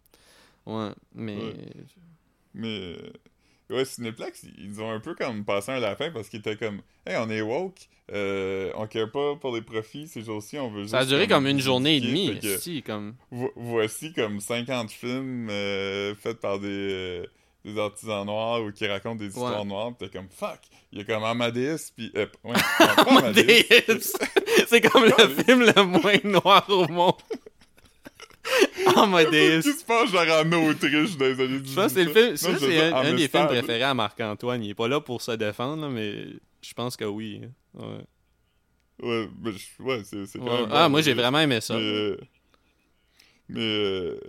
Ouais, mais. Ouais. Mais euh, ouais, Cineplex, ils ont un peu comme passé un lapin parce qu'ils étaient comme Hey, on est woke, euh, on care pas pour les profits ces jours-ci, on veut juste. Ça a duré comme une journée et demie. si, comme... vo- voici comme 50 films euh, faits par des, euh, des artisans noirs ou qui racontent des histoires Ouais. noires, pis t'es comme fuck, il y a comme Amadeus, pis. Euh, ouais, *laughs* Amadeus. *laughs* C'est comme le film le moins noir au monde. *laughs* Amadeus. Qui se passe genre en Autriche dans les années 1800? Je pense que c'est le film. Ça, c'est un, un des films préférés à Marc-Antoine. Il est pas là pour se défendre, là, mais je pense que oui. Ouais. Ouais, mais je- ouais, c'est quand Ouais. même Ah, bon, moi, j'ai vraiment aimé ça. Mais, euh, mais euh,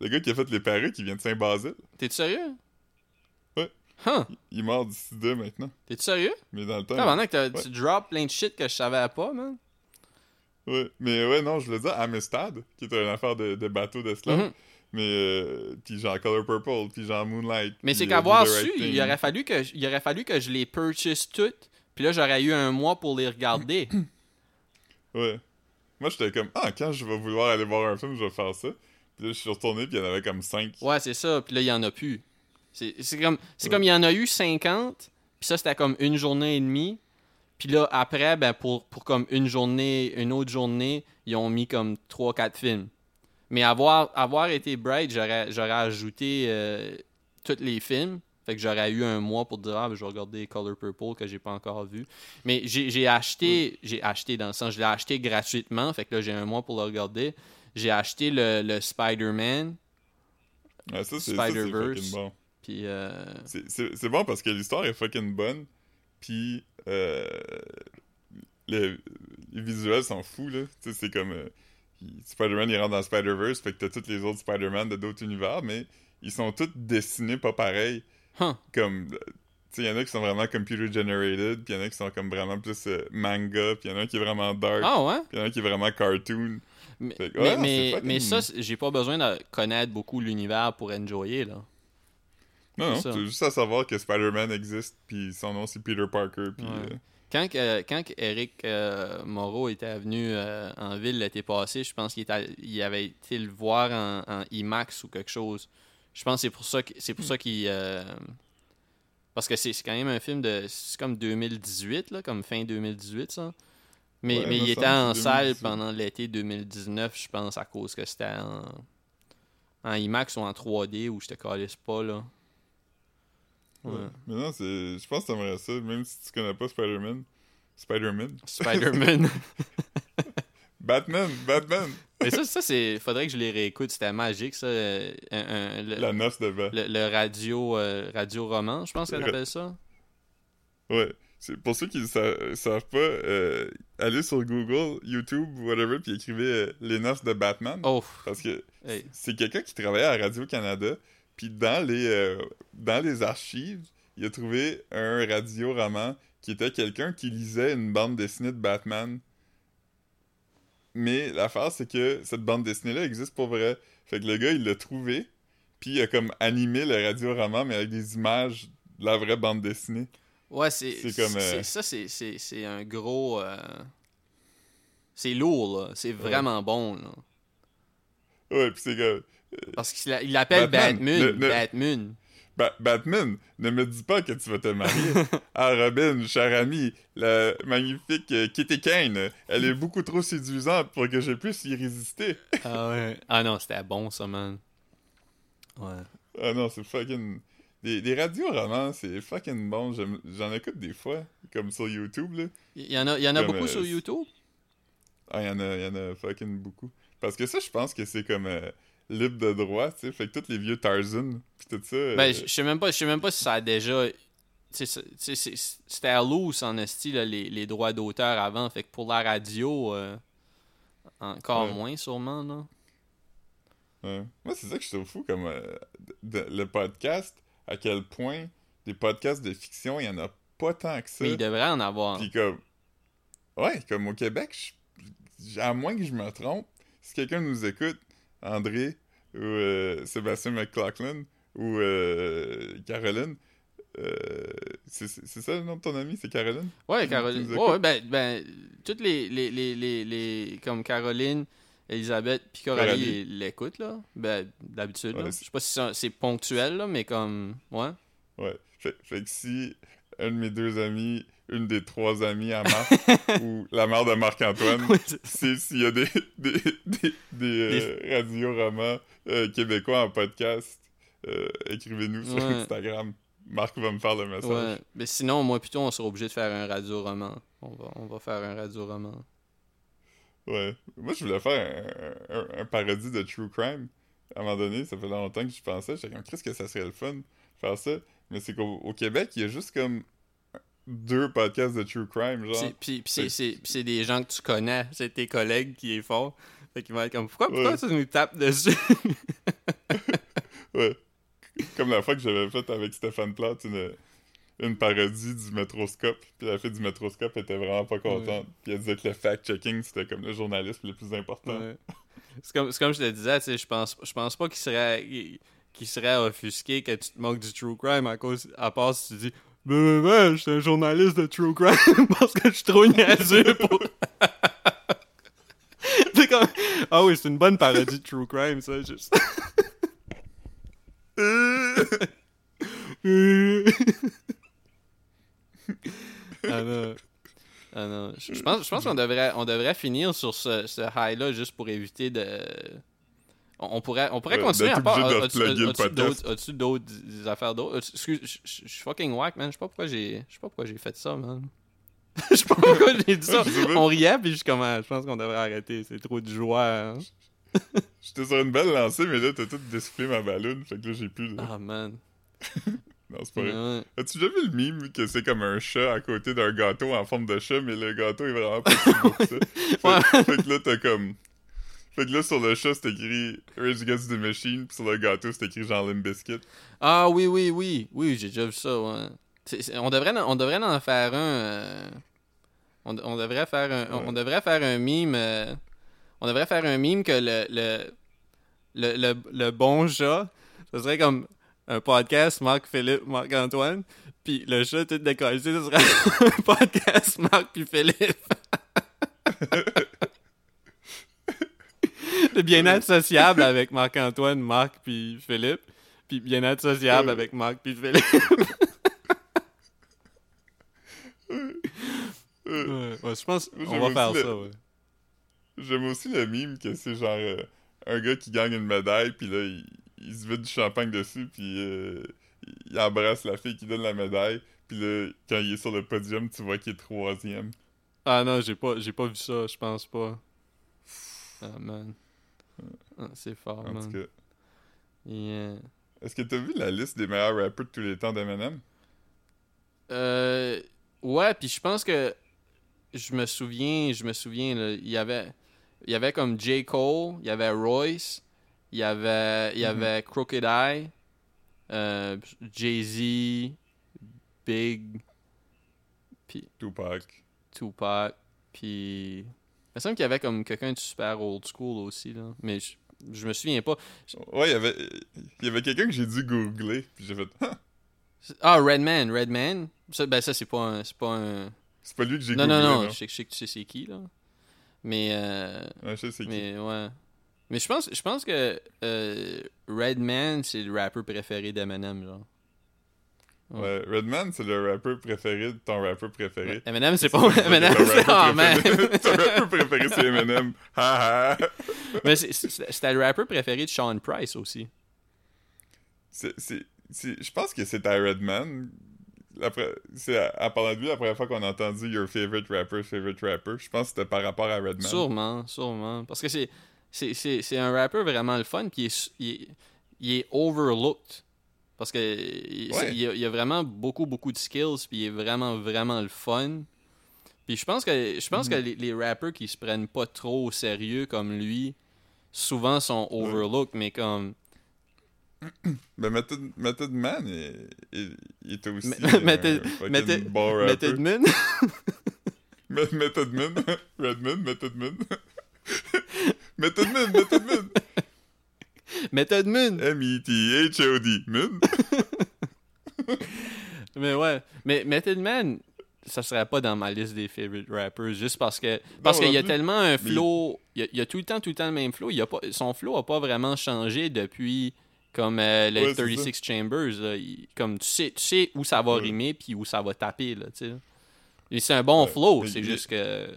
le gars qui a fait les perruques, il vient de Saint-Basile. T'es-tu sérieux? Huh? Il est mort du sida maintenant. T'es-tu sérieux? Mais dans le temps. Ouais. tu drops plein de shit que je savais pas, man. Ouais. Mais ouais, non, je le dis, Amistad, qui est une affaire de, de bateau d'esclaves. Mhm. Mais, euh, puis genre Color Purple, puis genre Moonlight. Mais c'est euh, qu'avoir Right su, il aurait, fallu que, il aurait fallu que je les purchase toutes. Puis là, j'aurais eu un mois pour les regarder. *clears throat* Ouais. Moi, j'étais comme, ah, quand je vais vouloir aller voir un film, je vais faire ça. Puis là, je suis retourné, puis il y en avait comme 5. Ouais, c'est ça. Puis là, il y en a plus. C'est comme, c'est comme il y en a eu 50. Puis ça, c'était comme une journée et demie. Puis là, après, ben, pour, pour comme une journée, une autre journée, ils ont mis comme 3-4 films. Mais avoir, avoir été Bright, j'aurais j'aurais ajouté euh, tous les films. Fait que j'aurais eu un mois pour dire, ah, ben, je vais regarder Color Purple que j'ai pas encore vu. Mais j'ai acheté, j'ai acheté dans le sens, je l'ai acheté gratuitement. Fait que là, j'ai un mois pour le regarder. J'ai acheté le, le Spider-Man. C'est Spider-Verse. bon. Puis, euh, C'est- bon parce que l'histoire est fucking bonne. Puis, euh, le- les visuels sont fous, là. Tu sais, c'est comme. euh, Spider-Man, il rentre dans Spider-Verse, fait que t'as tous les autres Spider-Man de d'autres univers, mais ils sont tous dessinés pas pareil. Huh. Comme. Tu sais, il y en a qui sont vraiment computer generated, puis il y en a qui sont comme vraiment plus manga, puis il y en a un qui est vraiment dark, Ah ouais? puis il y en a un qui est vraiment cartoon. Mais, que, mais, ouais, mais, c'est fucking- mais ça, j'ai pas besoin de connaître beaucoup l'univers pour enjoyer, là. Non, non, C'est juste à savoir que Spider-Man existe, puis son nom c'est Peter Parker, puis. Ouais. euh, Quand, Eric euh, Moreau était venu euh, en ville l'été passé, je pense qu'il était- il avait été le voir en, en IMAX ou quelque chose. Je pense que c'est pour ça que c'est pour ça qu'il parce que c'est quand même un film de c'est comme 2018 là, comme fin 2018 ça. Mais, Ouais, mais il était en salle 2018. pendant l'été 2019, je pense à cause que c'était en, en IMAX ou en 3D où je te calisse pas là. Ouais. Ouais. Mais non, c'est... je pense que t'aimerais ça, même si tu connais pas Spider-Man. Spider-Man? Spider-Man. *laughs* Batman! Batman! Mais ça, ça c'est. Faudrait que je les réécoute. C'était magique, ça. euh, un- un- le, La noce de Bat. le- le radio, euh, radio roman, je pense qu'on Le- appelle ça. Ouais. C'est pour ceux qui ne sa- savent pas, euh, allez sur Google, YouTube, whatever, puis écrivez euh, Les noces de Batman. Oh, Parce que hey. c'est quelqu'un qui travaillait à Radio-Canada, Puis dans les, euh, dans les archives, il a trouvé un radio-roman qui était quelqu'un qui lisait une bande dessinée de Batman. Mais l'affaire, c'est que cette bande dessinée-là existe pour vrai. Fait que le gars, il l'a trouvé, puis il a comme animé le radio-roman, mais avec des images de la vraie bande dessinée. Ouais, c'est. C'est comme, euh, Ça, c'est un gros. euh, C'est lourd, là. C'est vraiment bon, là. Ouais, puis c'est comme... Parce qu'il l'appelle Batman, Batman. Batman. Ba- Batman, ne me dis pas que tu vas te marier. *laughs* ah, Robin, cher ami, la magnifique euh, Kitty Kane, elle est beaucoup trop séduisante pour que je puisse y résister. Ah ouais. Ah non, c'était bon, ça, man. Ouais. Ah non, c'est fucking... Des, des radios romans, c'est fucking bon. J'en écoute des fois, comme sur YouTube, là. Il y en a, y en a Comme, beaucoup euh, sur YouTube? Ah, il y en a, y en a fucking beaucoup. Parce que ça, je pense que c'est comme euh, libre de droit, tu sais. Fait que tous les vieux Tarzan, pis tout ça... euh, Ben, je je sais même pas, je sais même pas si ça a déjà. C'était à loose en esti, là, les, les droits d'auteur avant. Fait que pour la radio, euh, encore Ouais. moins, sûrement, là. Ouais. Moi, c'est ça que je trouve fou, comme euh, de- de- le podcast, à quel point des podcasts de fiction, il y en a pas tant que ça. Mais il devrait en avoir. Puis comme... Ouais, comme au Québec, je- à moins que je me trompe, si quelqu'un nous écoute, André ou euh, Sébastien McLaughlin ou euh, Caroline, euh, c'est ça le nom de ton ami, c'est Caroline? Ouais, Caroline. Ouais, ben, ben, toutes les, les, les, les, les- comme Caroline, Elisabeth, puis Coralie l'écoutent, là. Ben, d'habitude, là. Ouais, Je sais pas si c'est- c'est ponctuel, là, mais comme, ouais. Ouais. Fait, fait que si un de mes deux amis, une des trois amies à Marc, *laughs* ou la mère de Marc-Antoine, c'est- s'il y a des, des, des, des, euh, radioromans euh, québécois en podcast, euh, écrivez-nous sur Ouais. Instagram. Marc va me faire le message. ouais. Mais sinon, moi, plutôt, on sera obligé de faire un radio-roman. On va, on va faire un radio-roman. Ouais. Moi, je voulais faire un, un- un parodie de True Crime. À un moment donné, ça fait longtemps que je pensais. J'étais comme, qu'est-ce que ça serait le fun de faire ça? Mais c'est qu'au au Québec, il y a juste comme deux podcasts de True Crime, genre. Puis c'est- des gens que tu connais. C'est tes collègues qui est fort. Fait qu'ils vont être comme, pourquoi, pourquoi Ouais. tu nous tapes dessus? *laughs* Ouais. Comme la fois que j'avais fait avec Stéphane Plante une, une parodie du Métroscope. Puis la fille du Métroscope était vraiment pas contente. Puis elle disait que le fact-checking, c'était comme le journaliste le plus important. Ouais. C'est comme, comme je te disais, tu sais, je pense, je pense pas qu'il serait, qu'il serait offusqué que tu te moques du true crime à cause, à part si tu dis, ben, ben, je suis un journaliste de true crime *laughs* parce que je suis trop niaiseux pour. *laughs* Ah oui, c'est une bonne parodie de true crime, ça, juste. *laughs* ah non. Ah non. Je, je pense, je pense qu'on devrait, on devrait finir sur ce, ce high-là juste pour éviter de. On, pourrait, on pourrait continuer d'être à part. de as-tu- d'autres- affaires d'autres? Excuse, je suis fucking whack, man. Je sais pas pourquoi j'ai, je sais pas pourquoi j'ai fait ça, man. *laughs* Je sais pas pourquoi j'ai dit ça. On riait, puis je suis comme, ah, je pense qu'on devrait arrêter. C'est trop de joie. hein. *laughs* J'étais sur une belle lancée, mais là, t'as tout dessoufflé ma ballonne. Fait que là, j'ai plus de... Ah, man. *laughs* Non, c'est pas vrai. As-tu déjà vu le mime que c'est comme un chat à côté d'un gâteau en forme de chat, mais le gâteau est vraiment pas si beau que ça? Fait que là, t'as comme... Fait que là, sur le chat, c'est écrit Rage Against the Machine, puis sur le gâteau, c'est écrit Jean Limp Biscuit. Ah oui, oui, oui. Oui, j'ai déjà vu ça, ouais. On, devrait, en- on devrait en faire un... euh, on, on devrait faire un... on- devrait faire un mime... euh, on devrait faire un mime que le... Le, le, le, le bon chat, ce serait comme un podcast Marc-Philippe, Marc-Antoine, puis le chat tout décollé, ce serait *laughs* un podcast Marc puis Philippe. *laughs* *laughs* le bien-être sociable avec *laughs* Marc-Antoine, Marc puis Philippe, puis bien-être sociable Ouais. avec Marc puis Philippe. *laughs* Ouais, ouais, je pense qu'on va faire le- ça, ouais. J'aime aussi le mime que c'est genre euh, un gars qui gagne une médaille, puis là, il, il se vide du champagne dessus, puis euh, il embrasse la fille qui donne la médaille, puis là, quand il est sur le podium, tu vois qu'il est troisième. Ah non, j'ai pas, j'ai pas vu ça, je pense pas. Ah man. Ah, c'est fort, En tout man. cas. Yeah. Est-ce que t'as vu la liste des meilleurs rappers de tous les temps d'Eminem? Euh, ouais, puis je pense que je me souviens, je me souviens, là, il y avait, il y avait comme J. Cole, il y avait Royce, il y avait, il y Mhm. avait Crooked Eye, euh, Jay-Z, Big, puis Tupac. Tupac, puis... Il me semble qu'il y avait comme quelqu'un de super old school aussi, là. Mais je, je me souviens pas. Ouais, il y avait, il y avait quelqu'un que j'ai dû googler, puis j'ai fait Ah, Ah, Redman, Redman? Ça, ben ça, c'est pas un... C'est pas un... pas lui que j'ai Non, googlé. non, non, je sais, je sais que tu sais c'est qui, là. Mais... Euh... Ouais, je sais c'est qui. Mais ouais. Mais je pense, je pense que euh, Redman, c'est le rappeur préféré d'Eminem, genre. Ouais, Redman, c'est le rappeur préféré de ton rappeur préféré. Eminem, c'est pas Eminem, c'est oh, *laughs* man. Ton rappeur préféré, c'est Eminem. Mais c'était le rappeur préféré de Sean Price aussi. C'est, je pense que c'est à Redman. C'est à, à parlant de lui la première fois qu'on a entendu Your favorite rapper, favorite rapper. Je pense que c'était par rapport à Redman. Sûrement, sûrement. Parce que c'est, c'est, c'est, c'est un rappeur vraiment le fun, puis il est, il est, il est overlooked. Parce que il, Ouais. il a, il a vraiment beaucoup, beaucoup de skills, puis il est vraiment, vraiment le fun. Puis je pense que, je pense Mhm. que les, les rappeurs qui se prennent pas trop au sérieux comme lui, souvent sont overlooked, mais comme... Mais *clears throat* Method, Method Man, il, il- il était aussi. Me- un *laughs* Method- fucking Method- bon. Method Man? *laughs* Me- Method Man? *laughs* Redman, Method Man? Method Man, Method Man? *laughs* Method Man! M-E-T-H-O-D. Man. *laughs* Mais ouais, mais Method Man, ça serait pas dans ma liste des favorite rappers juste parce que parce qu'il y a tellement un flow, il y a, il y a tout le temps tout le temps le même flow, il a pas son flow a pas vraiment changé depuis comme euh, le Ouais, c'est 36 Chambers là. Il- comme tu sais tu sais où ça va Ouais. rimer puis où ça va taper là, tu sais. Et c'est un bon Ouais, flow, c'est juste que.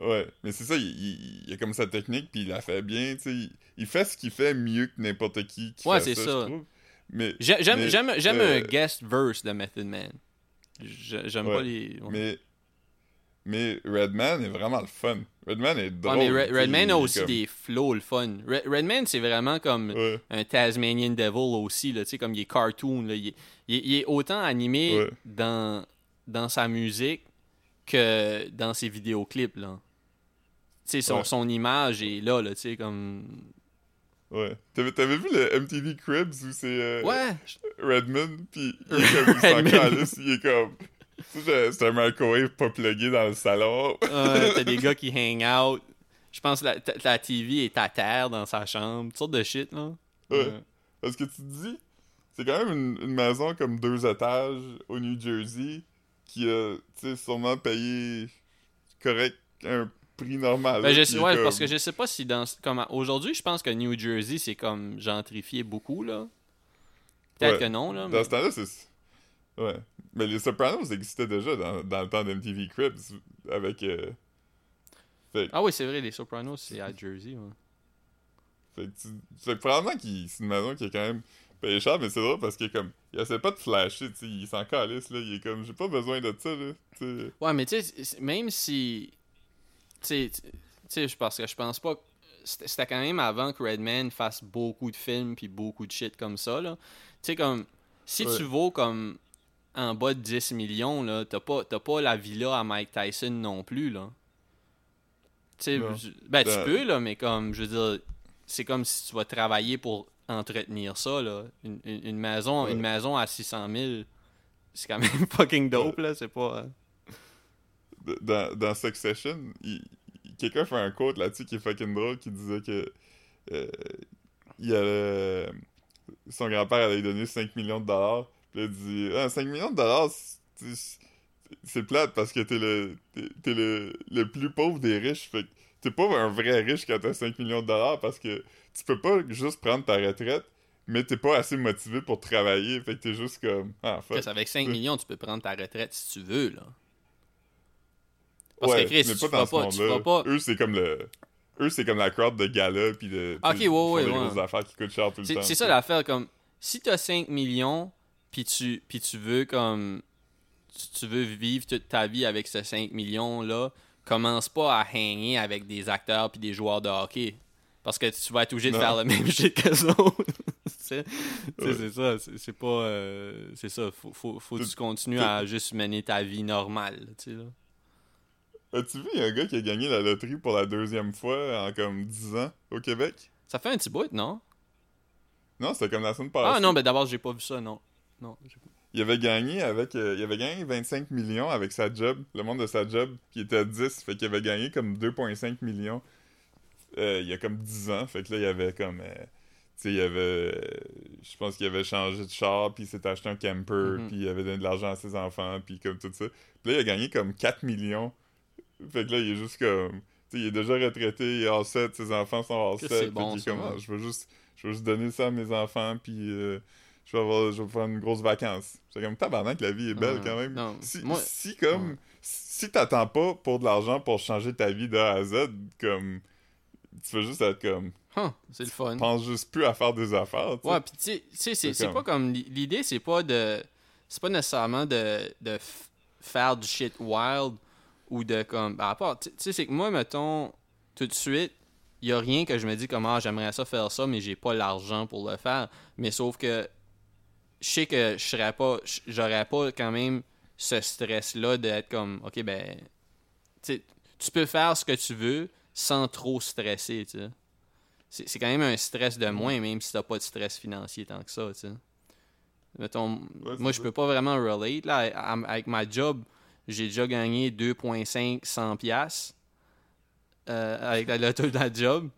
Ouais, mais c'est ça, il, il- il a comme sa technique, puis il la fait bien, tu sais. Il, fait ce qu'il fait mieux que n'importe qui qui Ouais, c'est ça, ça. je trouve. Mais, J'ai- J'aime j'aime j'aime euh, un guest verse de Method Man. J'aime Ouais, pas les ouais. mais, mais Redman est vraiment le fun. Redman est Ouais, drôle. mais Red- Redman a aussi comme- des flows le fun. Red- Redman c'est vraiment comme Ouais, un Tasmanian Devil aussi, là, tu sais, comme il est cartoon. Là, il, est, il autant animé Ouais. dans, dans sa musique que dans ses vidéoclips. Là. Tu sais, son, son image est là, là tu sais, comme... ouais. T'avais, t'avais vu le MTV Cribs où c'est euh, Ouais! Redman, puis *laughs* il est comme, il s'en calisse, il est comme... C'est un microwave pas plugué dans le salon. Euh, T'as des *laughs* gars qui hang out. Je pense que la, la TV est à terre dans sa chambre. Toutes sortes de shit, là. Ouais. Parce que tu te dis, c'est quand même une, une maison comme deux étages au New Jersey qui a, tu sais, sûrement payé correct un prix normal. Ben, je sais, est ouais, comme- parce que je sais pas si dans comme aujourd'hui, je pense que New Jersey c'est comme gentrifié beaucoup là. Peut-être Ouais. que non là. Dans mais- ce temps-là, c'est. Ouais. Mais les Sopranos existaient déjà dans, dans le temps d'MTV Cribs avec. euh, Fait, Ah oui, c'est vrai, les Sopranos c'est à Jersey. Ouais. fait que tu- fait que probablement que c'est une maison qui est quand même payé cher, mais c'est drôle parce qu'il comme. Il essaie pas de flasher, tu sais. Il s'en calisse, là. Il est comme. J'ai pas besoin de ça, là. Ouais, mais tu sais, même si. Tu sais, parce que je pense pas. C'était quand même avant que Redman fasse beaucoup de films puis beaucoup de shit comme ça, là. Tu sais, comme. Si Ouais. tu vaux comme. En bas de 10 millions, là, t'as pas, pas la villa à Mike Tyson non plus, là. Tu ben, tu Ben- peux, là, mais comme, je veux dire, c'est comme si tu vas travailler pour entretenir ça, là. Une, une- une maison, Ouais. une maison à 600 000, c'est quand même *laughs* fucking dope, là. C'est pas. Dans, dans Succession, quelqu'un fait un quote là-dessus qui est fucking drôle qui disait que euh, il allait- son grand-père allait lui donner 5 millions de dollars. Puis il a dit ah, 5 millions de dollars, c'est- plate parce que t'es le, t'es, le, le plus pauvre des riches. Fait que t'es pas un vrai riche quand t'as 5 millions de dollars parce que tu peux pas juste prendre ta retraite, mais t'es pas assez motivé pour travailler. Fait que t'es juste comme ah, fuck. Avec 5 Ouais. millions, tu peux prendre ta retraite si tu veux, là. Parce ouais, que Chris, mais tu pas dans ce pas, tu. Eux, c'est comme le. Eux, c'est comme la crowd de gala puis de. Ok, tu sais, ouais, ouais, des ouais. grosses affaires qui coûtent cher tout le C'est temps. c'est tu ça l'affaire, comme si t'as 5 millions, puis tu, puis tu veux comme. Tu, tu veux vivre toute ta vie avec ces 5 millions-là, commence pas à hanger avec des acteurs puis des joueurs de hockey. Parce que tu vas être obligé de Non. faire le *laughs* même shit que. *laughs* Tu Tu sais, Ouais. c'est ça, c'est c'est pas. euh, c'est ça, faut, faut, faut que tu continues à juste mener ta vie normale, tu sais, là. As-tu vu, il y a un gars qui a gagné la loterie pour la deuxième fois en comme 10 ans au Québec? Ça fait un petit bout, non? Non, c'était comme la semaine passée. Ah non, mais d'abord, j'ai pas vu ça, non. Non, Il avait gagné avec euh, il avait gagné 25 millions avec sa job, le monde de sa job qui était à 10, fait qu'il avait gagné comme 2.5 millions euh, il y a comme 10 ans, fait que là il avait comme euh, tu sais il avait euh, je pense qu'il avait changé de char puis il s'était acheté un camper Mhm. puis il avait donné de l'argent à ses enfants puis comme tout ça. Puis là il a gagné comme 4 millions. Fait que là il est juste comme tu sais il est déjà retraité, il est all set, ses enfants sont c'est fait bon, est comme. Ah, je veux juste je veux juste donner ça à mes enfants puis euh, je vais, avoir, je vais faire une grosse vacance. C'est comme tabarnak, la vie est belle Ouais. quand même. Non, Si, moi- si comme Ouais. si t'attends pas pour de l'argent pour changer ta vie de A à Z, comme tu veux juste être comme Huh, c'est le fun. pense juste plus à faire des affaires. tu sais. Ouais, puis tu sais- c'est C'est comme- pas comme. L'idée, c'est pas de. C'est pas nécessairement de, de faire du shit wild ou de comme. ben, à part, tu sais, c'est que moi, mettons, tout de suite, il y a rien que je me dis comme, ah, j'aimerais ça faire ça, mais j'ai pas l'argent pour le faire. Mais sauf que je sais que je serais pas. J'aurais pas quand même ce stress-là d'être comme, ok, ben. Tu peux faire ce que tu veux sans trop stresser, tu sais. C'est quand même un stress de moins, même si t'as pas de stress financier tant que ça, tu sais. Mettons, Ouais, moi, je peux pas vraiment relate, là. Avec ma job, j'ai déjà gagné 2,5 100 piastres euh, avec la loto de la job.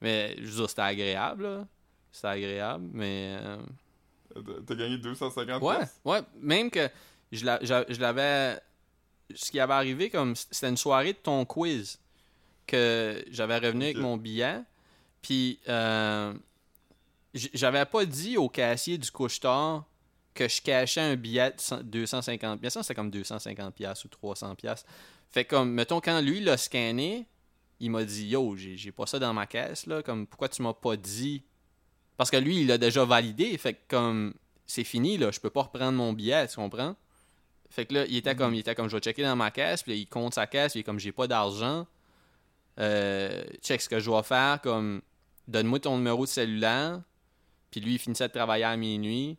Mais, je veux dire, c'était agréable, là. C'était agréable, mais... euh, T'as- gagné 250 Ouais, ouais. Même que je l'a- j'a- je l'avais. Ce qui avait arrivé, comme c'était une soirée de ton quiz que j'avais revenu avec mon billet. Puis euh, j'avais pas dit au caissier du couche-tard que je cachais un billet de 100 250 pièces. C'était comme 250 pièces ou 300 pièces. Fait comme, mettons, quand lui l'a scanné, il m'a dit Yo, j'ai pas ça dans ma caisse, là. Comme, pourquoi tu m'as pas dit? Parce que lui, il l'a déjà validé. Fait comme, c'est fini, là. Je peux pas reprendre mon billet, tu comprends? Fait que là, il était comme, il était comme, je vais checker dans ma caisse. Puis il compte sa caisse. Puis comme, j'ai pas d'argent. Euh, check ce que je dois faire. Comme, donne-moi ton numéro de cellulaire. Puis lui, il finissait de travailler à minuit.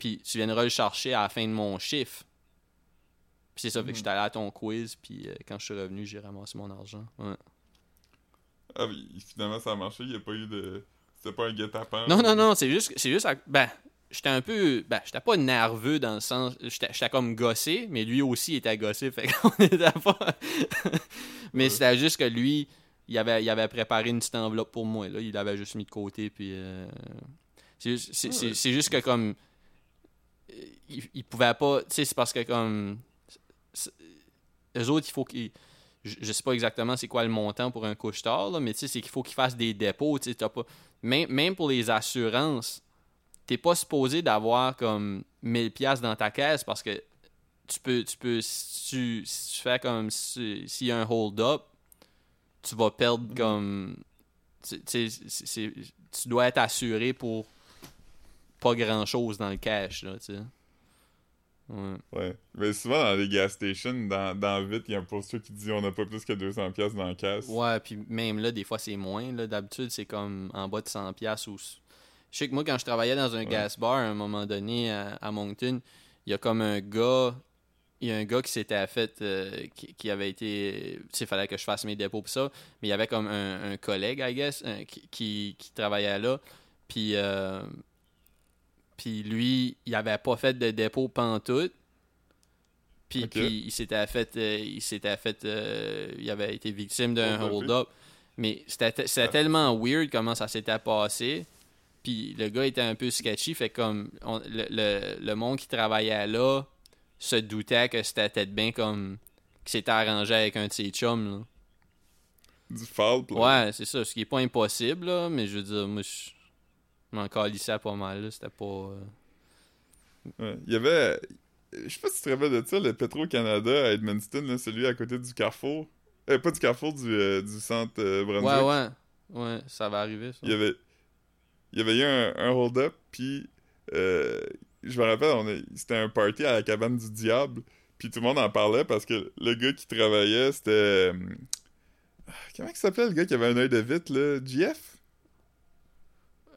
Puis tu viendras le chercher à la fin de mon chiffre. Puis c'est ça, fait que j'étais allé à ton quiz. Puis euh, quand je suis revenu, j'ai ramassé mon argent. Ouais. Ah, mais finalement, ça a marché. Il n'y a pas eu de. C'était pas un guet-apens. Non, non, non, c'est juste, c'est juste, à- ben, j'étais un peu, ben, j'étais pas nerveux dans le sens, j'étais comme gossé, mais lui aussi était gossé, *laughs* fait qu'on était pas, *laughs* mais Ouais. c'était juste que lui, il avait, il avait préparé une petite enveloppe pour moi, là, il l'avait juste mis de côté, puis euh, c'est juste, Ouais. c'est juste que comme, euh, il, il pouvait pas, tu sais, c'est parce que comme, eux autres, il faut qu'ils je, je sais pas exactement c'est quoi le montant pour un couche-tard, là, mais tu sais, c'est qu'il faut qu'ils fassent des dépôts. tu sais, Pas... Même, même pour les assurances, t'es pas supposé d'avoir comme 1000 pièces dans ta caisse parce que tu peux, tu peux si, tu, si tu fais comme si- s'il y a un hold-up, tu vas perdre Mhm. comme. tu tu dois être assuré pour pas grand-chose dans le cash. Là, tu sais. Ouais. Ouais. Mais souvent, dans les gas stations, dans, dans vite, il y a un poster qui dit on n'a pas plus que 200$ piastres dans la caisse. Ouais, puis même là, des fois, c'est moins. Là. D'habitude, c'est comme en bas de 100$ piastres ou... Je sais que moi, quand je travaillais dans un Ouais. gas bar, à un moment donné, à, à Moncton, il y a comme un gars... Il y a un gars qui s'était fait... euh, qui, qui avait été... Tu sais, il fallait que je fasse mes dépôts pis ça. Mais il y avait comme un, un collègue, I guess, euh, qui, qui, qui travaillait là. Puis... euh, puis lui, il avait pas fait de dépôt pantoute. Puis, puis il s'était fait, euh, il s'était fait, euh, il avait été victime d'un hold-up. Mais c'était Ah. tellement weird comment ça s'était passé. Puis le gars était un peu sketchy, fait comme on- le, le, le monde qui travaillait là se doutait que c'était peut-être bien comme qu'il s'était arrangé avec un de ses chums. Là. Du foul. Ouais, c'est ça, ce qui est pas impossible, là, mais je veux dire, moi, je m'en calissais pas mal, là, c'était pas... euh, Ouais. Il y avait. Je sais pas si tu te rappelles de ça, le Petro-Canada à Edmundston, là, celui à côté du carrefour. Euh, pas du carrefour, du, euh, du centre Brunswick. Ouais, ouais, ouais, ça va arriver, ça. Il y avait, il y avait eu un, un hold-up, puis je me rappelle, on est- c'était un party à la cabane du diable, puis tout le monde en parlait parce que le gars qui travaillait, c'était... comment il s'appelait le gars qui avait un œil de vitre, là? GF?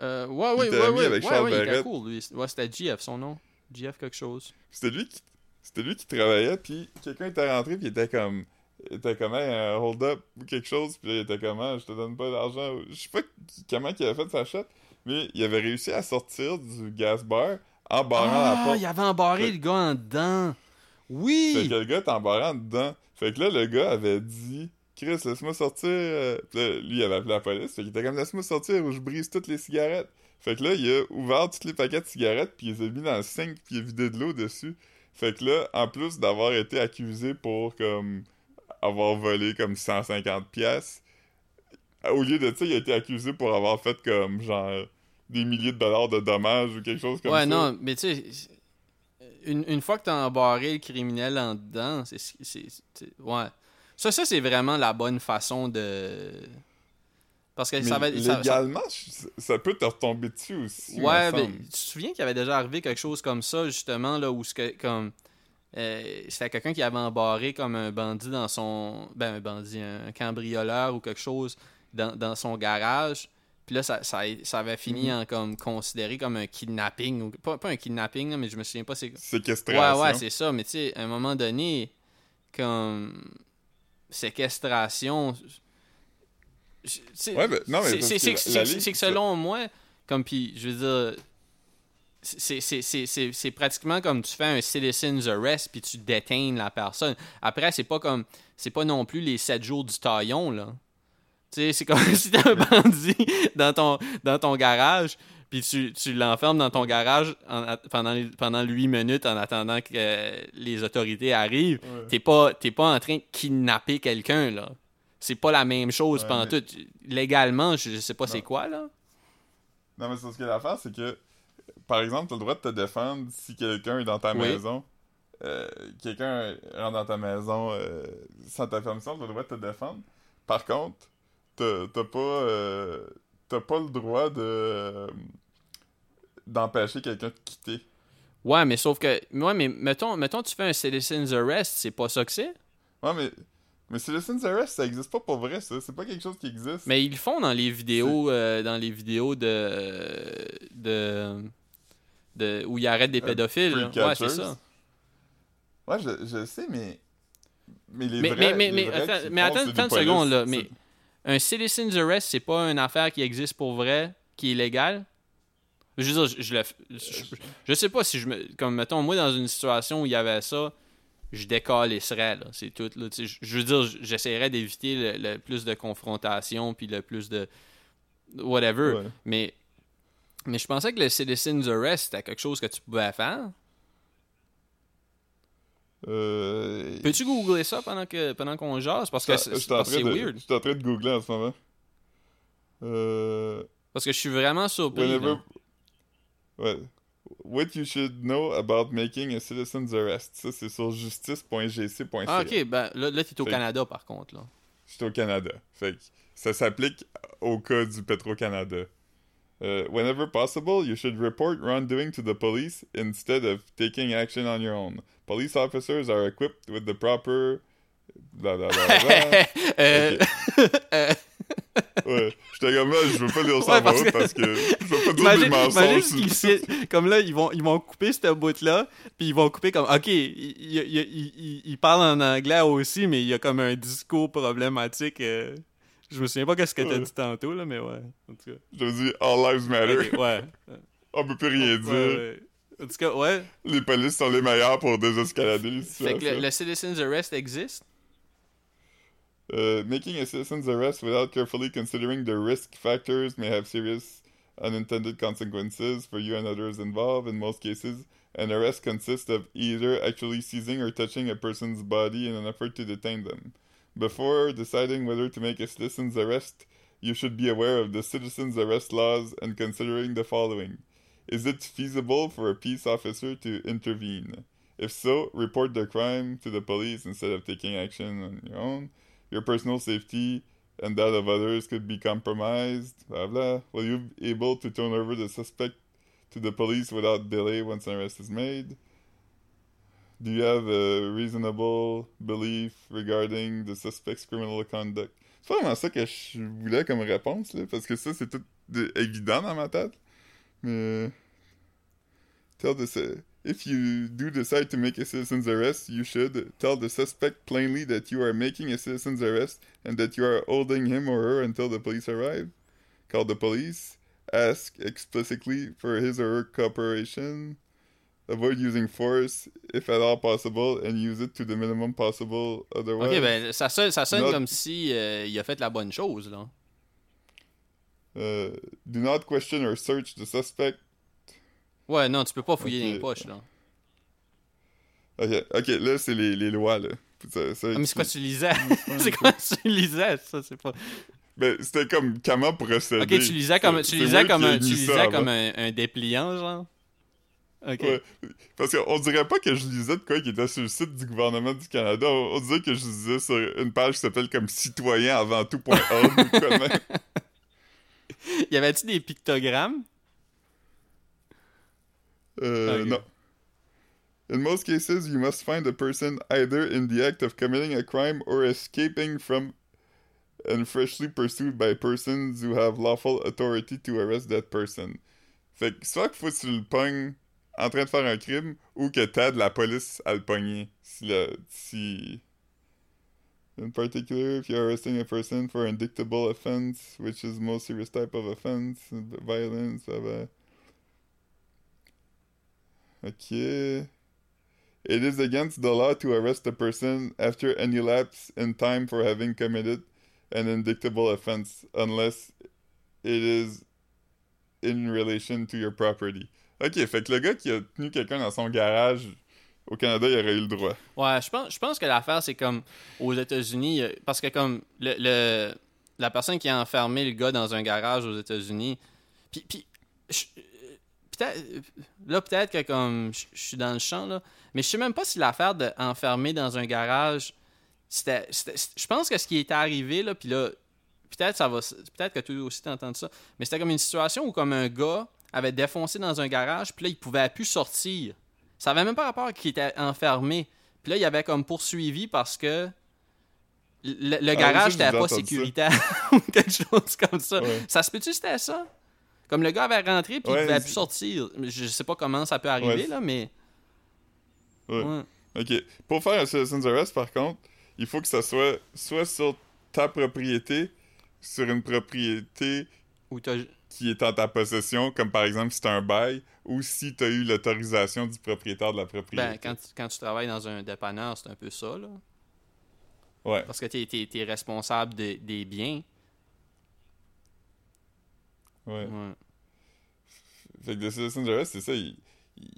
Euh, ouais, ouais, était ouais, ami ouais, avec ouais, Charles ouais, il était Barrette. cool, lui. Ouais, c'était GF, son nom. GF quelque chose. C'était lui qui c'était lui qui travaillait puis quelqu'un était rentré puis il était comme il était comme un hold up ou quelque chose puis il était comme Ah, je te donne pas d'argent je sais pas comment il avait fait sa shot Mais il avait réussi à sortir du gas bar en barrant la Ah, porte. il avait embarré Fait- le gars en dedans. Oui! Fait que le gars était embarrant dedans. Fait que là, le gars avait dit Chris, laisse-moi sortir. euh, Puis là, lui, il avait appelé la police. Fait qu'il était comme Laisse-moi sortir ou je brise toutes les cigarettes. Fait que là, il a ouvert tous les paquets de cigarettes, puis il les a mis dans le sink, puis il a vidé de l'eau dessus. Fait que là, en plus d'avoir été accusé pour comme avoir volé comme 150 pièces, au lieu de ça, il a été accusé pour avoir fait comme genre des milliers de dollars de dommages ou quelque chose comme ouais, ça. non, mais tu sais, une, une fois que t'as embarré le criminel en dedans, c'est- Ouais. Ça, ça c'est vraiment la bonne façon de. Parce que Mais ça va. ça- ça- légalement, je- ça peut te retomber dessus aussi. Ouais, mais tu te souviens qu'il y avait déjà arrivé quelque chose comme ça, justement, là, où ce que, comme. euh, c'était quelqu'un qui avait embarré comme un bandit dans son. Ben, un bandit, un cambrioleur ou quelque chose dans, dans son garage. Puis là, ça, ça, ça avait fini Mhm. en comme considéré comme un kidnapping. Ou, pas, pas un kidnapping, là, mais je me souviens pas c'est Ouais, Séquestration. ouais, c'est ça. Mais tu sais, à un moment donné, comme séquestration. Ouais, c'est- que selon moi, comme puis, je veux dire, c'est- pratiquement comme tu fais un citizen's arrest puis tu déteins la personne. Après, c'est pas comme, c'est pas non plus les 7 jours du taillon là. Tu sais, c'est comme *laughs* si t'as un bandit dans ton, dans ton garage, puis tu, tu l'enfermes dans ton garage en pendant, pendant 8 minutes en attendant que euh, les autorités arrivent. Ouais. T'es pas, pas en train de kidnapper quelqu'un, là. C'est pas la même chose Ouais, pendant mais- tout. Légalement, je, je sais pas c'est quoi, là. Non, mais c'est ce que l'affaire, c'est que, par exemple, t'as le droit de te défendre si quelqu'un est dans ta Oui. maison. Euh, quelqu'un rentre dans ta maison euh, sans ta permission, t'as le droit de te défendre. Par contre, t'as t'as pas, euh, t'as pas le droit de d'empêcher quelqu'un de quitter. Ouais, mais sauf que. Ouais, mais mettons, mettons tu fais un citizen's arrest, c'est pas ça que c'est? Ouais, mais, mais Citizen's Arrest, ça existe pas pour vrai, ça. C'est pas quelque chose qui existe. Mais ils le font dans les vidéos, euh, dans les vidéos de, de, de où ils arrêtent des Euh, pédophiles. Ouais, c'est ça. Ouais, je, je sais, mais. Mais les Mais, vrais. mais, mais, vrais attends, mais attends, attends une seconde, là. Mais un citizen's arrest, c'est pas une affaire qui existe pour vrai, qui est légale? Je veux dire, je, je le je, je sais pas si je me. Comme, mettons, moi, dans une situation où il y avait ça, je décalisserais, là. C'est tout, là. Je, je veux dire, j'essaierais d'éviter le, le plus de confrontation, puis le plus de. Whatever. Ouais. Mais. Mais je pensais que le citizen's arrest, c'était quelque chose que tu pouvais faire. Euh, Peux-tu googler ça pendant que pendant qu'on jase? Parce que c'est weird. Je suis en train de googler en ce moment. Euh. Parce que je suis vraiment surpris. Whenever. Ouais. What you should know about making a citizen's arrest. Ça, c'est sur justice.gc.ca. Ah, ok, ben là, là t'es au Fait- Canada par contre. Là. Je suis au Canada. Fait que ça s'applique au cas du Petro-Canada. Euh, whenever possible, you should report wrongdoing to the police instead of taking action on your own. Police officers are equipped with the proper. Blah, blah, blah, blah. *laughs* Euh, Ouais. J'étais comme là, je veux pas lire ça en parce que- imagine, des mensonges. imagine ce qu'ils citent. Comme là, ils vont, ils vont couper cette bout-là, puis ils vont couper comme, ok, il, il, il, il- il parle en anglais aussi, mais il y a comme un discours problématique. euh, Je me souviens pas qu'est-ce que t'as Ouais. dit tantôt, là, mais ouais. En tout cas. Dire, all lives matter. Ok, ouais. *laughs* On peut plus rien dire. Ouais, ouais. En tout cas, ouais. Les polices sont les meilleurs pour désescalader les Fait que situations. le, le citizen's arrest existe? Uh, making a citizen's arrest without carefully considering the risk factors may have serious unintended consequences for you and others involved. In most cases, an arrest consists of either actually seizing or touching a person's body in an effort to detain them. Before deciding whether to make a citizen's arrest, you should be aware of the citizen's arrest laws and considering the following. Is it feasible for a peace officer to intervene? If so, report the crime to the police instead of taking action on your own. Your personal safety and that of others could be compromised. Blah blah. Will you be able to turn over the suspect to the police without delay once an arrest is made? Do you have a reasonable belief regarding the suspect's criminal conduct? C'est pas vraiment ça que je voulais comme réponse, là, parce que ça, c'est tout de- évident dans ma tête. Mais. Tell the. If you do decide to make a citizen's arrest, you should tell the suspect plainly that you are making a citizen's arrest and that you are holding him or her until the police arrive. Call the police. ask explicitly for his or her cooperation. Avoid using force if at all possible and use it to the minimum possible otherwise. Ok, ben ça sonne, ça sonne Not- comme si euh, il a fait la bonne chose, là. Uh, do not question or search the suspect. Ouais, non, tu peux pas fouiller les poches, là. Ok, ok, là c'est les, les lois là. Ça- ça- Ah, mais c'est quoi tu- lisais? *laughs* c'est *laughs* quoi tu lisais? Ça, c'est pas... Ben, c'était comme comment procéder? Ok, tu lisais comme, tu lisais comme, un, tu lisais comme un, un dépliant, genre? Ok. Ouais. Parce qu'on dirait pas que je lisais de quoi qui était sur le site du gouvernement du Canada. On, on dirait que je lisais sur une page qui s'appelle comme citoyen avant tout.org ou quoi même. *laughs* Y avait-tu des pictogrammes? Euh, Ok. non. In most cases, you must find a person either in the act of committing a crime or escaping from and freshly pursued by persons who have lawful authority to arrest that person. Fait que soit qu'il faut que tu le pognes en train de faire un crime ou que t'aides la police à le pogner. Si le, si... In particular, if you're arresting a person for an indictable offense, which is the most serious type of offense, violence, blah, blah. Okay. It is against the law to arrest a person after any lapse in time for having committed an indictable offense unless it is in relation to your property. Ok, fait que le gars qui a tenu quelqu'un dans son garage au Canada, il aurait eu le droit. Ouais, je pense, je pense que l'affaire, c'est comme aux États-Unis, parce que comme le, la personne qui a enfermé le gars dans un garage aux États-Unis, puis, puis peut-être, euh, là, peut-être que comme je suis dans le champ, là, mais je sais même pas si l'affaire d'enfermer dans un garage, c'était, je pense que ce qui était arrivé, là, puis là, peut-être ça va, peut-être que toi aussi t'as entendu ça, mais c'était comme une situation où comme un gars avait défoncé dans un garage, puis là, il pouvait plus sortir. Ça avait même pas rapport à qu'il était enfermé. Puis là, il avait comme poursuivi parce que le, le Ah, garage n'était pas sécuritaire *laughs* ou quelque chose comme ça. Ouais. Ça se peut-tu c'était ça? Comme le gars avait rentré puis Ouais, il c'est- plus sortir. Je sais pas comment ça peut arriver, Ouais. là, mais... Ouais. Ok. Pour faire un citizen's arrest, par contre, il faut que ça soit soit sur ta propriété, sur une propriété qui est en ta possession, comme par exemple si t'as un bail, ou si t'as eu l'autorisation du propriétaire de la propriété. Ben, quand, tu- quand tu travailles dans un dépanneur, c'est un peu ça, là. Ouais. Parce que t'es es, responsable de- des biens. Ouais. Ouais. Fait que le citizen's arrest, c'est ça. il- il-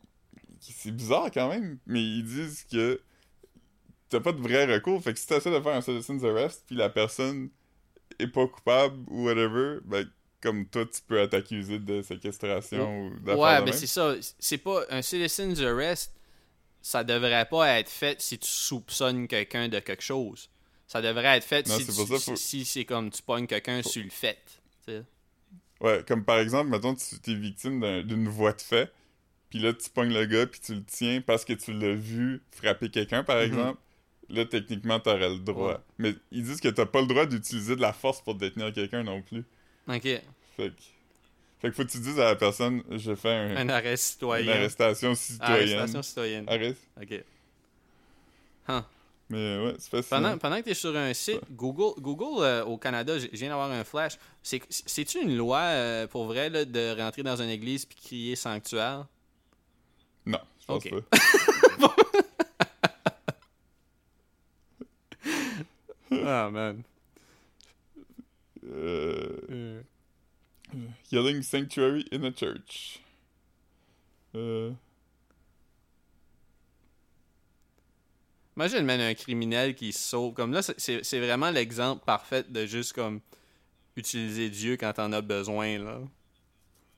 c'est bizarre quand même, mais ils disent que t'as pas de vrai recours. Fait que si t'essaies de faire un citizen's arrest, puis la personne est pas coupable ou whatever, ben comme toi, tu peux être accusé de séquestration ou d'affaires Ouais, ben c'est ça. C'est pas un citizen's arrest. Ça devrait pas être fait si tu soupçonnes quelqu'un de quelque chose. Ça devrait être fait Non, si, c'est tu- pour ça, faut- si c'est comme tu pognes quelqu'un sur le fait. Ouais, comme par exemple, mettons, tu t'es victime d'un- d'une voie de fait, puis là, tu pognes le gars, puis tu le tiens parce que tu l'as vu frapper quelqu'un, par Mhm. exemple. Là, techniquement, t'aurais le droit. Ouais. Mais ils disent que t'as pas le droit d'utiliser de la force pour détenir quelqu'un non plus. Ok. Fait que... Fait que faut que tu dises à la personne, je fais un- Un arrêt une citoyen. arrestation citoyenne. Arrestation citoyenne. Arrest. Ok. Mais euh, ouais, c'est fascinant. Pendant, pendant que tu es sur un site, Google, Google euh, au Canada, je viens d'avoir un flash. C'est- C'est-tu une loi euh, pour vrai là, de rentrer dans une église puis crier sanctuaire? Non, je pense Ok. pas. *laughs* Ah, man. Euh, Yelling sanctuary in a church. Euh... Imagine même un criminel qui se sauve. Comme là, c'est vraiment l'exemple parfait de juste comme utiliser Dieu quand t'en as besoin, là.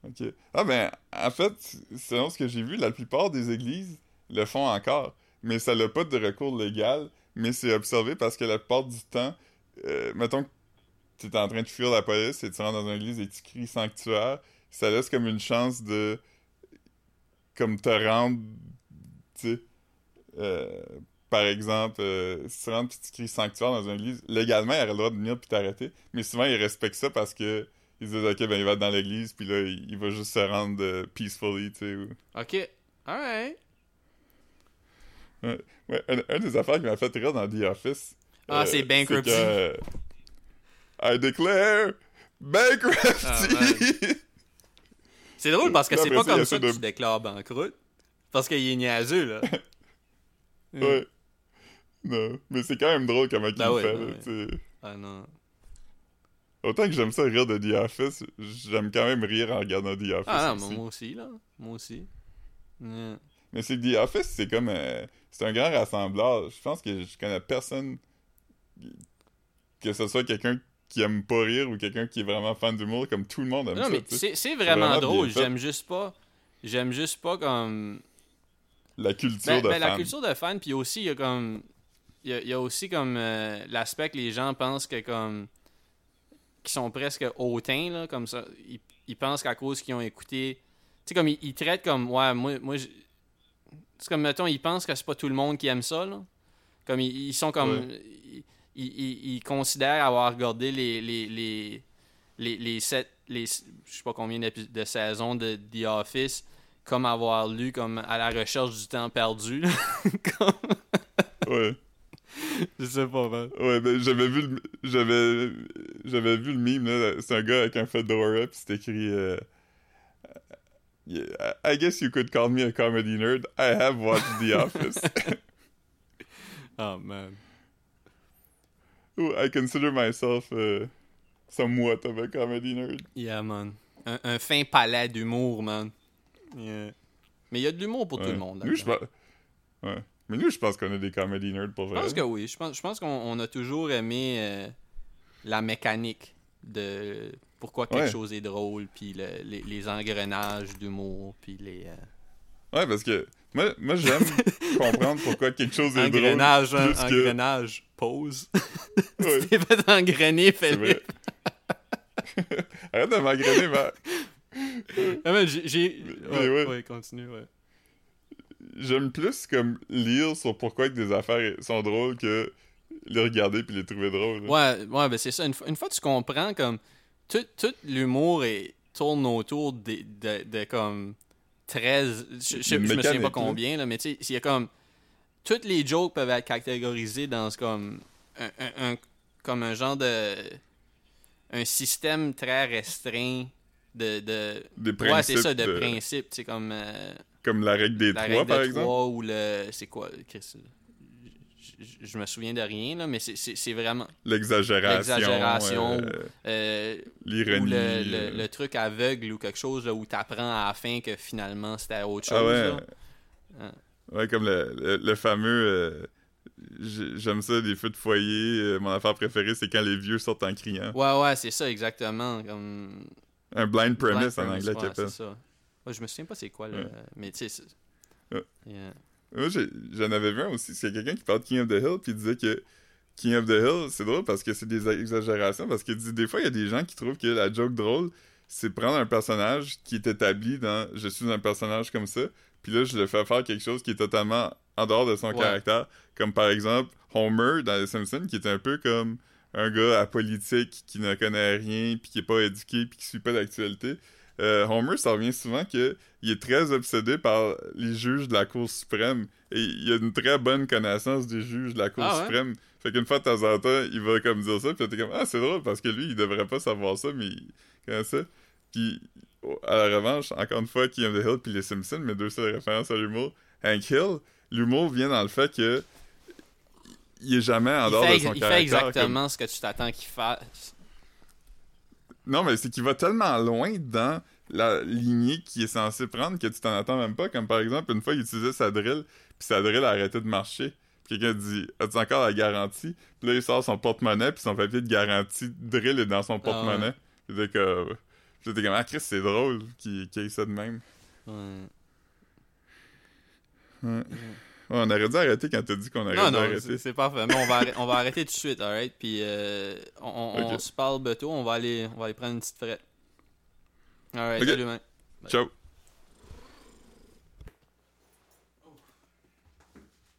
Ok. Ah ben, en fait, selon ce que j'ai vu, la plupart des églises le font encore. Mais ça n'a pas de recours légal, mais c'est observé parce que la plupart du temps, euh, mettons que tu es en train de fuir la police et tu rentres dans une église et tu cries sanctuaire, ça laisse comme une chance de comme te rendre, tu sais, euh, par exemple, euh, si tu rentres et tu cries sanctuaire dans une église, légalement, il aurait le droit de venir puis t'arrêter, mais souvent, ils respectent ça parce que ils disent, ok, ben il va être dans l'église, puis là, il il va juste se rendre euh, peacefully, tu sais. ou- Ok. Alright. Ouais, un, un des affaires qui m'a fait rire dans The Office. Ah, c'est bankruptcy. que, euh, I declare bankruptcy! Ah, C'est drôle parce que c'est pas comme ça que de- tu déclares banqueroute. Parce qu'il est niaiseux, là. *laughs* Ouais. Non, mais c'est quand même drôle comment il Ben ouais, fait. ben là, ouais. Ah non. Autant que j'aime ça rire de The Office, j'aime quand même rire en regardant The Office. Ah non, aussi. moi aussi, là. Moi aussi. Yeah. Mais c'est que The Office, c'est comme. euh, c'est un grand rassembleur. Je pense que je connais personne. Que ce soit quelqu'un qui aime pas rire ou quelqu'un qui est vraiment fan d'humour, comme tout le monde aime Non, ça. mais tu sais. c'est vraiment vraiment drôle. J'aime juste pas. J'aime juste pas comme. La culture Ben, de ben, la fan. culture de fan, puis aussi, il y a comme. Il y a, il y a aussi comme euh, l'aspect que les gens pensent que comme. qui sont presque hautains, là, comme ça. Ils, ils pensent qu'à cause qu'ils ont écouté. Tu sais, comme ils, ils traitent comme. Ouais, moi. moi c'est comme, mettons, ils pensent que c'est pas tout le monde qui aime ça, là. Comme ils, ils sont comme. Ils, ils- considèrent avoir regardé les. les, les les, les sept, les, je sais pas combien de saisons de The Office, comme avoir lu comme à la recherche du temps perdu. là. *laughs* Comme- Ouais. Je sais pas, man. Ouais, ben j'avais vu le j'avais j'avais vu le meme là, c'est un gars avec un fedora puis c'est écrit euh, yeah, I guess you could call me a comedy nerd. I have watched The Office. *laughs* Oh, man. Ooh, I consider myself uh, somewhat of a comedy nerd. Yeah, man. Un, un fin palais d'humour, man. Yeah. Mais il y a de l'humour pour tout le monde. Nous, je ouais. Mais nous, je pense qu'on est des comedy nerds pour Je vrai. pense que oui. Je pense, je pense qu'on on a toujours aimé euh, la mécanique de pourquoi quelque Ouais. chose est drôle, puis le- les, les engrenages d'humour, puis les... euh, Ouais, parce que moi, moi j'aime *laughs* comprendre pourquoi quelque chose est drôle. engrenage, hein, que- engrenage, pause. *laughs* Ouais. *laughs* tu t'es fait engrainer, Philippe. Arrête de m'engrainer, mais Ah, j'ai... Ouais, ouais. ouais, continue, ouais. J'aime plus comme lire sur pourquoi que des affaires sont drôles que les regarder puis les trouver drôles. là. Ouais, ouais, ben c'est ça. Une, fois- une fois que tu comprends, comme, tout, tout l'humour est- tourne autour de, de, de comme 13, je, je, je me souviens pas combien, là, mais tu sais, il y a comme, toutes les jokes peuvent être catégorisées dans ce comme, un, un- un- comme un genre de, un système très restreint de, de Des ouais, c'est ça, de de- principes, tu sais, comme, euh, Comme la règle des la trois, règle par de exemple? trois ou le, c'est quoi, Chris? Je, je- me souviens de rien, là, mais c'est- vraiment... L'exagération. L'exagération, euh, euh, L'ironie. ou le, euh, le, le truc aveugle ou quelque chose là, où t'apprends à la fin que finalement c'était autre chose. Ah ouais. là. Ah. Ouais, comme le, le, fameux. euh, j'ai- J'aime ça, des feux de foyer. mon affaire préférée, c'est quand les vieux sortent en criant. Ouais, ouais, c'est ça exactement. Comme... Un blind premise Blind en anglais ouais, c'est ça. Je me souviens pas c'est quoi, là, Ouais. mais tu sais. c'est- Ouais. Yeah. Moi, j'ai- j'en avais vu un aussi. C'est quelqu'un qui parle de King of the Hill, puis il disait que King of the Hill, c'est drôle parce que c'est des exagérations. Parce qu'il dit des fois, il y a des gens qui trouvent que la joke drôle, c'est prendre un personnage qui est établi dans je suis un personnage comme ça, puis là, je le fais faire quelque chose qui est totalement en dehors de son Ouais. caractère. Comme par exemple, Homer dans Les Simpsons, qui est un peu comme un gars apolitique qui ne connaît rien, puis qui est pas éduqué, puis qui suit pas d'actualité. Euh, Homer, ça revient souvent que il est très obsédé par les juges de la Cour suprême et il a une très bonne connaissance des juges de la Cour Ah ouais? suprême. Fait qu'une fois de temps en temps, il va comme dire ça, puis t'es comme ah c'est drôle parce que lui il devrait pas savoir ça, mais il connaît ça. Puis à la revanche, encore une fois, King of the Hill puis les Simpsons, mes deux seules références à l'humour. Hank Hill, l'humour vient dans le fait que il est jamais en Il, dehors fait, de son il fait caractère. exactement ce que tu t'attends qu'il fasse. Non, mais c'est qu'il va tellement loin dans la lignée qu'il est censé prendre que tu t'en attends même pas. Comme par exemple, une fois, il utilisait sa drill, puis sa drill a arrêté de marcher. Puis Quelqu'un dit As-tu encore la garantie? Puis là, il sort son porte-monnaie, puis son papier de garantie drill est dans son porte-monnaie. Puis t'es comme. puis t'es comme Ah, Chris, c'est drôle qu'il ait ça de même. Ouais. Ouais. Ouais, on aurait dû arrêter quand t'as dit qu'on aurait Non, dû non, arrêter. c'est parfait. Mais on va, arrêter, on va arrêter tout de suite, alright? Puis euh, on, se parle bientôt, on va aller, on va aller prendre une petite frette. Alright, salut, man. Ciao.